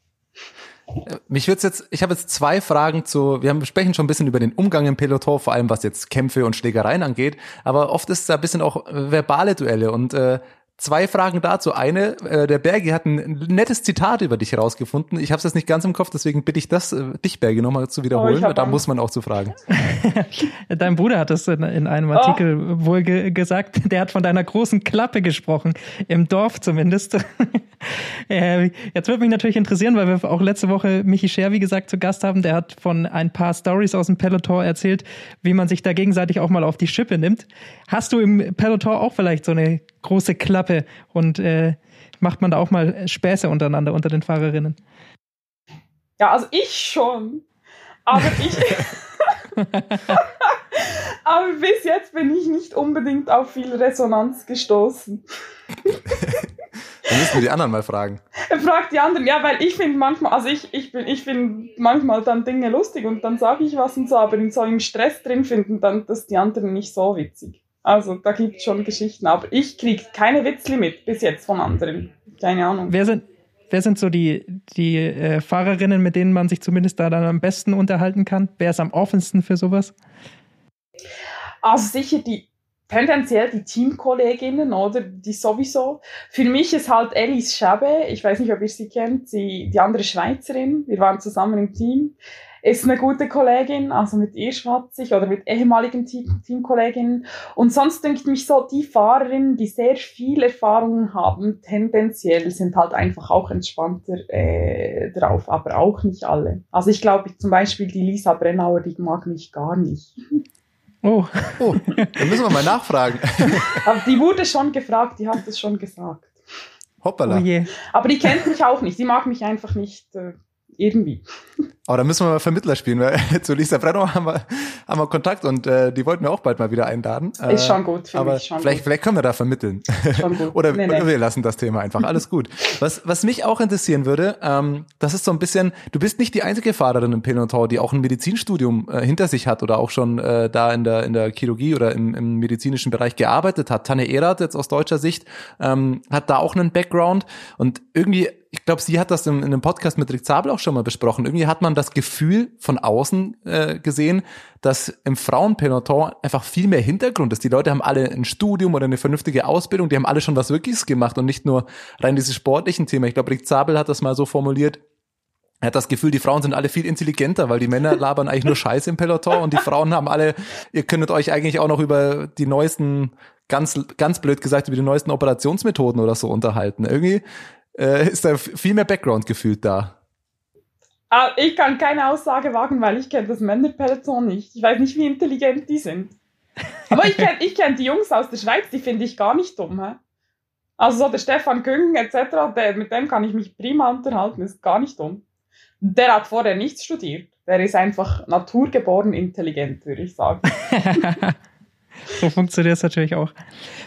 Mich wird's jetzt, ich habe jetzt zwei Fragen zu, wir sprechen schon ein bisschen über den Umgang im Peloton, vor allem was jetzt Kämpfe und Schlägereien angeht, aber oft ist es ein bisschen auch äh, verbale Duelle und äh, zwei Fragen dazu. Eine, äh, der Bergi hat ein nettes Zitat über dich herausgefunden. Ich habe es jetzt nicht ganz im Kopf, deswegen bitte ich das, äh, dich Bergi nochmal zu wiederholen, Oh, hab weil da muss man auch zu fragen. Dein Bruder hat es in, in einem Artikel wohl ge gesagt. Der hat von deiner großen Klappe gesprochen, im Dorf zumindest. äh, jetzt würde mich natürlich interessieren, weil wir auch letzte Woche Michi Scher, wie gesagt, zu Gast haben. Der hat von ein paar Stories aus dem Peloton erzählt, wie man sich da gegenseitig auch mal auf die Schippe nimmt. Hast du im Peloton auch vielleicht so eine große Klappe und äh, macht man da auch mal Späße untereinander unter den Fahrerinnen? Ja, also ich schon. Aber ich. aber bis jetzt bin ich nicht unbedingt auf viel Resonanz gestoßen. Dann müssen wir die anderen mal fragen. Er fragt die anderen, ja, weil ich finde manchmal, also ich, ich bin, ich finde manchmal dann Dinge lustig und dann sage ich was und so, aber in so einem Stress drin finden dann das die anderen nicht so witzig. Also da gibt es schon Geschichten, aber ich kriege keine Witzli mit bis jetzt von anderen. Keine Ahnung. Wer sind, wer sind so die, die äh, Fahrerinnen, mit denen man sich zumindest da dann am besten unterhalten kann? Wer ist am offensten für sowas? Also sicher die tendenziell die Teamkolleginnen, oder? Die sowieso. Für mich ist halt Alice Schabe, ich weiß nicht, ob ihr sie kennt, sie, die andere Schweizerin, wir waren zusammen im Team, ist eine gute Kollegin, also mit ihr schwatze ich, oder mit ehemaligen Team Teamkolleginnen. Und sonst denke ich mich so, die Fahrerinnen, die sehr viel Erfahrung haben, tendenziell sind halt einfach auch entspannter äh, drauf, aber auch nicht alle. Also ich glaube zum Beispiel die Lisa Brennauer, die mag mich gar nicht. Oh, Oh, dann müssen wir mal nachfragen. Aber die wurde schon gefragt, die hat es schon gesagt. oh Hoppala. je. Aber die kennt mich auch nicht, die mag mich einfach nicht äh, irgendwie. Aber da müssen wir mal Vermittler spielen, weil zu Lisa Brenner haben wir, haben wir Kontakt und äh, die wollten wir auch bald mal wieder einladen. Äh, Ist schon gut aber mich, schon vielleicht, gut. vielleicht können wir da vermitteln. Schon gut. Oder Nee, oder nee. wir lassen das Thema einfach. Alles gut. Was, was mich auch interessieren würde, ähm, das ist so ein bisschen, du bist nicht die einzige Fahrerin im Peloton, die auch ein Medizinstudium äh, hinter sich hat oder auch schon äh, da in der, in der Chirurgie oder im, im medizinischen Bereich gearbeitet hat. Tanne Erath jetzt aus deutscher Sicht ähm, hat da auch einen Background und irgendwie ich glaube, sie hat das in, in einem Podcast mit Rick Zabel auch schon mal besprochen. Irgendwie hat man das Gefühl von außen äh, gesehen, dass im Frauenpeloton einfach viel mehr Hintergrund ist. Die Leute haben alle ein Studium oder eine vernünftige Ausbildung, die haben alle schon was Wirkliches gemacht und nicht nur rein diese sportlichen Themen. Ich glaube, Rick Zabel hat das mal so formuliert. Er hat das Gefühl, die Frauen sind alle viel intelligenter, weil die Männer labern eigentlich nur Scheiße im Peloton und die Frauen haben alle, ihr könntet euch eigentlich auch noch über die neuesten ganz, ganz blöd gesagt über die neuesten Operationsmethoden oder so unterhalten. Irgendwie äh, ist da viel mehr Background gefühlt da. Ah, ich kann keine Aussage wagen, weil ich kenne das Männerpeloton nicht. Ich weiß nicht, wie intelligent die sind. Aber ich kenne ich kenn die Jungs aus der Schweiz, die finde ich gar nicht dumm. Hä? Also so der Stefan Küng etc., der, mit dem kann ich mich prima unterhalten, ist gar nicht dumm. Der hat vorher nichts studiert. Der ist einfach naturgeboren intelligent, würde ich sagen. so funktioniert es natürlich auch.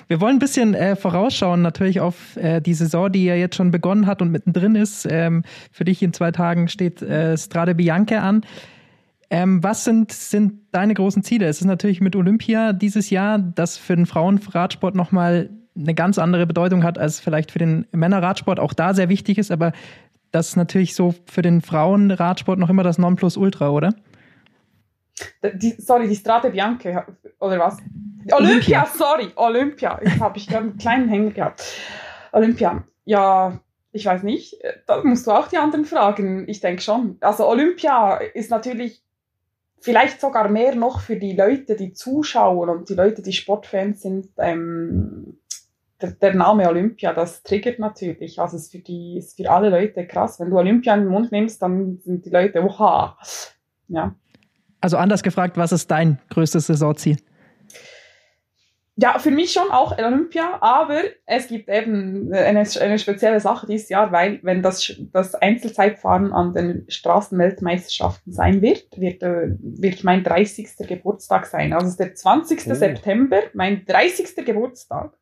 Wir wollen ein bisschen äh, vorausschauen, natürlich auf äh, die Saison, die ja jetzt schon begonnen hat und mittendrin ist. Ähm, für dich in zwei Tagen steht äh, Strade Bianche an. Ähm, was sind, sind deine großen Ziele? Es ist natürlich mit Olympia dieses Jahr, das für den Frauenradsport nochmal eine ganz andere Bedeutung hat als vielleicht für den Männerradsport, auch da sehr wichtig ist, aber das ist natürlich so für den Frauenradsport noch immer das Nonplusultra, oder? Die, sorry, die Strade Bianche, oder was? Olympia, Olympia sorry, Olympia. Jetzt habe ich einen kleinen Hänger gehabt. Olympia, ja, ich weiß nicht. Da musst du auch die anderen fragen. Ich denke schon. Also Olympia ist natürlich vielleicht sogar mehr noch für die Leute, die zuschauen und die Leute, die Sportfans sind, ähm, der, der, Name Olympia, das triggert natürlich. Also es ist für die, ist für alle Leute krass. Wenn du Olympia in den Mund nimmst, dann sind die Leute, oha. Ja. Also anders gefragt, was ist dein größtes Saisonziel? Ja, für mich schon auch Olympia, aber es gibt eben eine, eine spezielle Sache dieses Jahr, weil wenn das, das Einzelzeitfahren an den Straßenweltmeisterschaften sein wird, wird, äh, wird mein 30. Geburtstag sein. Also es ist der 20. Oh. September, mein 30. Geburtstag.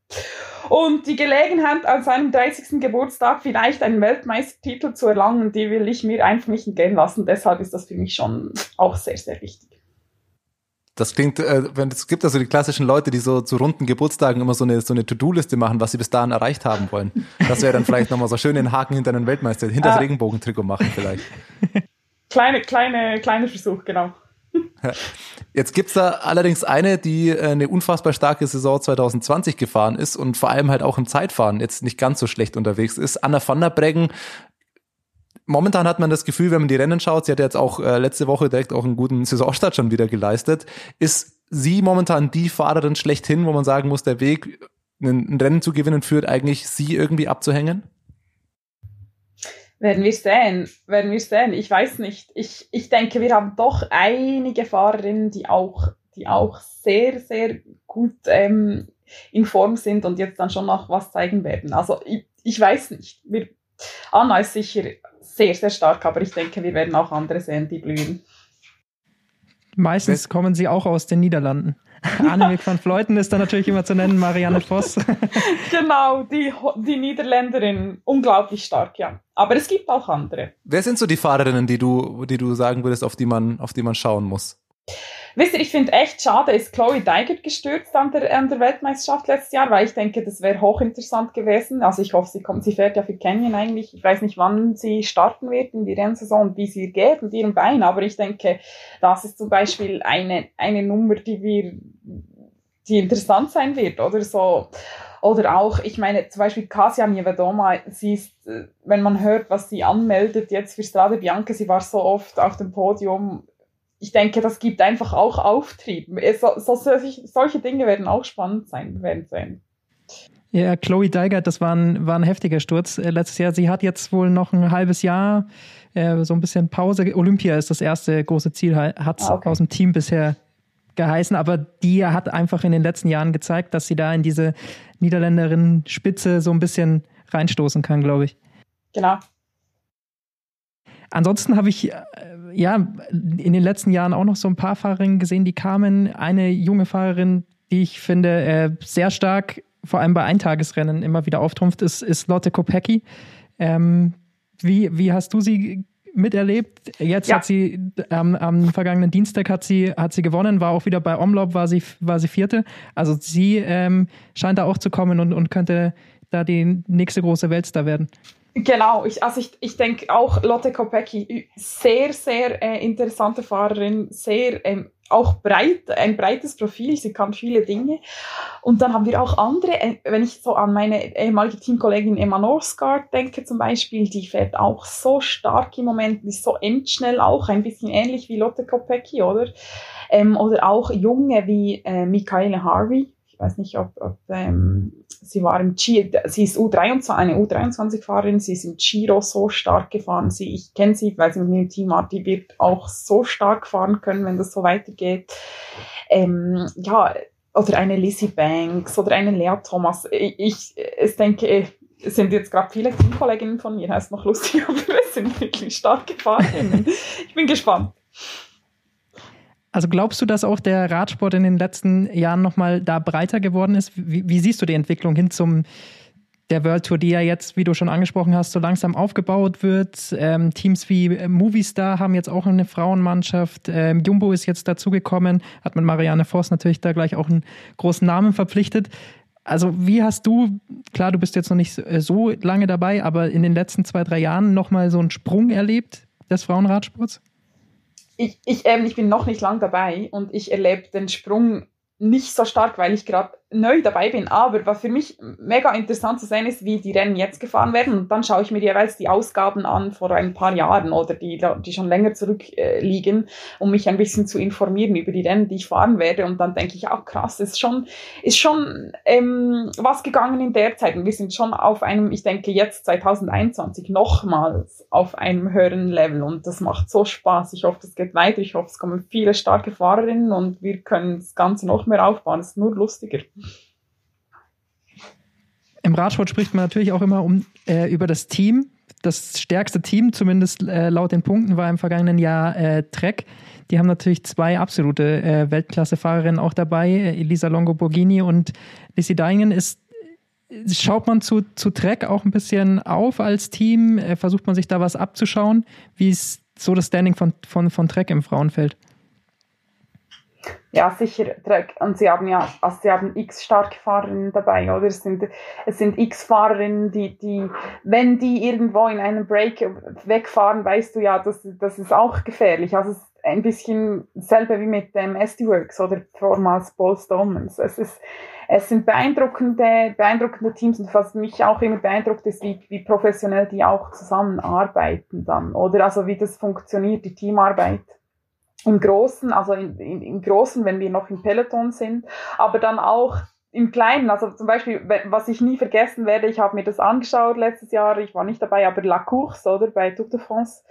Und die Gelegenheit, an seinem 30. Geburtstag vielleicht einen Weltmeistertitel zu erlangen, die will ich mir einfach nicht entgehen lassen. Deshalb ist das für mich schon auch sehr, sehr wichtig. Das klingt, äh, wenn es gibt also die klassischen Leute, die so zu runden Geburtstagen immer so eine so eine To-Do-Liste machen, was sie bis dahin erreicht haben wollen. Das wäre dann vielleicht nochmal so schön den Haken hinter den Weltmeister, hinter das ah. Regenbogentrikot machen vielleicht. Kleine, kleine, kleine Versuch, genau. Jetzt gibt's da allerdings eine, die äh, eine unfassbar starke Saison 2020 gefahren ist und vor allem halt auch im Zeitfahren jetzt nicht ganz so schlecht unterwegs ist. Anna van der Breggen momentan hat man das Gefühl, wenn man die Rennen schaut, sie hat jetzt auch äh, letzte Woche direkt auch einen guten Saisonstart schon wieder geleistet, ist sie momentan die Fahrerin schlechthin, wo man sagen muss, der Weg, ein, ein Rennen zu gewinnen, führt eigentlich sie irgendwie abzuhängen? Werden wir sehen, werden wir sehen. Ich weiß nicht. Ich, ich denke, wir haben doch einige Fahrerinnen, die auch, die auch sehr, sehr gut ähm, in Form sind und jetzt dann schon noch was zeigen werden. Also ich, ich weiß nicht. Wir, Anna ist sicher sehr, sehr stark, aber ich denke, wir werden auch andere sehen, die blühen. Meistens kommen sie auch aus den Niederlanden. Annemiek van Fleuten ist da natürlich immer zu nennen, Marianne Voss. genau, die, die Niederländerin, unglaublich stark, ja. Aber es gibt auch andere. Wer sind so die Fahrerinnen, die du, die du sagen würdest, auf die man, auf die man schauen muss? Wisst ihr, ich finde echt schade, ist Chloe Deigert gestürzt an der, an der Weltmeisterschaft letztes Jahr, weil ich denke, das wäre hochinteressant gewesen. Also ich hoffe, sie kommt, sie fährt ja für Canyon eigentlich. Ich weiß nicht, wann sie starten wird in die Rennsaison und wie sie geht mit ihrem Bein, aber ich denke, das ist zum Beispiel eine, eine Nummer, die wir, die interessant sein wird, oder so. Oder auch, ich meine, zum Beispiel Kasia Nievedoma, sie ist, wenn man hört, was sie anmeldet jetzt für Strade Bianca, sie war so oft auf dem Podium, ich denke, das gibt einfach auch Auftrieb. So, so, solche Dinge werden auch spannend sein, werden sehen. Ja, Chloe Deigert, das war ein, war ein heftiger Sturz äh, letztes Jahr. Sie hat jetzt wohl noch ein halbes Jahr äh, so ein bisschen Pause. Olympia ist das erste große Ziel, hat ah, okay. aus dem Team bisher geheißen, aber die hat einfach in den letzten Jahren gezeigt, dass sie da in diese Niederländerin-Spitze so ein bisschen reinstoßen kann, glaube ich. Genau. Ansonsten habe ich äh, ja in den letzten Jahren auch noch so ein paar Fahrerinnen gesehen, die kamen. Eine junge Fahrerin, die ich finde äh, sehr stark, vor allem bei Eintagesrennen immer wieder auftrumpft, ist, ist Lotte Kopecki. Ähm, wie, wie hast du sie miterlebt? Jetzt ja. hat sie ähm, am vergangenen Dienstag hat sie, hat sie gewonnen, war auch wieder bei Omloop, war sie, war sie vierte. Also sie ähm, scheint da auch zu kommen und, und könnte da die nächste große Weltstar werden. Genau, ich, also ich, ich denke auch Lotte Kopecki, sehr, sehr äh, interessante Fahrerin, sehr ähm, auch breit, ein breites Profil, sie kann viele Dinge. Und dann haben wir auch andere, äh, wenn ich so an meine ehemalige Teamkollegin Emma Norsgaard denke zum Beispiel, die fährt auch so stark im Moment, die ist so endschnell auch, ein bisschen ähnlich wie Lotte Kopecki, oder? Ähm, oder auch Junge wie äh, Michaela Harvey, ich weiß nicht, ob, ob ähm, sie war im Giro, sie ist U23, eine U23-Fahrerin, sie ist im Giro so stark gefahren. Sie, ich kenne sie, weil sie mit mir im Team war, die wird auch so stark fahren können, wenn das so weitergeht. Ähm, ja, oder eine Lizzie Banks oder eine Lea Thomas. Ich, ich, denke, es sind jetzt gerade viele Teamkolleginnen von mir, heißt noch lustig, aber es sind wirklich starke Fahrerinnen. ich bin gespannt. Also glaubst du, dass auch der Radsport in den letzten Jahren nochmal da breiter geworden ist? Wie, wie, siehst du die Entwicklung hin zum der World Tour, die ja jetzt, wie du schon angesprochen hast, so langsam aufgebaut wird? Ähm, Teams wie äh, Movistar haben jetzt auch eine Frauenmannschaft. Ähm, Jumbo ist jetzt dazugekommen, hat mit Marianne Voss natürlich da gleich auch einen großen Namen verpflichtet. Also wie hast du, klar, du bist jetzt noch nicht so lange dabei, aber in den letzten zwei, drei Jahren nochmal so einen Sprung erlebt des Frauenradsports? Ich, ich, ähm, ich bin noch nicht lang dabei und ich erlebe den Sprung nicht so stark, weil ich gerade neu dabei bin. Aber was für mich mega interessant zu sehen ist, wie die Rennen jetzt gefahren werden. Und dann schaue ich mir jeweils die Ausgaben an vor ein paar Jahren oder die, die schon länger zurückliegen, äh, um mich ein bisschen zu informieren über die Rennen, die ich fahren werde. Und dann denke ich, auch krass, ist schon, ist schon ähm, was gegangen in der Zeit. Und wir sind schon auf einem, ich denke jetzt 2021 nochmals auf einem höheren Level. Und das macht so Spaß. Ich hoffe, das geht weiter. Ich hoffe, es kommen viele starke Fahrerinnen und wir können das Ganze noch mehr aufbauen. Es ist nur lustiger. Im Radsport spricht man natürlich auch immer um, äh, über das Team. Das stärkste Team, zumindest äh, laut den Punkten, war im vergangenen Jahr äh, Trek. Die haben natürlich zwei absolute äh, Weltklasse-Fahrerinnen auch dabei, äh, Elisa Longo-Borghini und Lizzie Deingen. Ist, schaut man zu, zu Trek auch ein bisschen auf als Team? Äh, versucht man sich da was abzuschauen? Wie ist so das Standing von, von, von Trek im Frauenfeld? Ja, sicher. Und sie haben ja, also sie haben x starke Fahrerinnen dabei, oder? Es sind, es sind x Fahrerinnen, die, die, wenn die irgendwo in einem Break wegfahren, weißt du ja, das, das ist auch gefährlich. Also es ist ein bisschen dasselbe wie mit dem SD Works oder vormals Paul Stomans. Es ist, es sind beeindruckende, beeindruckende Teams und was mich auch immer beeindruckt ist, wie, wie professionell die auch zusammenarbeiten dann, oder? Also wie das funktioniert, die Teamarbeit im Großen, also in, in, im Großen, wenn wir noch im Peloton sind, aber dann auch im Kleinen, also zum Beispiel, was ich nie vergessen werde, ich habe mir das angeschaut letztes Jahr, ich war nicht dabei, aber La Course, oder, bei Tour de France,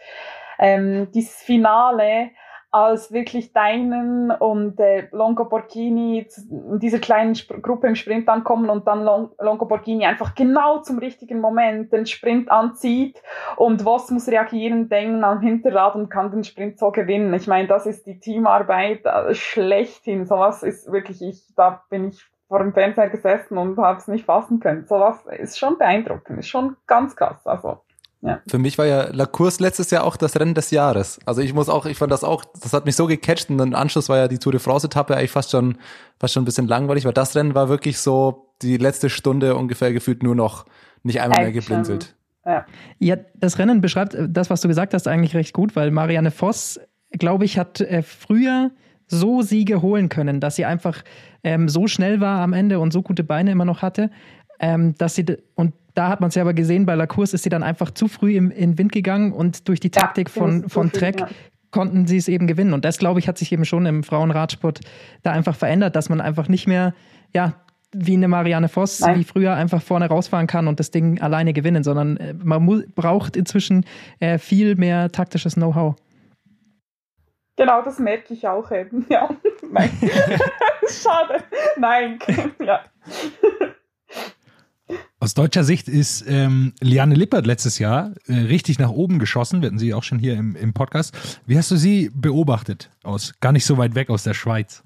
ähm, dieses Finale, als wirklich Deinen und äh, Longo Borghini in dieser kleinen Sp Gruppe im Sprint ankommen und dann Long Longo Borghini einfach genau zum richtigen Moment den Sprint anzieht und Voss muss reagieren, denken am Hinterrad und kann den Sprint so gewinnen. Ich meine, das ist die Teamarbeit äh, schlechthin. Sowas ist wirklich, ich, da bin ich vor dem Fernseher gesessen und habe es nicht fassen können. Sowas ist schon beeindruckend, ist schon ganz krass. Also ja. Für mich war ja La Course letztes Jahr auch das Rennen des Jahres. Also ich muss auch, ich fand das auch, das hat mich so gecatcht und im Anschluss war ja die Tour de France Etappe eigentlich fast schon, fast schon ein bisschen langweilig, weil das Rennen war wirklich so die letzte Stunde ungefähr gefühlt nur noch nicht einmal mehr geblinzelt. Ja. ja, das Rennen beschreibt das, was du gesagt hast, eigentlich recht gut, weil Marianne Voss, glaube ich, hat äh, früher so Siege holen können, dass sie einfach ähm, so schnell war am Ende und so gute Beine immer noch hatte, ähm, dass sie und da hat man es ja aber gesehen, bei La Course ist sie dann einfach zu früh im, in den Wind gegangen und durch die Taktik ja, von, von Trek ja. konnten sie es eben gewinnen. Und das, glaube ich, hat sich eben schon im Frauenradsport da einfach verändert, dass man einfach nicht mehr, ja, wie eine Marianne Voss, Nein. wie früher einfach vorne rausfahren kann und das Ding alleine gewinnen, sondern äh, man braucht inzwischen äh, viel mehr taktisches Know-how. Genau, das merke ich auch eben. Ja, nein. Schade. Nein, ja. Aus deutscher Sicht ist ähm, Liane Lippert letztes Jahr äh, richtig nach oben geschossen. Wir hatten sie auch schon hier im, im Podcast. Wie hast du sie beobachtet? Aus gar nicht so weit weg aus der Schweiz.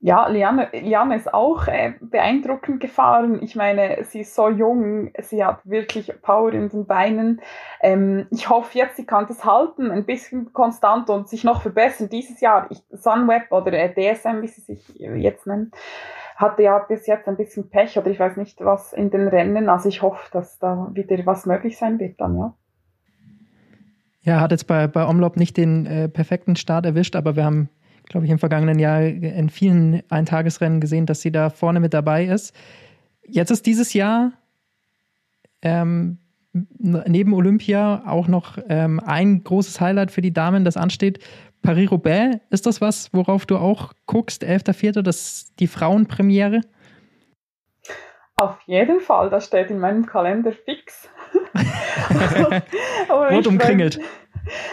Ja, Liane, Liane ist auch äh, beeindruckend gefahren. Ich meine, sie ist so jung, sie hat wirklich Power in den Beinen. Ähm, ich hoffe jetzt, sie kann das halten, ein bisschen konstant und sich noch verbessern. Dieses Jahr, ich, Sunweb oder äh, DSM, wie sie sich jetzt nennen, hatte ja bis jetzt ein bisschen Pech oder ich weiß nicht was in den Rennen. Also ich hoffe, dass da wieder was möglich sein wird dann, ja. Ja, hat jetzt bei, bei Omlop nicht den äh, perfekten Start erwischt, aber wir haben, glaube ich, im vergangenen Jahr in vielen Eintagesrennen gesehen, dass sie da vorne mit dabei ist. Jetzt ist dieses Jahr ähm, neben Olympia auch noch ähm, ein großes Highlight für die Damen, das ansteht. Paris-Roubaix, ist das was, worauf du auch guckst, 11.04., das die Frauenpremiere? Auf jeden Fall, das steht in meinem Kalender fix. Rot umkringelt.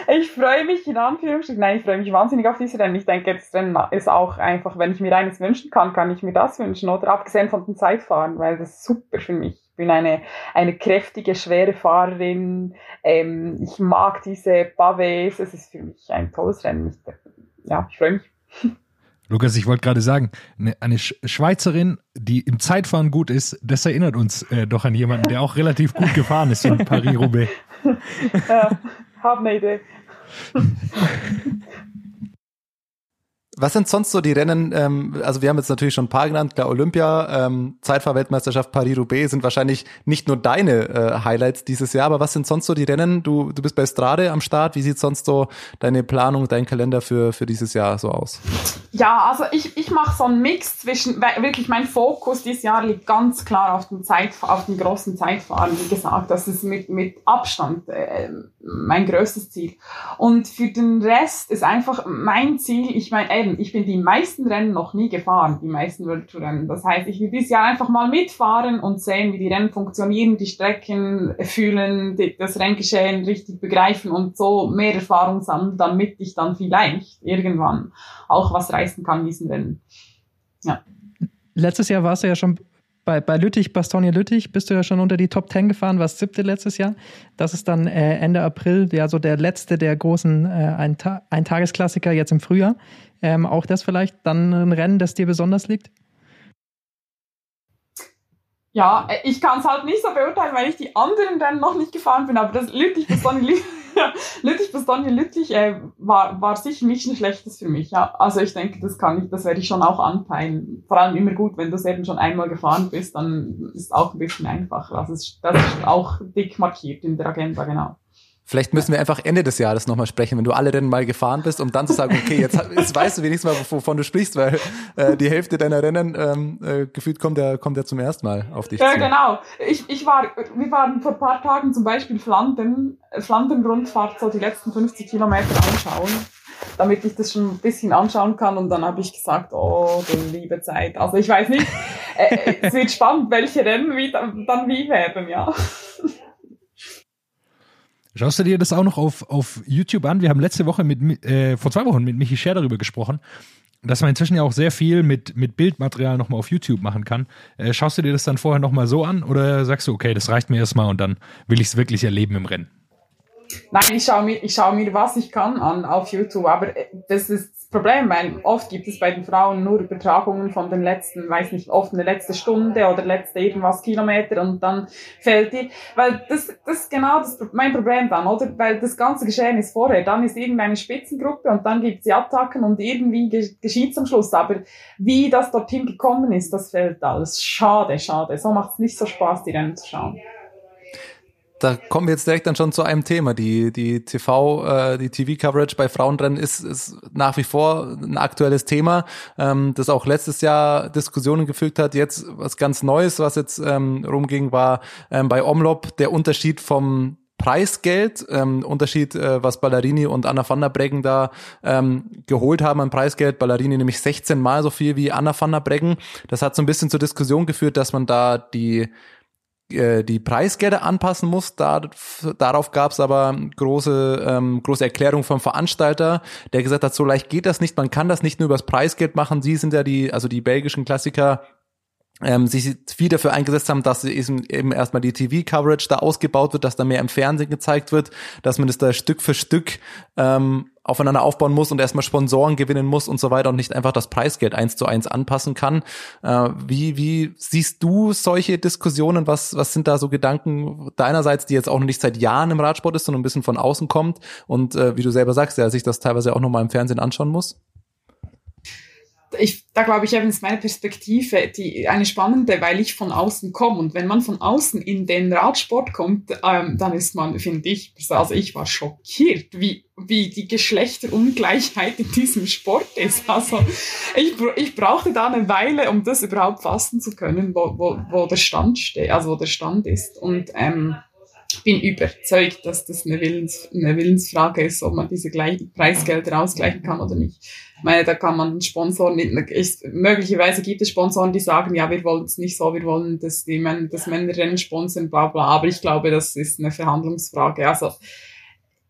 Ich freue mich in Anführungsstrichen, nein, ich freue mich wahnsinnig auf diese Rennen. Ich denke, das Rennen ist auch einfach, wenn ich mir eines wünschen kann, kann ich mir das wünschen. Oder abgesehen von dem Zeitfahren, weil das ist super für mich. Ich bin eine, eine kräftige, schwere Fahrerin. Ähm, ich mag diese Pavés. Es ist für mich ein tolles Rennen. Ich, ja, ich freue mich. Lukas, ich wollte gerade sagen, eine, eine Schweizerin, die im Zeitfahren gut ist, das erinnert uns äh, doch an jemanden, der auch relativ gut gefahren ist in Paris-Roubaix. ja, hab eine Idee. Was sind sonst so die Rennen? Ähm, also wir haben jetzt natürlich schon ein paar genannt, klar Olympia, ähm, Zeitfahrweltmeisterschaft Paris-Roubaix sind wahrscheinlich nicht nur deine äh, Highlights dieses Jahr, aber was sind sonst so die Rennen? Du, du bist bei Strade am Start. Wie sieht sonst so deine Planung, dein Kalender für, für dieses Jahr so aus? Ja, also ich, ich mache so einen Mix zwischen, wirklich mein Fokus dieses Jahr liegt ganz klar auf dem, Zeit, auf dem großen Zeitfahren. Wie gesagt, das ist mit, mit Abstand äh, mein größtes Ziel. Und für den Rest ist einfach mein Ziel, ich meine, eben, ich bin die meisten Rennen noch nie gefahren, die meisten World Tour Rennen. Das heißt, ich will dieses Jahr einfach mal mitfahren und sehen, wie die Rennen funktionieren, die Strecken fühlen, die, das Renngeschehen richtig begreifen und so mehr Erfahrung sammeln, damit ich dann vielleicht irgendwann auch was reißen kann in diesen Rennen. Ja. Letztes Jahr warst du ja schon bei, bei Lüttich, Bastogne Lüttich, bist du ja schon unter die Top 10 gefahren, warst siebte letztes Jahr. Das ist dann äh, Ende April, ja, so der letzte der großen äh, Eintagesklassiker jetzt im Frühjahr. Ähm, auch das vielleicht dann ein Rennen, das dir besonders liegt? Ja, äh, ich kann es halt nicht so beurteilen, weil ich die anderen Rennen noch nicht gefahren bin, aber das Lüttich, Bastogne Lüttich Lüttich, Bastogne, Lüttich äh, war, war sicher nicht ein schlechtes für mich. Ja. Also ich denke, das kann ich, das werde ich schon auch anpeilen. Vor allem immer gut, wenn du es eben schon einmal gefahren bist, dann ist es auch ein bisschen einfacher. Also das ist auch dick markiert in der Agenda, genau. Vielleicht müssen wir einfach Ende des Jahres nochmal sprechen, wenn du alle Rennen mal gefahren bist, um dann zu sagen, okay, jetzt, jetzt weißt du wenigstens mal, wovon du sprichst, weil äh, die Hälfte deiner Rennen ähm, äh, gefühlt kommt ja, kommt ja zum ersten Mal auf dich ja, zu. Ja, genau. Ich, ich war, wir waren vor ein paar Tagen zum Beispiel Flandern, Flandern-Rundfahrt, so die letzten 50 Kilometer anschauen damit ich das schon ein bisschen anschauen kann. Und dann habe ich gesagt, oh, du liebe Zeit. Also ich weiß nicht, äh, es wird spannend, welche Rennen wie, dann wie werden, ja. Schaust du dir das auch noch auf, auf YouTube an? Wir haben letzte Woche mit, äh, vor zwei Wochen mit Michi Scher darüber gesprochen, dass man inzwischen ja auch sehr viel mit, mit Bildmaterial nochmal auf YouTube machen kann. Äh, schaust du dir das dann vorher nochmal so an oder sagst du, okay, das reicht mir erstmal und dann will ich es wirklich erleben im Rennen? Nein, ich schaue mir, ich schaue mir, was ich kann an auf YouTube, aber äh, das ist Problem, weil oft gibt es bei den Frauen nur Übertragungen von den letzten, weiß nicht, oft eine letzte Stunde oder letzte irgendwas Kilometer und dann fällt die, weil das, das ist genau das, mein Problem dann, oder? Weil das ganze Geschehen ist vorher, dann ist irgendeine Spitzengruppe und dann gibt es die Attacken und irgendwie geschieht am Schluss, aber wie das dorthin gekommen ist, das fällt alles. Schade, schade. So macht es nicht so Spaß, die Rennen zu schauen da kommen wir jetzt direkt dann schon zu einem Thema. Die, die TV, äh, die TV-Coverage bei Frauenrennen ist, ist nach wie vor ein aktuelles Thema, ähm, das auch letztes Jahr Diskussionen gefügt hat. Jetzt was ganz Neues, was jetzt ähm, rumging, war ähm, bei Omlop der Unterschied vom Preisgeld, ähm, Unterschied, äh, was Ballerini und Anna van der Breggen da ähm, geholt haben an Preisgeld. Ballerini nämlich 16 Mal so viel wie Anna van der Breggen. Das hat so ein bisschen zur Diskussion geführt, dass man da die äh, die Preisgelder anpassen muss. Da, darauf gab es aber große, ähm, große Erklärung vom Veranstalter, der gesagt hat, so leicht geht das nicht, man kann das nicht nur übers Preisgeld machen. Sie sind ja die, also die belgischen Klassiker, ähm, sich viel dafür eingesetzt haben, dass eben, eben erstmal die TV-Coverage da ausgebaut wird, dass da mehr im Fernsehen gezeigt wird, dass man das da Stück für Stück ähm, aufeinander aufbauen muss und erstmal Sponsoren gewinnen muss und so weiter und nicht einfach das Preisgeld eins zu eins anpassen kann. Äh, wie, wie siehst du solche Diskussionen? Was, was sind da so Gedanken deinerseits, die jetzt auch noch nicht seit Jahren im Radsport ist, sondern ein bisschen von außen kommt und äh, wie du selber sagst, der sich das teilweise auch nochmal im Fernsehen anschauen muss? Ich, da glaube ich eben ist meine Perspektive die eine spannende, weil ich von außen komme und wenn man von außen in den Radsport kommt, ähm, dann ist man, finde ich, also ich war schockiert, wie wie die Geschlechterungleichheit in diesem Sport ist. Also ich, ich brauchte da eine Weile, um das überhaupt fassen zu können, wo, wo, wo der Stand steht, also wo der Stand ist und ähm, ich bin überzeugt, dass das eine, Willens, eine Willensfrage ist, ob man diese gleich, Preisgelder ausgleichen kann oder nicht. Ich meine, da kann man Sponsoren, ist, möglicherweise gibt es Sponsoren, die sagen, ja, wir wollen es nicht so, wir wollen, dass die Männer, das Männerrennen sponsern, bla, bla. Aber ich glaube, das ist eine Verhandlungsfrage. Also,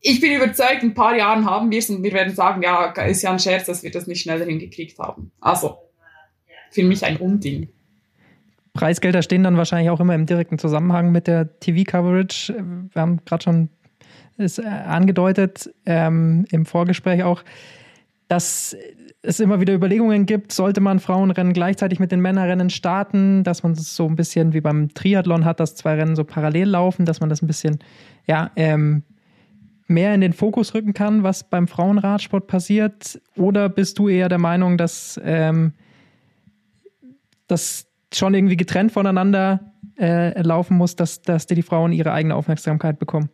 ich bin überzeugt, in ein paar Jahren haben wir es und wir werden sagen, ja, ist ja ein Scherz, dass wir das nicht schneller hingekriegt haben. Also, für mich ein Unding. Preisgelder stehen dann wahrscheinlich auch immer im direkten Zusammenhang mit der TV-Coverage. Wir haben gerade schon es äh, angedeutet ähm, im Vorgespräch auch, dass es immer wieder Überlegungen gibt, sollte man Frauenrennen gleichzeitig mit den Männerrennen starten, dass man es so ein bisschen wie beim Triathlon hat, dass zwei Rennen so parallel laufen, dass man das ein bisschen ja, ähm, mehr in den Fokus rücken kann, was beim Frauenradsport passiert? Oder bist du eher der Meinung, dass, ähm, dass schon irgendwie getrennt voneinander äh, laufen muss, dass, dass die Frauen ihre eigene Aufmerksamkeit bekommen?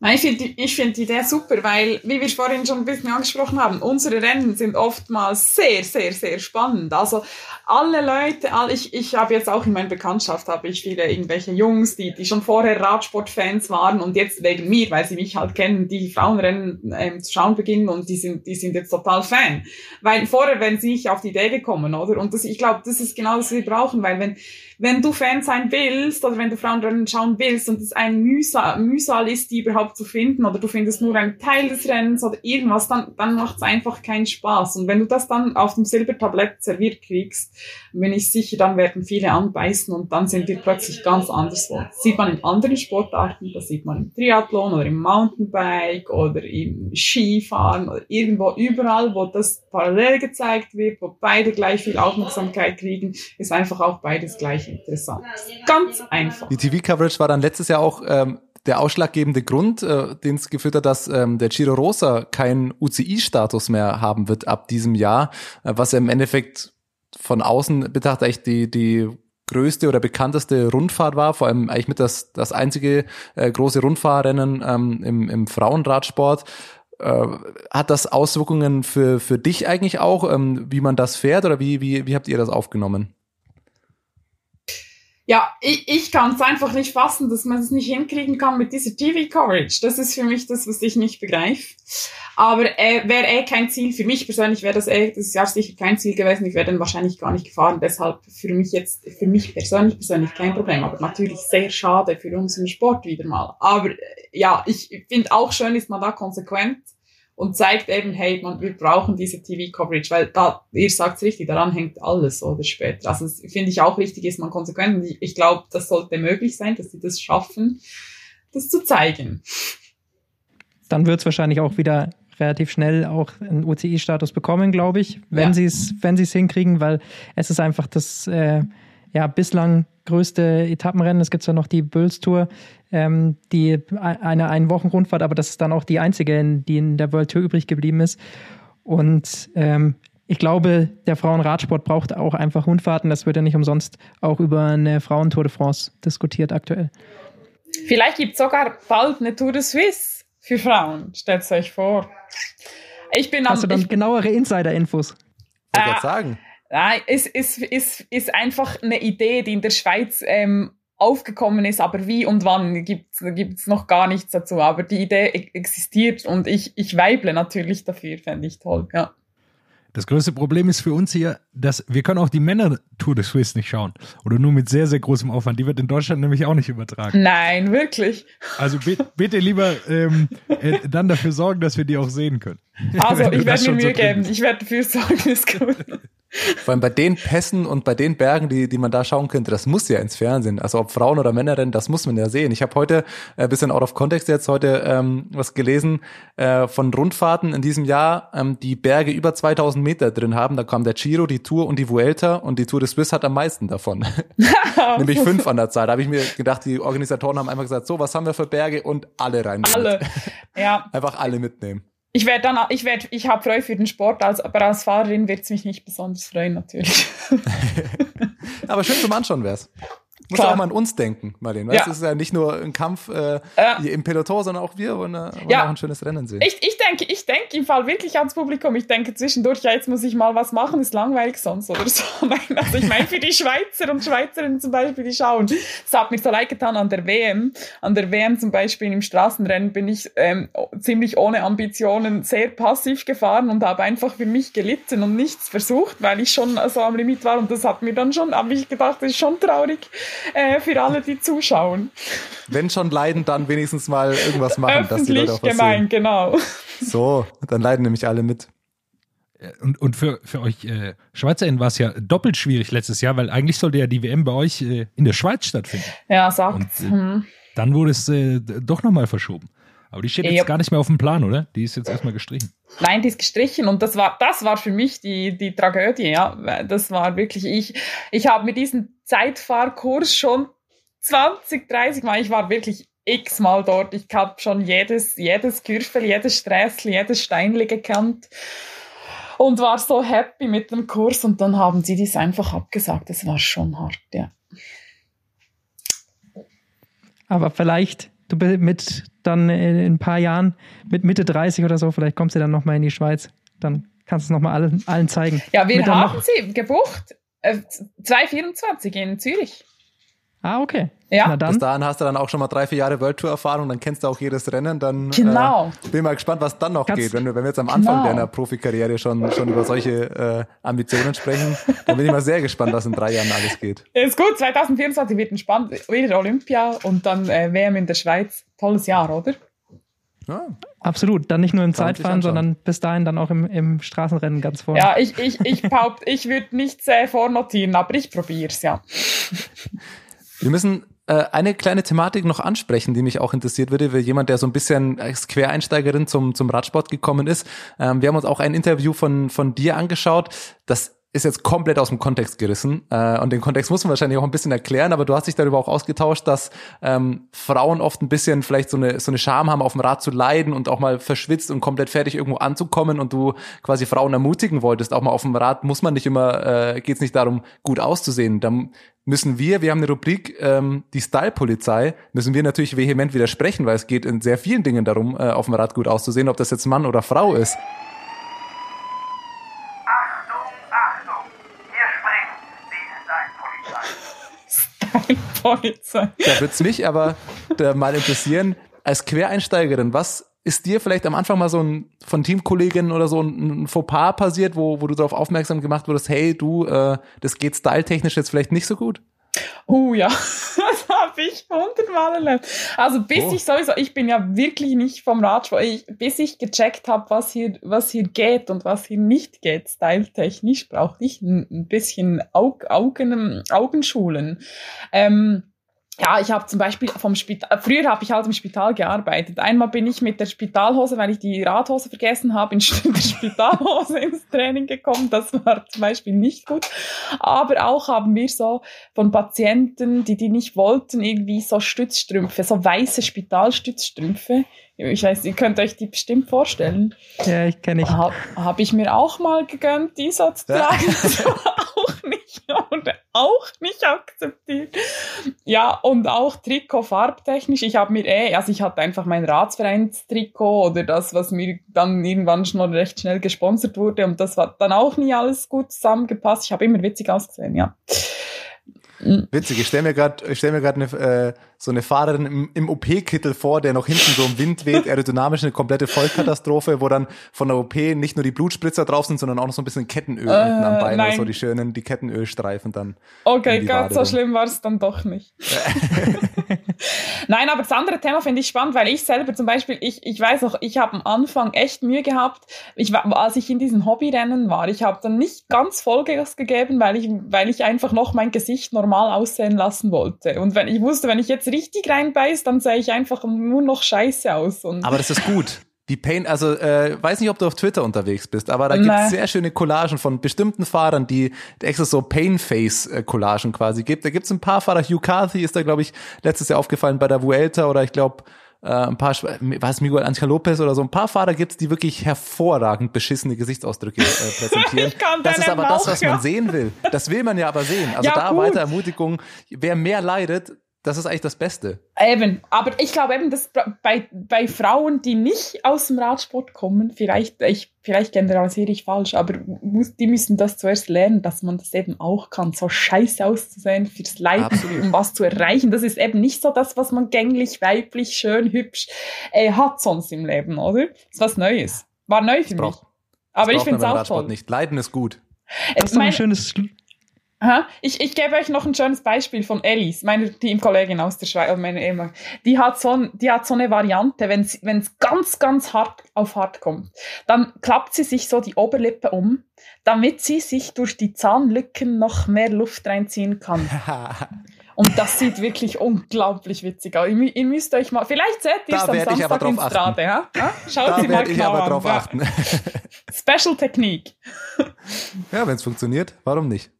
Nein, ich finde ich find die Idee super, weil, wie wir vorhin schon ein bisschen angesprochen haben, unsere Rennen sind oftmals sehr, sehr, sehr spannend. Also alle Leute, all, ich, ich habe jetzt auch in meiner Bekanntschaft habe ich viele irgendwelche Jungs, die, die schon vorher Radsportfans waren und jetzt wegen mir, weil sie mich halt kennen, die Frauenrennen ähm, zu schauen beginnen und die sind, die sind jetzt total Fan. Weil vorher wären sie nicht auf die Idee gekommen, oder? Und das, ich glaube, das ist genau das, was wir brauchen, weil wenn, wenn du Fan sein willst oder wenn du Frauenrennen schauen willst und es ein Mühsal, Mühsal ist, die überhaupt zu finden oder du findest nur einen Teil des Rennens oder irgendwas, dann, dann macht es einfach keinen Spaß. Und wenn du das dann auf dem Silbertablett serviert kriegst, bin ich sicher, dann werden viele anbeißen und dann sind wir plötzlich ganz anderswo. Das sieht man in anderen Sportarten, das sieht man im Triathlon oder im Mountainbike oder im Skifahren oder irgendwo, überall, wo das parallel gezeigt wird, wo beide gleich viel Aufmerksamkeit kriegen, ist einfach auch beides gleich interessant. Ganz einfach. Die TV-Coverage war dann letztes Jahr auch ähm, der ausschlaggebende Grund, äh, den es geführt hat, dass ähm, der Giro Rosa keinen UCI-Status mehr haben wird ab diesem Jahr, äh, was ja im Endeffekt von außen betrachtet echt die, die größte oder bekannteste Rundfahrt war, vor allem eigentlich mit das, das einzige äh, große Rundfahrrennen ähm, im, im Frauenradsport. Äh, hat das Auswirkungen für, für dich eigentlich auch, ähm, wie man das fährt oder wie, wie, wie habt ihr das aufgenommen? Ja, ich, ich kann es einfach nicht fassen, dass man es nicht hinkriegen kann mit dieser TV-Coverage. Das ist für mich das, was ich nicht begreife. Aber äh, wäre eh kein Ziel. Für mich persönlich wäre das eh das Jahr sicher kein Ziel gewesen. Ich wäre dann wahrscheinlich gar nicht gefahren. Deshalb für mich jetzt, für mich persönlich, persönlich kein Problem. Aber natürlich sehr schade für unseren Sport wieder mal. Aber äh, ja, ich finde auch schön, ist man da konsequent und zeigt eben, hey, man, wir brauchen diese TV-Coverage, weil da, ihr sagt's richtig, daran hängt alles oder später. Also finde ich auch wichtig, ist man konsequent und ich, ich glaube, das sollte möglich sein, dass sie das schaffen, das zu zeigen. Dann wird's wahrscheinlich auch wieder relativ schnell auch einen UCI-Status bekommen, glaube ich, wenn ja. sie es wenn sie es hinkriegen, weil es ist einfach das äh, ja bislang größte Etappenrennen. Es gibt ja noch die Böls Tour, ähm, die eine ein Wochen Rundfahrt, aber das ist dann auch die einzige, die in der World Tour übrig geblieben ist. Und ähm, ich glaube, der Frauenradsport braucht auch einfach Rundfahrten. Das wird ja nicht umsonst auch über eine Frauentour de France diskutiert aktuell. Vielleicht gibt es sogar bald eine Tour de Suisse für Frauen. Stellt es euch vor. Ich bin Hast am, du dann genauere Insider-Infos? Ich äh, sagen. Nein, es ist, ist, ist einfach eine Idee, die in der Schweiz ähm, aufgekommen ist, aber wie und wann gibt es noch gar nichts dazu. Aber die Idee e-, existiert und ich, ich weible natürlich dafür, fände ich toll, ja. Das größte Problem ist für uns hier, dass wir können auch die Männer-Tour de Suisse nicht schauen. Oder nur mit sehr, sehr großem Aufwand. Die wird in Deutschland nämlich auch nicht übertragen. Nein, wirklich. Also bitte lieber ähm, äh, dann dafür sorgen, dass wir die auch sehen können. Also ich werde mir Mühe geben. Ich werde dafür sorgen, ist gut. Vor allem bei den Pässen und bei den Bergen, die, die man da schauen könnte, das muss ja ins Fernsehen. Also ob Frauen oder Männer denn, das muss man ja sehen. Ich habe heute, äh, bisschen out of context jetzt, heute ähm, was gelesen äh, von Rundfahrten in diesem Jahr, ähm, die Berge über 2000 Meter drin haben. Da kam der Giro, die Tour und die Vuelta und die Tour de Suisse hat am meisten davon. Nämlich fünf an der Zahl. Da habe ich mir gedacht, die Organisatoren haben einfach gesagt, so, was haben wir für Berge und alle rein. Alle, ja. Einfach alle mitnehmen. Ich werde dann, ich werde, ich habe Freude für den Sport, als, aber als Fahrerin wird es mich nicht besonders freuen, natürlich. aber schön zum Anschauen wär's. Muss auch mal an uns denken, Marlene. Weißt, Ja. es ist ja nicht nur ein Kampf äh, Ja. im Peloton, sondern auch wir wollen, äh, wollen Ja. auch ein schönes Rennen sehen. Ich, ich denke, ich denke im Fall wirklich ans Publikum. Ich denke zwischendurch, ja, jetzt muss ich mal was machen, ist langweilig sonst oder so. Also ich meine, für die Schweizer und Schweizerinnen zum Beispiel, die schauen. Es hat mir so leid getan an der WM. An der WM zum Beispiel im Straßenrennen bin ich ähm, ziemlich ohne Ambitionen sehr passiv gefahren und habe einfach für mich gelitten und nichts versucht, weil ich schon so am Limit war. Und das hat mir dann schon, habe ich gedacht, das ist schon traurig äh, für alle, die zuschauen. Wenn schon leiden, dann wenigstens mal irgendwas machen, dass die Leute auch was gemein, genau. sehen. So, dann leiden nämlich alle mit. Und, und für, für euch äh, SchweizerInnen war es ja doppelt schwierig letztes Jahr, weil eigentlich sollte ja die WM bei euch äh, in der Schweiz stattfinden. Ja, sagt. Und, äh, hm. Dann wurde es äh, doch nochmal verschoben. Aber die steht jetzt Yep. gar nicht mehr auf dem Plan, oder? Die ist jetzt erstmal gestrichen. Nein, die ist gestrichen und das war, das war für mich die, die Tragödie, ja. Das war wirklich, ich, ich habe mir diesen Zeitfahrkurs schon 20, 30 Mal, ich war wirklich x-mal dort. Ich habe schon jedes, jedes Kürfel, jedes Sträßli, jedes Steinli gekannt und war so happy mit dem Kurs und dann haben sie dies einfach abgesagt. Das war schon hart, ja. Aber vielleicht, mit dann in ein paar Jahren, mit Mitte 30 oder so, vielleicht kommst du dann nochmal in die Schweiz. Dann kannst du es nochmal allen, allen zeigen. Ja, wir dann haben sie gebucht. Äh, 224 in Zürich. Ah, okay. Ja. Na Bis dahin hast du dann auch schon mal drei, vier Jahre World Tour Erfahrung, dann kennst du auch jedes Rennen, dann Genau. äh, bin mal gespannt, was dann noch Kannst- geht. Wenn wir, wenn wir jetzt am Anfang Genau. deiner Profikarriere schon, schon über solche äh, Ambitionen sprechen, dann bin ich mal sehr gespannt, was in drei Jahren alles geht. Ist gut, 2024 wird entspannt. Wieder Olympia und dann äh, WM in der Schweiz. Tolles Jahr, oder? Ja, Absolut. Dann nicht nur im Zeitfahren, sondern bis dahin dann auch im, im Straßenrennen ganz vorne. Ja, ich, ich, ich behaupt, ich würde nichts äh, vornotieren, aber ich probier's, ja. Wir müssen eine kleine Thematik noch ansprechen, die mich auch interessiert würde, für jemand, der so ein bisschen als Quereinsteigerin zum, zum Radsport gekommen ist. Ähm, wir haben uns auch ein Interview von, von dir angeschaut. Das ist jetzt komplett aus dem Kontext gerissen. Äh, und den Kontext muss man wahrscheinlich auch ein bisschen erklären, aber du hast dich darüber auch ausgetauscht, dass ähm, Frauen oft ein bisschen vielleicht so eine, so eine Scham haben, auf dem Rad zu leiden und auch mal verschwitzt und komplett fertig irgendwo anzukommen und du quasi Frauen ermutigen wolltest, auch mal auf dem Rad muss man nicht immer, äh, geht es nicht darum, gut auszusehen. Dann müssen wir, wir haben eine Rubrik, ähm, die Style-Polizei, müssen wir natürlich vehement widersprechen, weil es geht in sehr vielen Dingen darum, äh, auf dem Rad gut auszusehen, ob das jetzt Mann oder Frau ist. Style-Polizei. Polizei. Da wird's mich aber da mal interessieren, als Quereinsteigerin, was ist dir vielleicht am Anfang mal so ein von Teamkolleginnen oder so ein, ein Fauxpas passiert, wo, wo du darauf aufmerksam gemacht wurdest, hey, du, äh, das geht styletechnisch jetzt vielleicht nicht so gut? Uh ja, das habe ich hundertmal erlebt. Also bis Oh. ich sowieso, ich bin ja wirklich nicht vom Radsport, ich, bis ich gecheckt habe, was hier, was hier geht und was hier nicht geht, styletechnisch, brauchte ich ein, ein bisschen Aug, Augen, Augenschulen. Ähm, ja, ich habe zum Beispiel vom Spital, früher habe ich halt im Spital gearbeitet. Einmal bin ich mit der Spitalhose, weil ich die Radhose vergessen habe, in der Spitalhose ins Training gekommen. Das war zum Beispiel nicht gut. Aber auch haben wir so von Patienten, die die nicht wollten, irgendwie so Stützstrümpfe, so weiße Spitalstützstrümpfe. Ich weiß, ihr könnt euch die bestimmt vorstellen. Ja, ich kenne ich. Habe hab ich mir auch mal gegönnt, die so zu Ja. tragen. Nicht, und auch nicht akzeptiert. Ja, und auch Trikot farbtechnisch. Ich habe mir eh, also ich hatte einfach mein Ratsvereinstrikot oder das, was mir dann irgendwann schon recht schnell gesponsert wurde. Und das war dann auch nie alles gut zusammengepasst. Ich habe immer witzig ausgesehen, ja. Witzig, ich stelle mir gerade, stell mir gerade äh, so eine Fahrerin im, im OP-Kittel vor, der noch hinten so im Wind weht, aerodynamisch eine komplette Vollkatastrophe, wo dann von der OP nicht nur die Blutspritzer drauf sind, sondern auch noch so ein bisschen Kettenöl Äh, unten am Bein, so die schönen, die Kettenölstreifen dann. Okay, ganz so schlimm war es dann doch nicht. Nein, aber das andere Thema finde ich spannend, weil ich selber zum Beispiel, ich, ich weiß auch, ich habe am Anfang echt Mühe gehabt, ich, als ich in diesen Hobbyrennen war, ich habe dann nicht ganz Vollgas gegeben, weil ich, weil ich einfach noch mein Gesicht normal aussehen lassen wollte. Und wenn ich wusste, wenn ich jetzt richtig reinbeiß, dann sehe ich einfach nur noch scheiße aus. Aber das ist gut. Die Pain, also äh, weiß nicht, ob du auf Twitter unterwegs bist, aber da gibt es sehr schöne Collagen von bestimmten Fahrern, die extra so Pain-Face-Collagen quasi gibt. Da gibt es ein paar Fahrer, Hugh Carthy ist da, glaube ich, letztes Jahr aufgefallen bei der Vuelta oder ich glaube, äh, ein paar, was Miguel Angel Lopez oder so, ein paar Fahrer gibt's, die wirklich hervorragend beschissene Gesichtsausdrücke äh, präsentieren. Das ist aber das, Bauch, was man ja. sehen will. Das will man ja aber sehen. Also Ja, da gut. weiter Ermutigung. Wer mehr leidet, das ist eigentlich das Beste. Eben, aber ich glaube eben, dass bei, bei Frauen, die nicht aus dem Radsport kommen, vielleicht, ich, vielleicht generalisiere ich falsch, aber muss, die müssen das zuerst lernen, dass man das eben auch kann, so scheiße auszusehen fürs Leiden, Absolut. um was zu erreichen. Das ist eben nicht so das, was man gänglich, weiblich, schön, hübsch äh, hat sonst im Leben, oder? Das ist was Neues. War neu für mich. braucht- Aber ich finde es beim auch Radsport toll. nicht. Leiden ist gut. Das ist doch ein schönes Aha. Ich, ich gebe euch noch ein schönes Beispiel von Ellis, meine Teamkollegin aus der Schweiz, äh, meine ehemalige. Die hat so, ein, die hat so eine Variante, wenn es ganz, ganz hart auf hart kommt, dann klappt sie sich so die Oberlippe um, damit sie sich durch die Zahnlücken noch mehr Luft reinziehen kann. Und das sieht wirklich unglaublich witzig aus. Ihr, ihr müsst euch mal, vielleicht seht ihr es am Samstag in. Strade, ja? ja? Schaut Da sie mal ich genau aber an. drauf ja. achten. Special Technik. ja, wenn es funktioniert, warum nicht?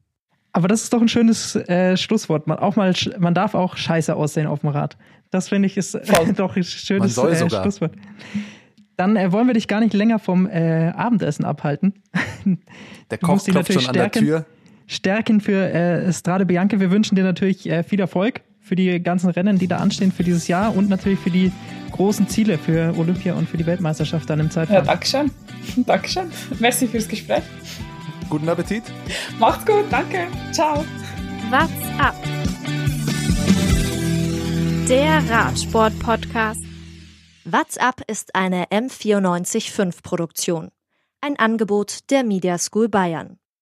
Aber das ist doch ein schönes äh, Schlusswort. Man, auch mal, man darf auch scheiße aussehen auf dem Rad. Das finde ich ist äh, doch ein schönes äh. Schlusswort. Dann äh, wollen wir dich gar nicht länger vom äh, Abendessen abhalten. Der Du Koch klopft schon natürlich an der stärken. Tür. Stärken für äh, Strade Bianca. Wir wünschen dir natürlich äh, viel Erfolg für die ganzen Rennen, die da anstehen für dieses Jahr und natürlich für die großen Ziele für Olympia und für die Weltmeisterschaft dann im Ja, Zeitfahren. Dankeschön. Dankeschön. Merci fürs Gespräch. Guten Appetit. Macht's gut. Danke. Ciao. What's up? Der Radsport-Podcast. WhatsApp ist eine M945 Produktion. Ein Angebot der Media School Bayern.